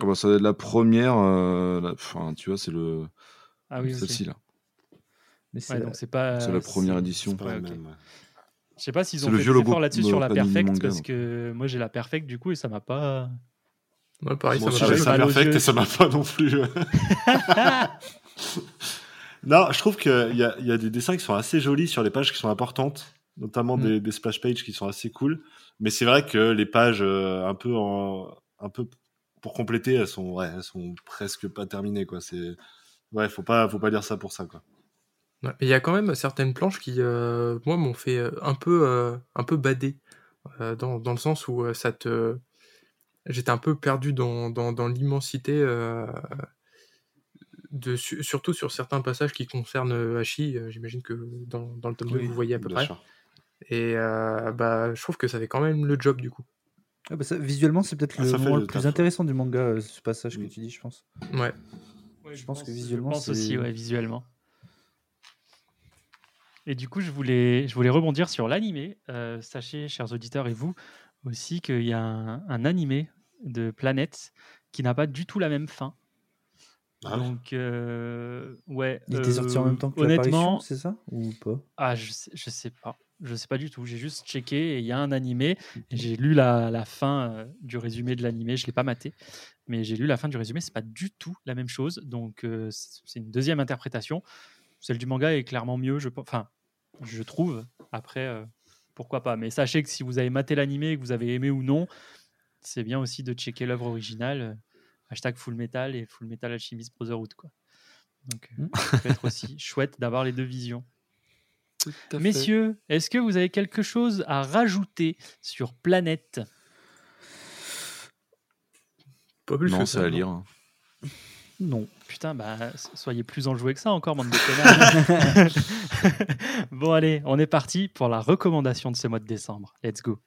Speaker 2: Ah bah, ça, la première, euh, la- enfin, tu vois, c'est le
Speaker 1: Ah oui,
Speaker 2: celle-ci là.
Speaker 5: Mais c'est
Speaker 1: Ouais, donc c'est pas.
Speaker 2: C'est la première édition.
Speaker 4: C'est pas
Speaker 1: Ouais, ok.
Speaker 4: même.
Speaker 1: Je sais pas s'ils ont
Speaker 2: le
Speaker 1: fait efforts là-dessus
Speaker 2: de
Speaker 1: sur la perfect
Speaker 2: Manga,
Speaker 1: parce que moi j'ai la perfect du coup et ça m'a pas.
Speaker 3: Ouais, pareil,
Speaker 4: Moi
Speaker 3: ça m'a
Speaker 1: aux
Speaker 4: perfect et ça m'a pas non plus. non, je trouve qu'il y a, y a des dessins qui sont assez jolis sur les pages qui sont importantes, notamment
Speaker 5: Mm.
Speaker 4: des, des splash pages qui sont assez cool. Mais c'est vrai que les pages euh, un peu en, un peu pour compléter, elles sont, ouais, elles sont presque pas terminées quoi. C'est, ouais, faut pas, faut pas dire ça pour ça quoi.
Speaker 3: Ouais, mais il y a quand même certaines planches qui, euh, moi, m'ont fait euh, un peu, euh, un peu bader, dans, dans le sens où ça te... J'étais un peu perdu dans, dans, dans l'immensité, de, surtout sur certains passages qui concernent euh, Hachi. euh, J'imagine que dans, dans le tome 2,
Speaker 4: Oui,
Speaker 3: vous voyez à peu près.
Speaker 4: sûr.
Speaker 3: Et euh, bah, je trouve que ça fait quand même le job, du coup.
Speaker 5: Ah bah ça, visuellement, c'est peut-être
Speaker 4: Ah,
Speaker 5: le
Speaker 4: ça fait
Speaker 5: moment
Speaker 4: le
Speaker 5: le plus intéressant du manga, euh, ce passage que
Speaker 4: Mm.
Speaker 5: tu dis, je pense.
Speaker 3: Ouais.
Speaker 5: Je pense que visuellement,
Speaker 1: Je pense aussi, ouais, visuellement. Et du coup, je voulais, je voulais rebondir sur l'animé. Euh, sachez, chers auditeurs et vous aussi, qu'il y a un, un animé de Planète qui n'a pas du tout la même fin.
Speaker 4: Ah.
Speaker 1: Donc, euh, ouais.
Speaker 5: Il était sorti en
Speaker 1: euh,
Speaker 5: même temps que
Speaker 1: Honnêtement,
Speaker 5: c'est ça Ou pas?
Speaker 1: Ah, je sais, je sais pas. Je sais pas du tout. J'ai juste checké et il y a un animé. et J'ai lu la, la fin euh, du résumé de l'animé. Je l'ai pas maté, mais j'ai lu la fin du résumé. C'est pas du tout la même chose. Donc euh, c'est une deuxième interprétation. Celle du manga est clairement mieux. Je, enfin, je trouve. Après, euh, pourquoi pas? Mais sachez que si vous avez maté l'animé et que vous avez aimé ou non, c'est bien aussi de checker l'œuvre originale. Hashtag Full Metal et Full Metal Alchemist Brotherhood quoi. Donc euh,
Speaker 5: Mm.
Speaker 1: ça peut être aussi chouette d'avoir les deux visions. Messieurs, est-ce que vous avez quelque chose à rajouter sur Planète?
Speaker 3: Pas plus
Speaker 2: Non,
Speaker 3: que ça,
Speaker 2: à lire. hein.
Speaker 5: Non.
Speaker 1: Putain, bah, soyez plus enjoués que ça encore, bande de connards. bon, allez, on est parti pour la recommandation de ce mois de décembre. Let's go.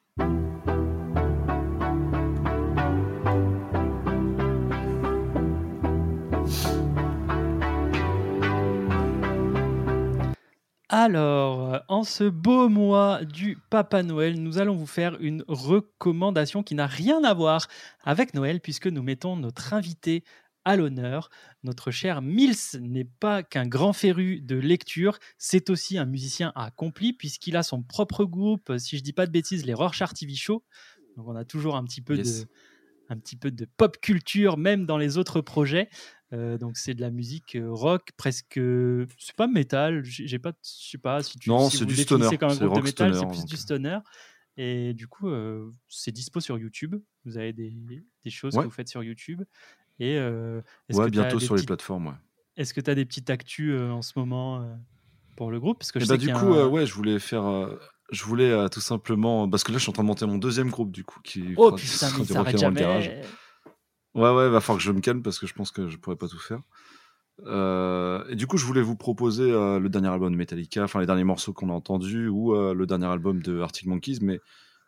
Speaker 1: Alors, en ce beau mois du Papa Noël, nous allons vous faire une recommandation qui n'a rien à voir avec Noël, puisque nous mettons notre invité à l'honneur. Notre cher Mills n'est pas qu'un grand féru de lecture, c'est aussi un musicien accompli, puisqu'il a son propre groupe, si je dis pas de bêtises, les Rorschach TV Show. Donc on a toujours un petit peu
Speaker 2: Yes.
Speaker 1: de un petit peu de pop culture, même dans les autres projets. Euh, donc c'est de la musique euh, rock, presque. C'est pas métal. J'ai pas, je sais pas si tu.
Speaker 2: Non,
Speaker 1: si
Speaker 2: c'est du stoner, c'est
Speaker 1: groupe de
Speaker 2: rock
Speaker 1: métal, c'est plus du stoner. Et du coup, euh, c'est dispo sur YouTube. Vous avez des, des choses
Speaker 2: Ouais.
Speaker 1: que vous faites sur YouTube. Et euh,
Speaker 2: Ouais,
Speaker 1: que
Speaker 2: bientôt sur les plateformes, ouais.
Speaker 1: Est-ce que tu as des petites actus euh, en ce moment euh, pour le groupe? Parce que je sais
Speaker 2: bah, du coup,
Speaker 1: un-
Speaker 2: euh, ouais, je voulais faire. euh, je voulais euh, tout simplement. Parce que là, je suis en train de monter mon deuxième groupe, du coup. Qui
Speaker 1: Oh putain, mais ça jamais.
Speaker 2: Ouais, ouais, va falloir que je me calme parce que je pense que je pourrais pas tout faire. Euh, et du coup, je voulais vous proposer euh, le dernier album de Metallica, enfin les derniers morceaux qu'on a entendus, ou euh, le dernier album de Arctic Monkeys, mais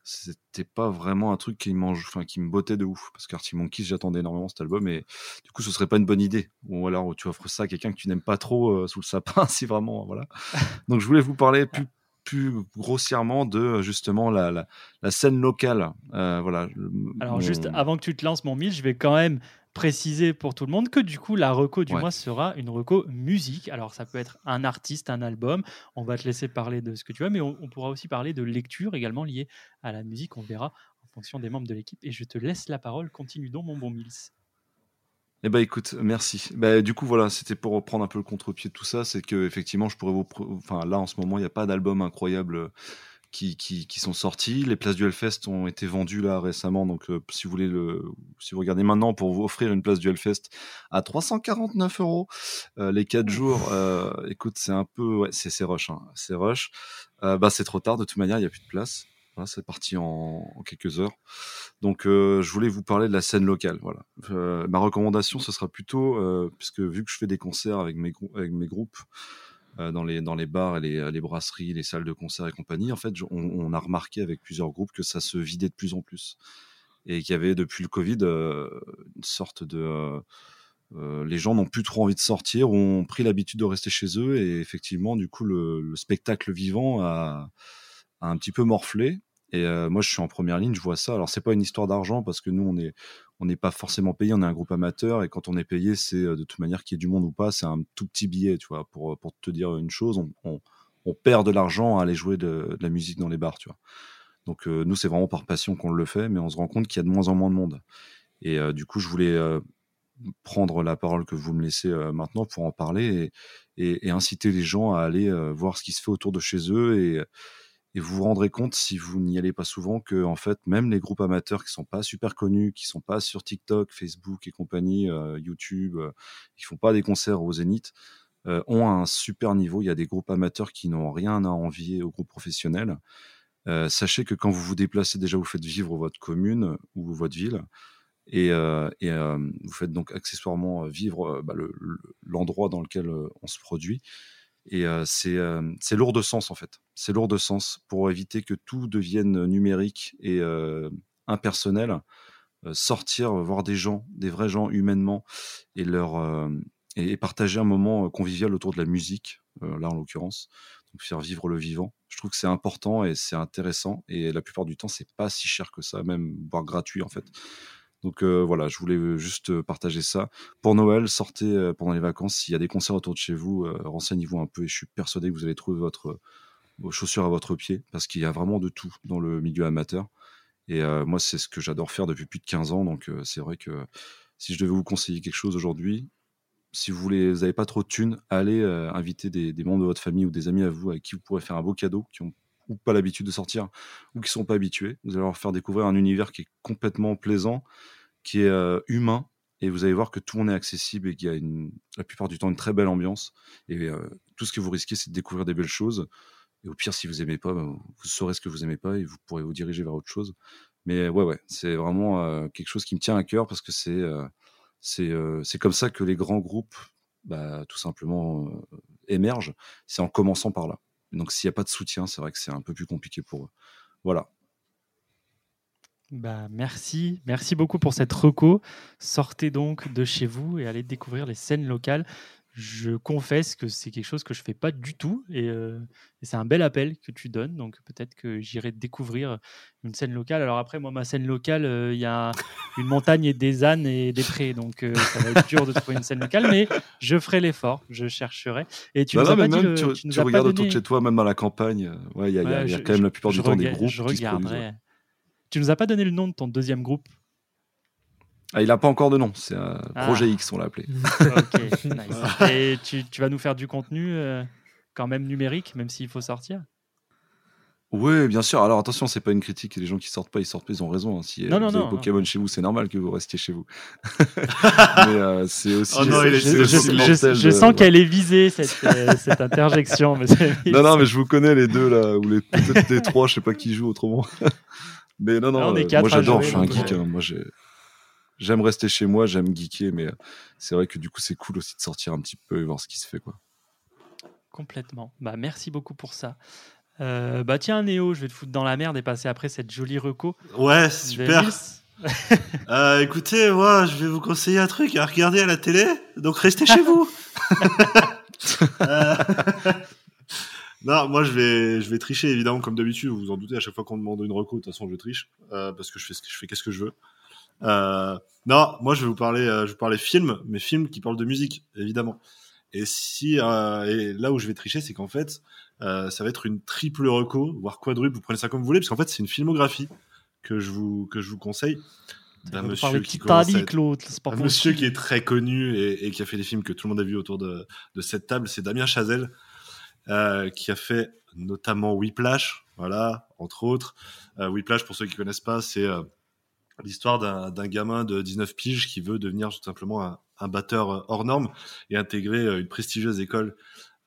Speaker 2: c'était pas vraiment un truc qui, me bottait de ouf. Parce qu'Arctic Monkeys, j'attendais énormément cet album, et du coup, ce serait pas une bonne idée. Ou alors, tu offres ça à quelqu'un que tu n'aimes pas trop sous le sapin, si vraiment, voilà. Donc, je voulais vous parler plus, plus grossièrement de justement la, la, la scène locale. Euh, voilà.
Speaker 1: Alors
Speaker 2: mon-
Speaker 1: juste avant que tu te lances mon mille, je vais quand même préciser pour tout le monde que du coup la reco du
Speaker 2: Ouais.
Speaker 1: mois sera une reco musique. Alors ça peut être un artiste, un album. On va te laisser parler de ce que tu veux, mais on, on pourra aussi parler de lecture également liée à la musique. On verra en fonction des membres de l'équipe. Et je te laisse la parole. Continue donc mon bon Mills.
Speaker 2: Eh ben écoute, merci. Bah, du coup voilà, c'était pour reprendre un peu le contre-pied de tout ça, c'est que effectivement je pourrais vous, enfin là en ce moment il n'y a pas d'album incroyable euh, qui, qui, qui sont sortis. Les places du Hellfest ont été vendues là récemment, donc euh, si vous voulez le, si vous regardez maintenant pour vous offrir une place du Hellfest à 349 euros euh, les 4 jours, euh, écoute c'est un peu, ouais c'est c'est rush, hein, c'est rush. Euh, bah c'est trop tard de toute manière, il n'y a plus de place. Voilà, c'est parti en, quelques heures. Donc, euh, je voulais vous parler de la scène locale. Voilà. Euh, ma recommandation, ce sera plutôt, euh, puisque vu que je fais des concerts avec mes, groupes dans, les, bars et les, brasseries, les salles de concert et compagnie, en fait, on, a remarqué avec plusieurs groupes que ça se vidait de plus en plus. Et qu'il y avait depuis le Covid une sorte de. les gens n'ont plus trop envie de sortir, ont pris l'habitude de rester chez eux et effectivement, du coup, le spectacle vivant a, un petit peu morflé. Et euh, moi, je suis en première ligne, je vois ça. Alors, c'est pas une histoire d'argent parce que nous, on est, on n'est pas forcément payé. On est un groupe amateur et quand on est payé, c'est euh, de toute manière qu'il y ait du monde ou pas, c'est un tout petit billet, tu vois. Pour, pour te dire une chose, on, on, perd de l'argent à aller jouer de, la musique dans les bars, tu vois. Donc, euh, nous, c'est vraiment par passion qu'on le fait, mais on se rend compte qu'il y a de moins en moins de monde. Et euh, du coup, je voulais euh, prendre la parole que vous me laissez euh, maintenant pour en parler et, et, inciter les gens à aller euh, voir ce qui se fait autour de chez eux et, et vous vous rendrez compte si vous n'y allez pas souvent que en fait même les groupes amateurs qui sont pas super connus, qui sont pas sur TikTok, Facebook et compagnie, euh, YouTube, euh, qui font pas des concerts au Zénith, euh, ont un super niveau. Il y a des groupes amateurs qui n'ont rien à envier aux groupes professionnels. Euh, sachez que quand vous vous déplacez, déjà vous faites vivre votre commune ou votre ville. Et, vous faites donc accessoirement vivre bah, le- le- l'endroit dans lequel on se produit. Et euh, c'est lourd de sens en fait. C'est lourd de sens pour éviter que tout devienne numérique et impersonnel. Sortir, voir des gens, des vrais gens humainement, et leur et, partager un moment convivial autour de la musique, là en l'occurrence, donc faire vivre le vivant. Je trouve que c'est important et c'est intéressant. Et la plupart du temps, c'est pas si cher que ça, même voire gratuit en fait. Donc euh, voilà, je voulais juste euh, partager ça. Pour Noël, sortez euh, pendant les vacances. S'il y a des concerts autour de chez vous, euh, renseignez-vous un peu et je suis persuadé que vous allez trouver vos chaussures à votre pied parce qu'il y a vraiment de tout dans le milieu amateur. Et euh, moi, c'est ce que j'adore faire depuis plus de 15 ans. Donc euh, c'est vrai que si je devais vous conseiller quelque chose aujourd'hui, si vous voulez, vous n'avez pas trop de thunes, allez euh, inviter des, des membres de votre famille ou des amis à vous avec qui vous pourrez faire un beau cadeau, qui ont pas l'habitude de sortir ou qui sont pas habitués. Vous allez leur faire découvrir un univers qui est complètement plaisant, qui est euh, humain, et vous allez voir que tout le est accessible et qu'il y a la plupart du temps une très belle ambiance. Et euh, tout ce que vous risquez, c'est de découvrir des belles choses. Et au pire, si vous aimez pas, ben, vous saurez ce que vous aimez pas et vous pourrez vous diriger vers autre chose. Mais ouais, ouais, c'est vraiment euh, quelque chose qui me tient à cœur parce que c'est euh, euh, comme ça que les grands groupes, bah, tout simplement, euh, émergent. C'est en commençant par là. Donc s'il n'y a pas de soutien, c'est vrai que c'est un peu plus compliqué pour eux. Voilà.
Speaker 1: Bah, merci, merci beaucoup pour cette reco. Sortez donc de chez vous et allez découvrir les scènes locales. Je confesse que c'est quelque chose que je fais pas du tout et, euh, et c'est un bel appel que tu donnes. Donc peut-être que j'irai découvrir une scène locale. Alors après, moi, ma scène locale, euh, il y a une montagne et des ânes et des prés, donc euh, ça va être dur de trouver une scène locale, mais je ferai l'effort, je chercherai. Et tu
Speaker 2: Bah
Speaker 1: nous
Speaker 2: là,
Speaker 1: as pas
Speaker 2: mais
Speaker 1: dit
Speaker 2: même,
Speaker 1: le-
Speaker 2: tu,
Speaker 1: tu nous
Speaker 2: tu
Speaker 1: as pas
Speaker 2: regardes autour de chez toi, même à la campagne. Ouais, il y a, y y quand même la plupart du temps des groupes
Speaker 1: je
Speaker 2: qui se produisent.
Speaker 1: regarderai.
Speaker 2: ouais.
Speaker 1: Tu nous as pas donné le nom de ton deuxième groupe?
Speaker 2: Ah, il a pas encore de nom, c'est un
Speaker 1: Ah.
Speaker 2: projet X, on l'a appelé.
Speaker 1: Ok, nice. Et tu, tu vas nous faire du contenu euh, quand même numérique, même s'il faut sortir?
Speaker 2: Oui, bien sûr. Alors attention, c'est pas une critique. Les gens qui sortent pas, ils sortent pas, ils ont raison. hein. Si
Speaker 1: Non, non,
Speaker 2: vous avez
Speaker 1: non,
Speaker 2: Pokémon chez vous, c'est normal que vous restiez chez vous. Mais euh, c'est aussi.
Speaker 4: Oh non,
Speaker 1: je, je-
Speaker 2: de-
Speaker 1: sens qu'elle est visée, cette, euh, cette interjection. monsieur.
Speaker 2: Non, non, mais je vous connais les deux là, ou les peut-être les trois, je sais pas qui joue autrement. mais non, non,
Speaker 1: Ah, on est
Speaker 2: euh,
Speaker 1: quatre
Speaker 2: moi j'adore, je suis un geek. hein. Moi j'ai- j'aime rester chez moi, j'aime geeker, mais euh, c'est vrai que du coup c'est cool aussi de sortir un petit peu et voir ce qui se fait quoi.
Speaker 1: Complètement. Bah, merci beaucoup pour ça. Euh, bah tiens, Néo, je vais te foutre dans la merde et passer après cette jolie reco.
Speaker 4: Ouais,
Speaker 1: de
Speaker 4: super. Euh, écoutez, moi, je vais vous conseiller un truc à regarder à la télé. Donc, restez chez vous. Euh, non, moi, je vais, je vais tricher, évidemment, comme d'habitude. Vous vous en doutez, à chaque fois qu'on me demande une reco, de toute façon, je triche. euh, parce que je fais, ce que je fais qu'est-ce que je veux. Euh, non, moi, je vais vous parler, euh, je vais vous parler films, mais films qui parlent de musique, évidemment. Et si, euh, et là où je vais tricher, c'est qu'en fait, euh, ça va être une triple reco, voire quadruple. Vous prenez ça comme vous voulez, parce qu'en fait, c'est une filmographie que je vous, que je vous conseille d'un monsieur qui être- un monsieur qui est très connu et, et qui a fait des films que tout le monde a vu autour de, de cette table, c'est Damien Chazelle, euh, qui a fait notamment Whiplash, voilà, entre autres. Euh, Whiplash, pour ceux qui connaissent pas, c'est euh, l'histoire d'un gamin de 19 piges qui veut devenir tout simplement un, un batteur euh, hors norme et intégrer euh, une prestigieuse école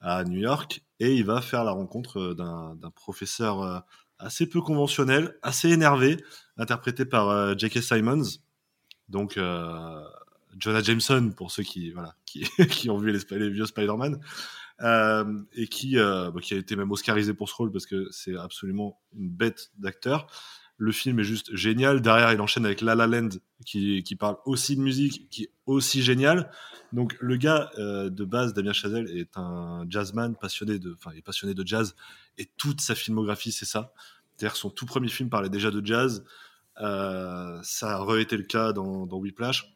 Speaker 4: à New York. Et il va faire la rencontre euh, d'un professeur assez peu conventionnel, assez énervé, interprété par J.K. Simons. Donc, euh, Jonah Jameson, pour ceux qui, voilà, qui, qui ont vu les, les vieux Spider-Man, euh, et qui, euh, bah, qui a été même oscarisé pour ce rôle parce que c'est absolument une bête d'acteur. Le film est juste génial. Derrière, il enchaîne avec La La Land, qui, qui parle aussi de musique, qui est aussi génial. Donc, le gars euh, de base, Damien Chazelle, est un jazzman passionné de, enfin, il est passionné de jazz, et toute sa filmographie, c'est ça. C'est-à-dire son tout premier film parlait déjà de jazz. Euh, ça a re-été le cas dans, dans Whiplash.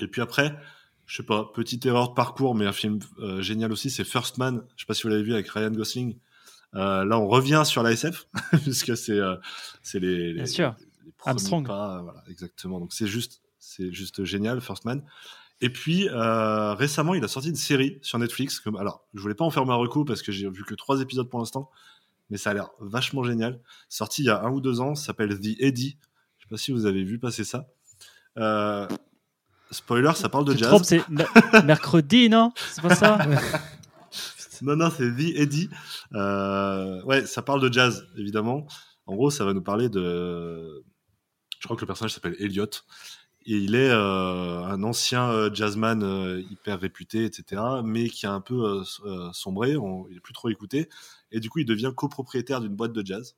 Speaker 4: Et puis après, je sais pas, petite erreur de parcours, mais un film euh, génial aussi, c'est First Man. Je sais pas si vous l'avez vu avec Ryan Gosling. Euh, là, on revient sur la SF, puisque c'est euh, c'est les,
Speaker 1: Bien sûr.
Speaker 4: les
Speaker 1: Armstrong.
Speaker 4: pas, voilà, exactement. Donc c'est juste, c'est juste génial, First Man. Et puis euh, récemment, il a sorti une série sur Netflix. Comme, alors, je voulais pas en faire ma reco parce que j'ai vu que trois épisodes pour l'instant, mais ça a l'air vachement génial. Sorti il y a un ou deux ans, ça s'appelle The Eddie. Je sais pas si vous avez vu passer ça. Euh, spoiler, ça parle de
Speaker 1: Tu te
Speaker 4: jazz.
Speaker 1: trompes, c'est me- mercredi, non? C'est pas ça?
Speaker 4: Non, non, c'est The Eddie. Euh, ouais, ça parle de jazz, évidemment. En gros, ça va nous parler de. Je crois que le personnage s'appelle Elliot. Et il est euh, un ancien euh, jazzman hyper réputé, etc., mais qui a un peu sombré, on- il est plus trop écouté. Et du coup, il devient copropriétaire d'une boîte de jazz.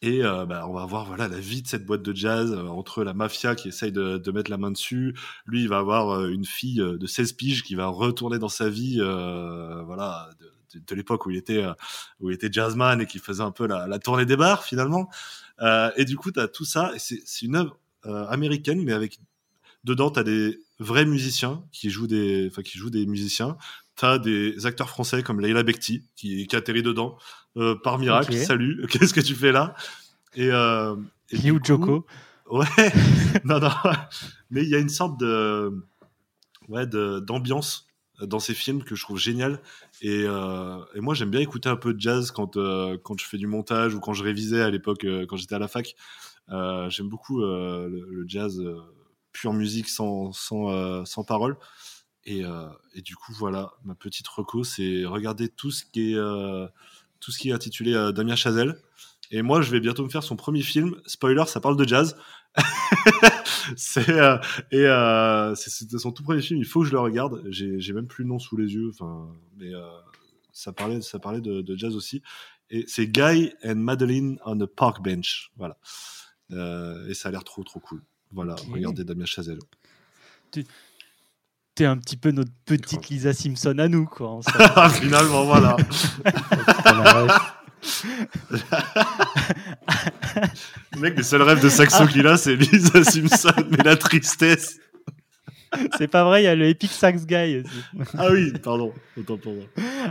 Speaker 4: Et euh, bah, on va voir voilà la vie de cette boîte de jazz euh, entre la mafia qui essaye de, mettre la main dessus. Lui, il va avoir euh, une fille de 16 piges qui va retourner dans sa vie, voilà, de, l'époque où il était où il était jazzman et qui faisait un peu la, tournée des bars finalement. Et du coup, tu as tout ça. Et c'est une œuvre américaine, mais avec dedans, tu as des vrais musiciens qui jouent des, enfin qui jouent des musiciens. T'as des acteurs français comme Leila Bekti qui, qui atterrit dedans euh, par miracle. Salut, qu'est-ce que tu fais là? Et, euh, et coup-
Speaker 1: Joko?
Speaker 4: Ouais, non, non, mais il y a une sorte de, ouais, de- d'ambiance dans ces films que je trouve génial. Et, euh, et moi, j'aime bien écouter un peu de jazz quand, euh, quand je fais du montage ou quand je révisais à l'époque, quand j'étais à la fac. J'aime beaucoup le, le jazz pure musique sans, sans, sans parole. Et, et du coup, voilà, ma petite reco, c'est regarder tout ce qui est, tout ce qui est intitulé euh, Damien Chazelle. Et moi, je vais bientôt me faire son premier film. Spoiler, ça parle de jazz. c'est euh, et euh, c'était son tout premier film. Il faut que je le regarde. J'ai même plus le nom sous les yeux. Enfin, mais euh, ça parlait, ça parlait de, de jazz aussi. Et c'est Guy and Madeline on a park bench. Voilà. Et ça a l'air trop trop cool. Voilà, regardez Damien Chazelle.
Speaker 1: T'es un petit peu notre petite Lisa Simpson à nous, quoi. en somme.
Speaker 4: Finalement, voilà. Le mec, les seuls rêves de saxo qu'il a, c'est Lisa Simpson, mais la tristesse.
Speaker 1: C'est pas vrai, il y a le Epic Sax Guy aussi.
Speaker 4: Ah oui, pardon, autant pour moi.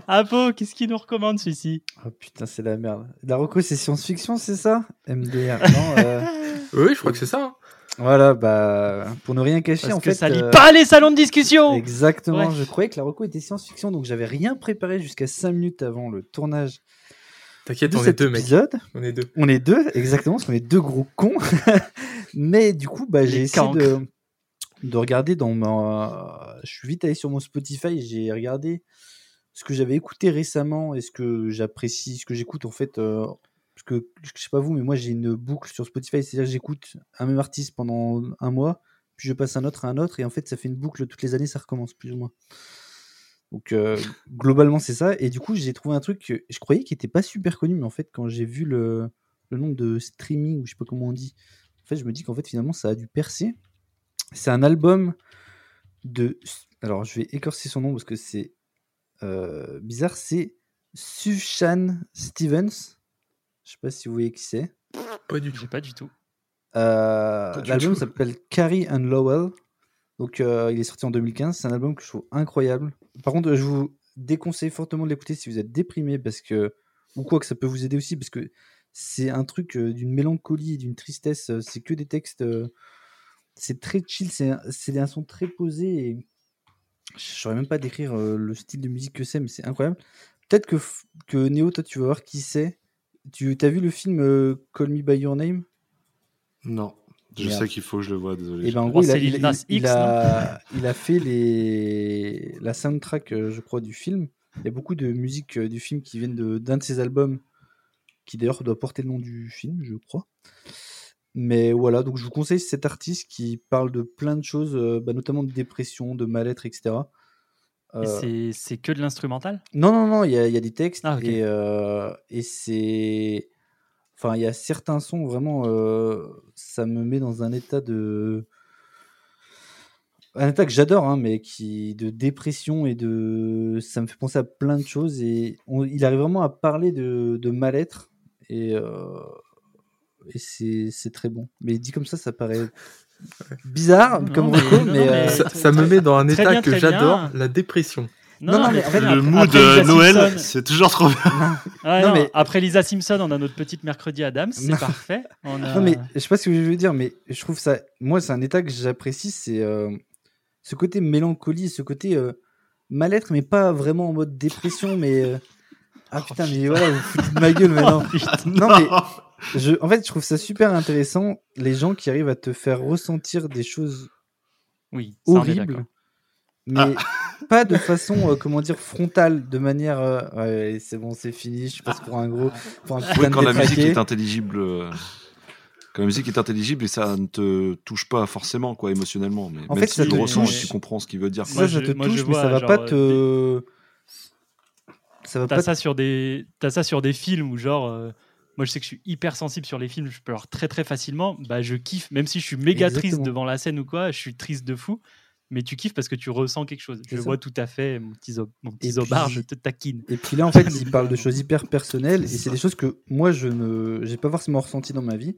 Speaker 1: Ah bon, qu'est-ce qu'il nous recommande celui-ci?
Speaker 5: Oh putain, c'est la merde. La reco, c'est science-fiction, c'est ça? MDR. Non, euh,
Speaker 3: Oui, je crois que c'est ça.
Speaker 5: Voilà, bah, pour ne rien cacher,
Speaker 1: Parce
Speaker 5: en
Speaker 1: que
Speaker 5: fait.
Speaker 1: ça lit
Speaker 5: euh,
Speaker 1: pas les salons de discussion
Speaker 5: Exactement, je croyais que la reco était science-fiction, donc j'avais rien préparé jusqu'à 5 minutes avant le tournage
Speaker 3: T'inquiète,
Speaker 5: de
Speaker 3: on est
Speaker 5: cet
Speaker 3: deux, mec.
Speaker 5: épisode.
Speaker 3: On est deux.
Speaker 5: On est deux, exactement, parce qu'on est deux gros cons. Mais du coup, bah, j'ai essayé de, de regarder dans ma. Je suis vite allé sur mon Spotify, j'ai regardé ce que j'avais écouté récemment et ce que j'apprécie, ce que j'écoute en fait. euh, parce que je sais pas vous, mais moi j'ai une boucle sur Spotify, c'est-à-dire j'écoute un même artiste pendant un mois, puis je passe un autre à un autre, et en fait ça fait une boucle toutes les années, ça recommence plus ou moins. Donc euh, globalement c'est ça, et du coup j'ai trouvé un truc que je croyais qui était pas super connu, mais en fait quand j'ai vu le, le nombre de streaming, ou je sais pas comment on dit, en fait je me dis qu'en fait finalement ça a dû percer. C'est un album de... Alors je vais écorcer son nom parce que c'est euh, bizarre, c'est Sufjan Stevens. Je sais pas si vous voyez qui c'est.
Speaker 3: Pas du tout.
Speaker 1: Pas du tout.
Speaker 5: Euh, L'album s'appelle Carrie and Lowell. Donc, euh, il est sorti en 2015. C'est un album que je trouve incroyable. Par contre, je vous déconseille fortement de l'écouter si vous êtes déprimé parce que, ou quoi que ça peut vous aider aussi parce que c'est un truc euh, d'une mélancolie et d'une tristesse. C'est que des textes. euh, c'est très chill. C'est un, c'est un son très posé et je saurais même pas décrire euh, le style de musique que c'est, mais c'est incroyable. Peut-être que, que Néo, toi, tu vas voir qui c'est. Tu as vu le film euh, Call Me By Your Name?
Speaker 4: Non. Je
Speaker 5: Merde.
Speaker 4: sais qu'il faut que je le vois, désolé.
Speaker 5: Et ben en
Speaker 1: Oh,
Speaker 5: gros, il a, il, a, il a fait les, la soundtrack, euh, je crois, du film. Il y a beaucoup de musique euh, du film qui viennent de- d'un de, ses albums, qui d'ailleurs doit porter le nom du film, je crois. Mais voilà, donc je vous conseille cet artiste qui parle de plein de choses, bah, notamment de dépression, de mal-être, etc. Euh,
Speaker 1: c'est- que de l'instrumental?
Speaker 5: Non, non, non, il y a, il y a des textes
Speaker 1: Ah,
Speaker 5: et, euh, et c'est. Enfin, il y a certains sons vraiment. euh, ça me met dans un état de. Un état que j'adore, hein, mais qui. de dépression et de. Ça me fait penser à plein de choses et on- il arrive vraiment à parler de, de mal-être et. et c'est très bon. Mais dit comme ça, ça paraît bizarre comme
Speaker 1: mais-
Speaker 5: reco,
Speaker 1: non,
Speaker 5: mais,
Speaker 1: mais-
Speaker 5: euh,
Speaker 3: Ça,
Speaker 1: très-
Speaker 3: ça me met dans un état
Speaker 1: bien,
Speaker 3: que j'adore, la dépression.
Speaker 5: Non, non, mais en fait,
Speaker 4: Le
Speaker 1: après-
Speaker 4: mood
Speaker 1: après
Speaker 4: de
Speaker 1: Lisa
Speaker 4: Noël,
Speaker 1: Simpson-
Speaker 4: c'est toujours trop bien.
Speaker 1: Ouais,
Speaker 5: Non,
Speaker 1: non,
Speaker 5: mais-
Speaker 1: Après Lisa Simpson, on a notre petite mercredi Adams, c'est parfait. On a-
Speaker 5: Non, mais je sais pas ce que je veux dire, mais je trouve ça. Moi, c'est un état que j'apprécie, c'est euh, ce côté mélancolie, ce côté euh, mal-être, mais pas vraiment en mode dépression, mais. euh, Ah putain, mais voilà, vous foutez de ma gueule maintenant.
Speaker 1: Oh.
Speaker 5: Non, mais je, en fait, je trouve ça super intéressant, les gens qui arrivent à te faire ressentir des choses
Speaker 1: Oui,
Speaker 5: horribles, mais pas de façon, euh, comment dire, frontale, de manière. euh, ouais, c'est bon, c'est fini, je passe pour un gros. Pour un
Speaker 2: Oui, quand la musique est intelligible, euh, quand la musique est intelligible et ça ne te touche pas forcément, quoi, émotionnellement. Mais
Speaker 5: En
Speaker 2: même
Speaker 5: fait,
Speaker 2: si
Speaker 5: ça
Speaker 2: tu
Speaker 5: te
Speaker 2: ressens et tu comprends ce qu'il veut dire.
Speaker 5: Ça, ça te
Speaker 1: moi, je
Speaker 5: touche, mais
Speaker 1: vois,
Speaker 5: ça va
Speaker 1: genre,
Speaker 5: pas te. Ça va
Speaker 1: T'as
Speaker 5: pas
Speaker 1: ça sur des, t'as ça sur des films où genre, euh, moi je sais que je suis hyper sensible sur les films, je pleure très très facilement. Bah je kiffe, même si je suis méga triste devant la scène ou quoi, je suis triste de fou. Mais tu kiffes parce que tu ressens quelque chose. Je
Speaker 5: ça.
Speaker 1: vois tout à fait mon petit, zo- mon petit
Speaker 5: puis-
Speaker 1: je te taquine.
Speaker 5: Et puis là, en fait, il parle de choses hyper personnelles et c'est des choses que moi, je ne, j'ai pas forcément ressenti dans ma vie,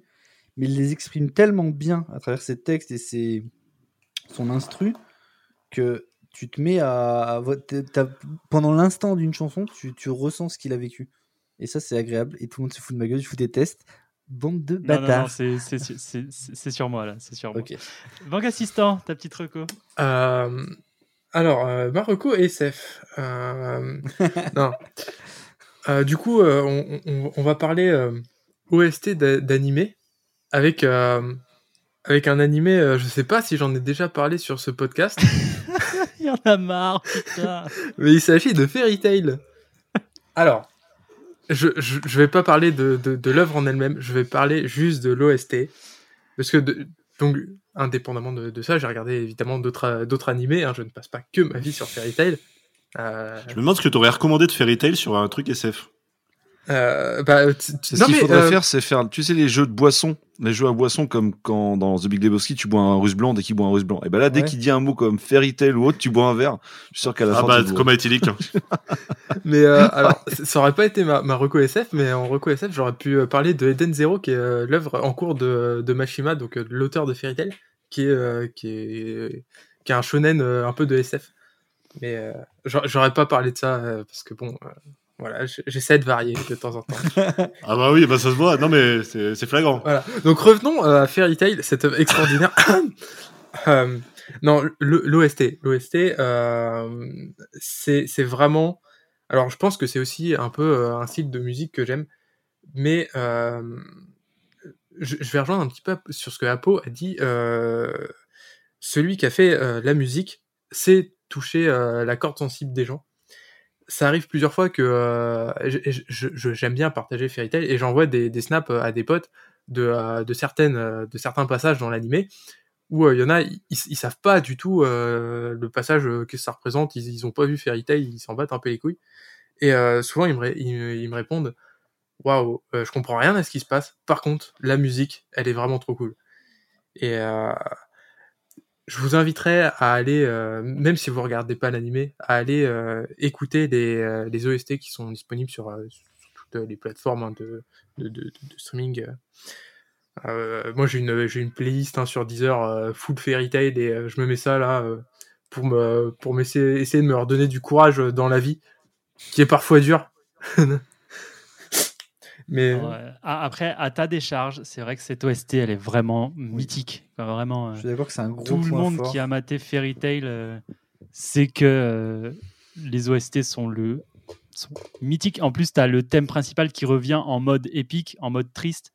Speaker 5: mais il les exprime tellement bien à travers ses textes et ses, son instru que tu te mets à, pendant l'instant d'une chanson, tu, tu ressens ce qu'il a vécu. Et ça, c'est agréable. Et tout le monde se fout de ma gueule, je vous déteste. Bande de
Speaker 1: Non, non, non,
Speaker 5: bâtards.
Speaker 1: c'est, sur moi là, c'est sur moi.
Speaker 5: Ok.
Speaker 1: Banque assistant, ta petite reco.
Speaker 3: Euh, alors, euh, Marocco et SF. Euh, non. Euh, du coup, euh, on, on- on va parler euh, OST d'a- d'animé avec, euh, avec un animé, euh, je sais pas si j'en ai déjà parlé sur ce podcast,
Speaker 1: Il y en a marre, putain.
Speaker 3: mais il s'agit de Fairy Tail. Alors, je, je, je vais pas parler de, de, de l'œuvre en elle-même, je vais parler juste de l'OST. Parce que, de- donc, indépendamment de, de ça, j'ai regardé évidemment d'autres d'autres animés, hein, je ne passe pas que ma vie sur Fairy Tail. Euh,
Speaker 4: Je me demande ce que tu aurais recommandé de Fairy Tail sur un truc SF.
Speaker 3: Euh, bah, non,
Speaker 2: ce qu'il faudrait
Speaker 3: euh,
Speaker 2: faire, c'est faire, tu sais, les jeux de boissons. Les jeux à boissons, comme quand dans The Big Lebowski, tu bois un russe blanc dès qu'il boit un russe blanc. Et ben là, dès
Speaker 5: Ouais.
Speaker 2: qu'il dit un mot comme fairy tale ou autre, tu bois un verre. Je suis sûr qu'à la
Speaker 4: Ah
Speaker 2: fin,
Speaker 4: bah,
Speaker 2: tu bois.
Speaker 4: comme hein.
Speaker 3: Mais euh, alors, ça aurait pas été ma, ma reco SF, mais en reco SF, j'aurais pu euh, parler de Eden Zero, qui est euh, l'œuvre en cours de, de Mashima, donc euh, l'auteur de Fairy Tail, qui est, euh, qui est, qui est un shonen euh, un peu de SF. Mais euh, j'a- j'aurais pas parlé de ça, euh, parce que bon, euh, Voilà, j'essaie de varier de temps en temps.
Speaker 4: Ah bah oui, bah ça se voit. Non mais c'est c'est flagrant.
Speaker 3: Voilà. Donc revenons euh, à Fairy Tail, cette œuvre extraordinaire. Euh, non, l'OST, l'OST, euh, c'est c'est vraiment. Alors je pense que c'est aussi un peu euh, un style de musique que j'aime, mais euh, je, je vais rejoindre un petit peu sur ce que Apo a dit. celui qui a fait la musique sait toucher la corde sensible des gens. Ça arrive plusieurs fois que euh, j'aime bien partager Fairy Tail et j'envoie des, des snaps à des potes de, euh, de certaines euh, de certains passages dans l'animé où euh, il y en a ils, ils savent pas du tout euh, le passage euh, que ça représente. Ils, ils ont pas vu Fairy Tail ils s'en battent un peu les couilles et euh, souvent ils me, ils, ils me répondent waouh euh, je comprends rien à ce qui se passe. Par contre la musique elle est vraiment trop cool. Et euh, je vous inviterai à aller euh, même si vous regardez pas l'animé à aller euh, écouter les, euh, OST qui sont disponibles sur, toutes les plateformes hein, de, streaming. Moi j'ai une j'ai une playlist hein, sur Deezer full fairy tail et je me mets ça là pour me pour essayer de me redonner du courage dans la vie qui est parfois dur mais.
Speaker 1: Ah, après, à ta décharge, c'est vrai que cette OST, elle est vraiment mythique. Vraiment, euh,
Speaker 5: Je suis d'accord que c'est un gros
Speaker 1: tout le monde
Speaker 5: fort.
Speaker 1: qui a maté Fairy Tail euh, sait que euh, les OST sont le sont mythiques. En plus, tu as le thème principal qui revient en mode épique, en mode triste,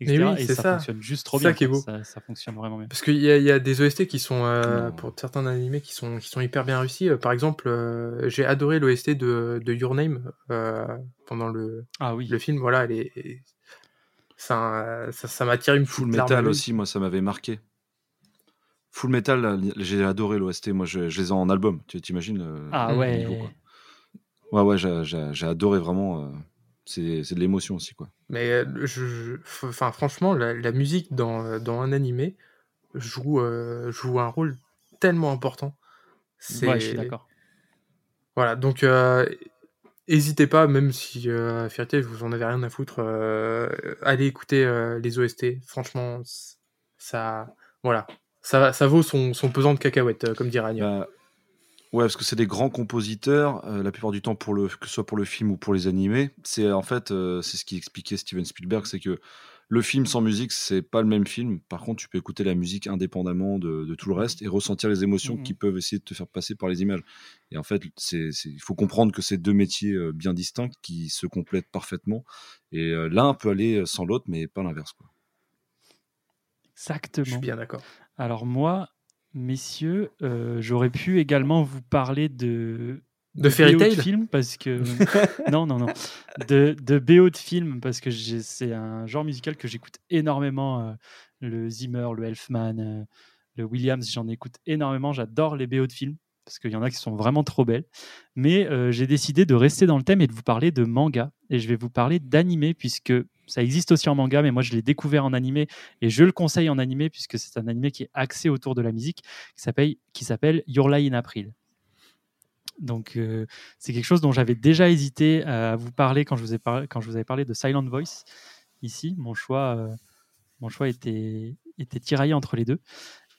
Speaker 1: etc.
Speaker 3: oui,
Speaker 1: et
Speaker 3: c'est
Speaker 1: ça,
Speaker 3: ça.
Speaker 1: fonctionne juste trop
Speaker 3: C'est ça
Speaker 1: bien.
Speaker 3: qui est beau.
Speaker 1: Ça, ça fonctionne vraiment bien.
Speaker 3: parce qu'il y a, il y a des OST qui sont euh, pour certains animés qui sont qui sont hyper bien réussis Euh, par exemple euh, j'ai adoré l'OST de, de Your Name euh, pendant le
Speaker 1: Ah oui.
Speaker 3: le film voilà elle est ça ça ça m'a tiré une
Speaker 2: Full
Speaker 3: larme à
Speaker 2: Metal aussi, moi, ça m'avait marqué. Full Metal, j'ai adoré l'OST. Moi, je, je les ai en album. Tu t'imagines le,
Speaker 1: Ah
Speaker 2: le
Speaker 1: ouais.
Speaker 2: niveau, quoi. Ouais, ouais, j'ai adoré vraiment. C'est c'est de l'émotion aussi, quoi.
Speaker 3: Mais euh, je, enfin, franchement, la, la musique dans, euh, dans un animé joue, euh, joue un rôle tellement important. C'est
Speaker 1: Ouais, je suis d'accord.
Speaker 3: voilà. Donc, euh, n'hésitez pas, même si euh, Tail, vous en avez rien à foutre, euh, allez écouter euh, les OST. Franchement, ça, voilà, ça, ça vaut son, son pesant de cacahuètes, comme dirait Anya.
Speaker 2: Bah, ouais, parce que c'est des grands compositeurs, euh, la plupart du temps, pour le, que ce soit pour le film ou pour les animés. C'est en fait, euh, c'est ce qui expliquait Steven Spielberg, c'est que le film sans musique, c'est pas le même film. Par contre, tu peux écouter la musique indépendamment de, de tout le reste et ressentir les émotions
Speaker 1: Mhm.
Speaker 2: qui peuvent essayer de te faire passer par les images. Et en fait, il faut comprendre que c'est deux métiers euh, bien distincts qui se complètent parfaitement. Et euh, l'un peut aller sans l'autre, mais pas l'inverse. Quoi.
Speaker 3: Je suis
Speaker 1: Exactement.
Speaker 3: bien d'accord.
Speaker 1: Alors moi, messieurs, euh, j'aurais pu également vous parler de
Speaker 3: De Fairy Tail
Speaker 1: de film parce que non non non. De, de BO de film parce que c'est un genre musical que j'écoute énormément euh, le Zimmer le Elfman euh, le Williams j'en écoute énormément j'adore les BO de films parce qu'il y en a qui sont vraiment trop belles. Mais euh, j'ai décidé de rester dans le thème et de vous parler de manga et je vais vous parler d'animé puisque ça existe aussi en manga mais moi je l'ai découvert en animé et je le conseille en animé puisque c'est un animé qui est axé autour de la musique qui s'appelle Your Lie in April. Donc euh, c'est quelque chose dont j'avais déjà hésité à vous parler quand je vous ai parlé quand je vous avais parlé de Silent Voice ici. Mon choix euh, mon choix était était tiraillé entre les deux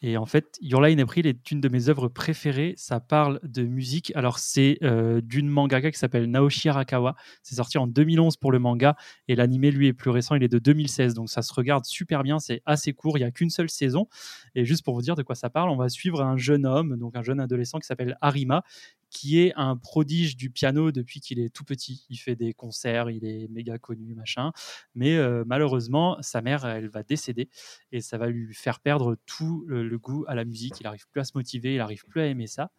Speaker 1: et en fait, Your in April est une de mes œuvres préférées. Ça parle de musique. Alors, c'est euh, d'une mangaka qui s'appelle Naoshi Arakawa. C'est sorti en 2011 pour le manga. Et l'animé, lui, est plus récent. Il est de 2016. Donc, ça se regarde super bien. C'est assez court. Il n'y a qu'une seule saison. Et juste pour vous dire de quoi ça parle, on va suivre un jeune homme, donc un jeune adolescent qui s'appelle Arima, qui est un prodige du piano depuis qu'il est tout petit. Il fait des concerts, il est méga connu, machin. Mais euh, malheureusement, sa mère, elle va décéder et ça va lui faire perdre tout le, goût à la musique. Il n'arrive plus à se motiver, il n'arrive plus à aimer ça.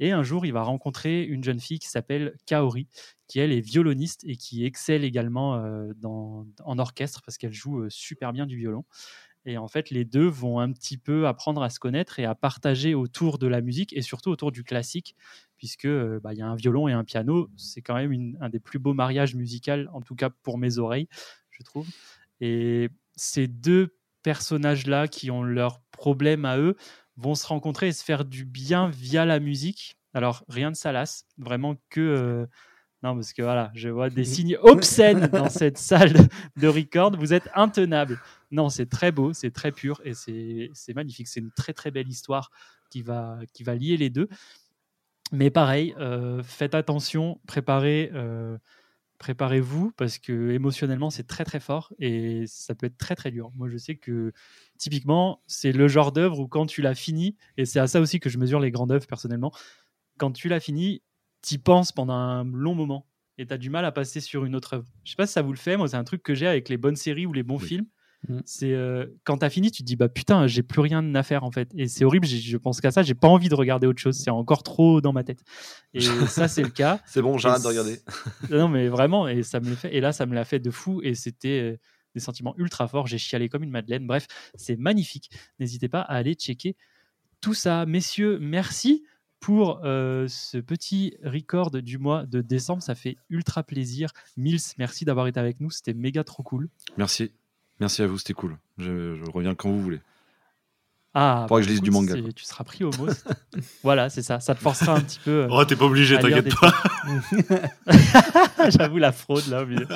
Speaker 1: Et un jour, il va rencontrer une jeune fille qui s'appelle Kaori, qui elle est violoniste et qui excelle également euh, en orchestre parce qu'elle joue euh, super bien du violon. Et en fait, les deux vont un petit peu apprendre à se connaître et à partager autour de la musique et surtout autour du classique, puisque euh, bah, il y a un violon et un piano. C'est quand même un des plus beaux mariages musicaux, en tout cas pour mes oreilles, je trouve. Et ces deux personnages-là qui ont leurs problèmes à eux vont se rencontrer et se faire du bien via la musique. Alors, rien de salace, vraiment que. euh, Non, parce que voilà, je vois des signes obscènes dans cette salle de record. Vous êtes intenable. Non, c'est très beau, c'est très pur et c'est magnifique. C'est une très très belle histoire qui va, qui va lier les deux. Mais pareil, euh, faites attention, préparez, euh, préparez-vous parce que émotionnellement c'est très très fort et ça peut être très très dur. Moi je sais que typiquement c'est le genre d'œuvre où quand tu l'as fini, et c'est à ça aussi que je mesure les grandes œuvres personnellement, quand tu l'as fini, t'y penses pendant un long moment et tu as du mal à passer sur une autre œuvre. Je sais pas si ça vous le fait, moi c'est un truc que j'ai avec les bonnes séries ou les bons
Speaker 2: Oui.
Speaker 1: films.
Speaker 5: Mm.
Speaker 1: C'est euh, quand t'as fini, tu te dis bah putain, j'ai plus rien à faire en fait. Et c'est horrible, je pense qu'à ça, j'ai pas envie de regarder autre chose. C'est encore trop dans ma tête. Et ça, c'est le cas.
Speaker 6: C'est bon, j'arrête de regarder.
Speaker 1: Non, mais vraiment, et ça me fait. Et là, ça me l'a fait de fou. Et c'était euh, des sentiments ultra forts. J'ai chialé comme une madeleine. Bref, c'est magnifique. N'hésitez pas à aller checker tout ça. Messieurs, merci pour euh, ce petit record du mois de décembre. Ça fait ultra plaisir. Mills, merci d'avoir été avec nous. C'était méga trop cool.
Speaker 2: Merci. Merci à vous, c'était cool. Je, je reviens quand vous voulez.
Speaker 1: Ah,
Speaker 2: Faudra que je lise du manga.
Speaker 1: Tu seras pris au mot. voilà, c'est ça. Ça te forcera un petit peu. euh,
Speaker 4: Oh, t'es pas obligé, t'inquiète pas.
Speaker 1: J'avoue la fraude là au milieu.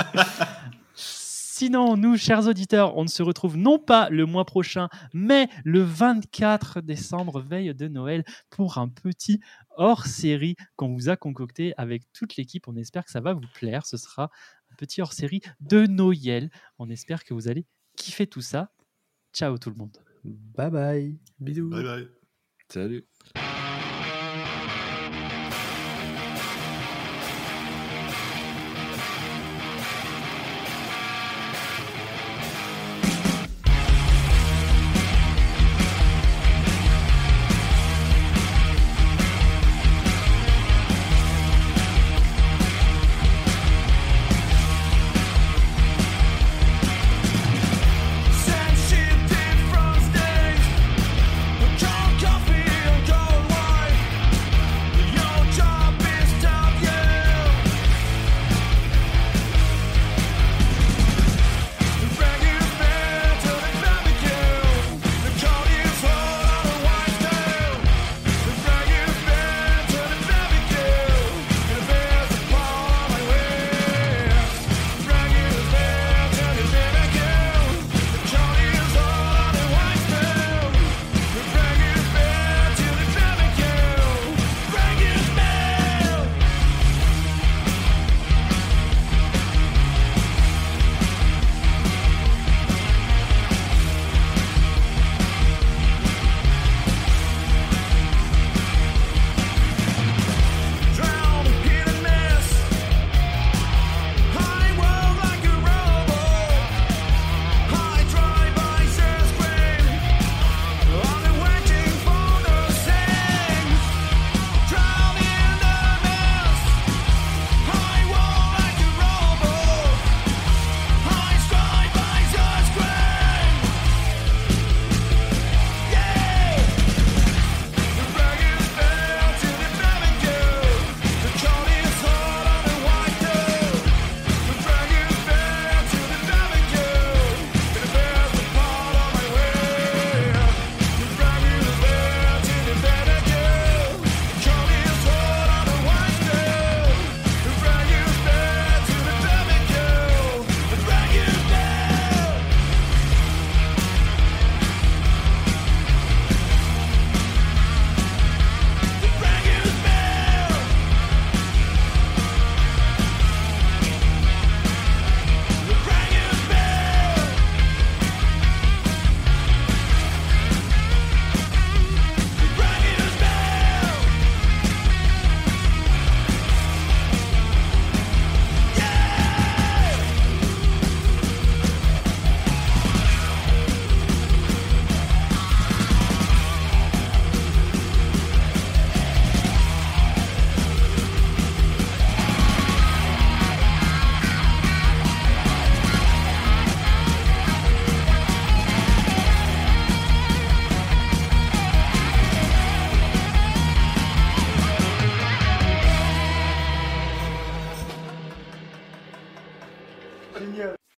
Speaker 1: Sinon, nous, chers auditeurs, on se retrouve non pas le mois prochain, mais le 24 décembre, veille de Noël, pour un petit hors-série qu'on vous a concocté avec toute l'équipe. On espère que ça va vous plaire. Ce sera un petit hors-série de Noël. On espère que vous allez kiffer tout ça. Ciao tout le monde.
Speaker 5: Bye bye.
Speaker 3: Bisous.
Speaker 4: Bye bye.
Speaker 2: Salut.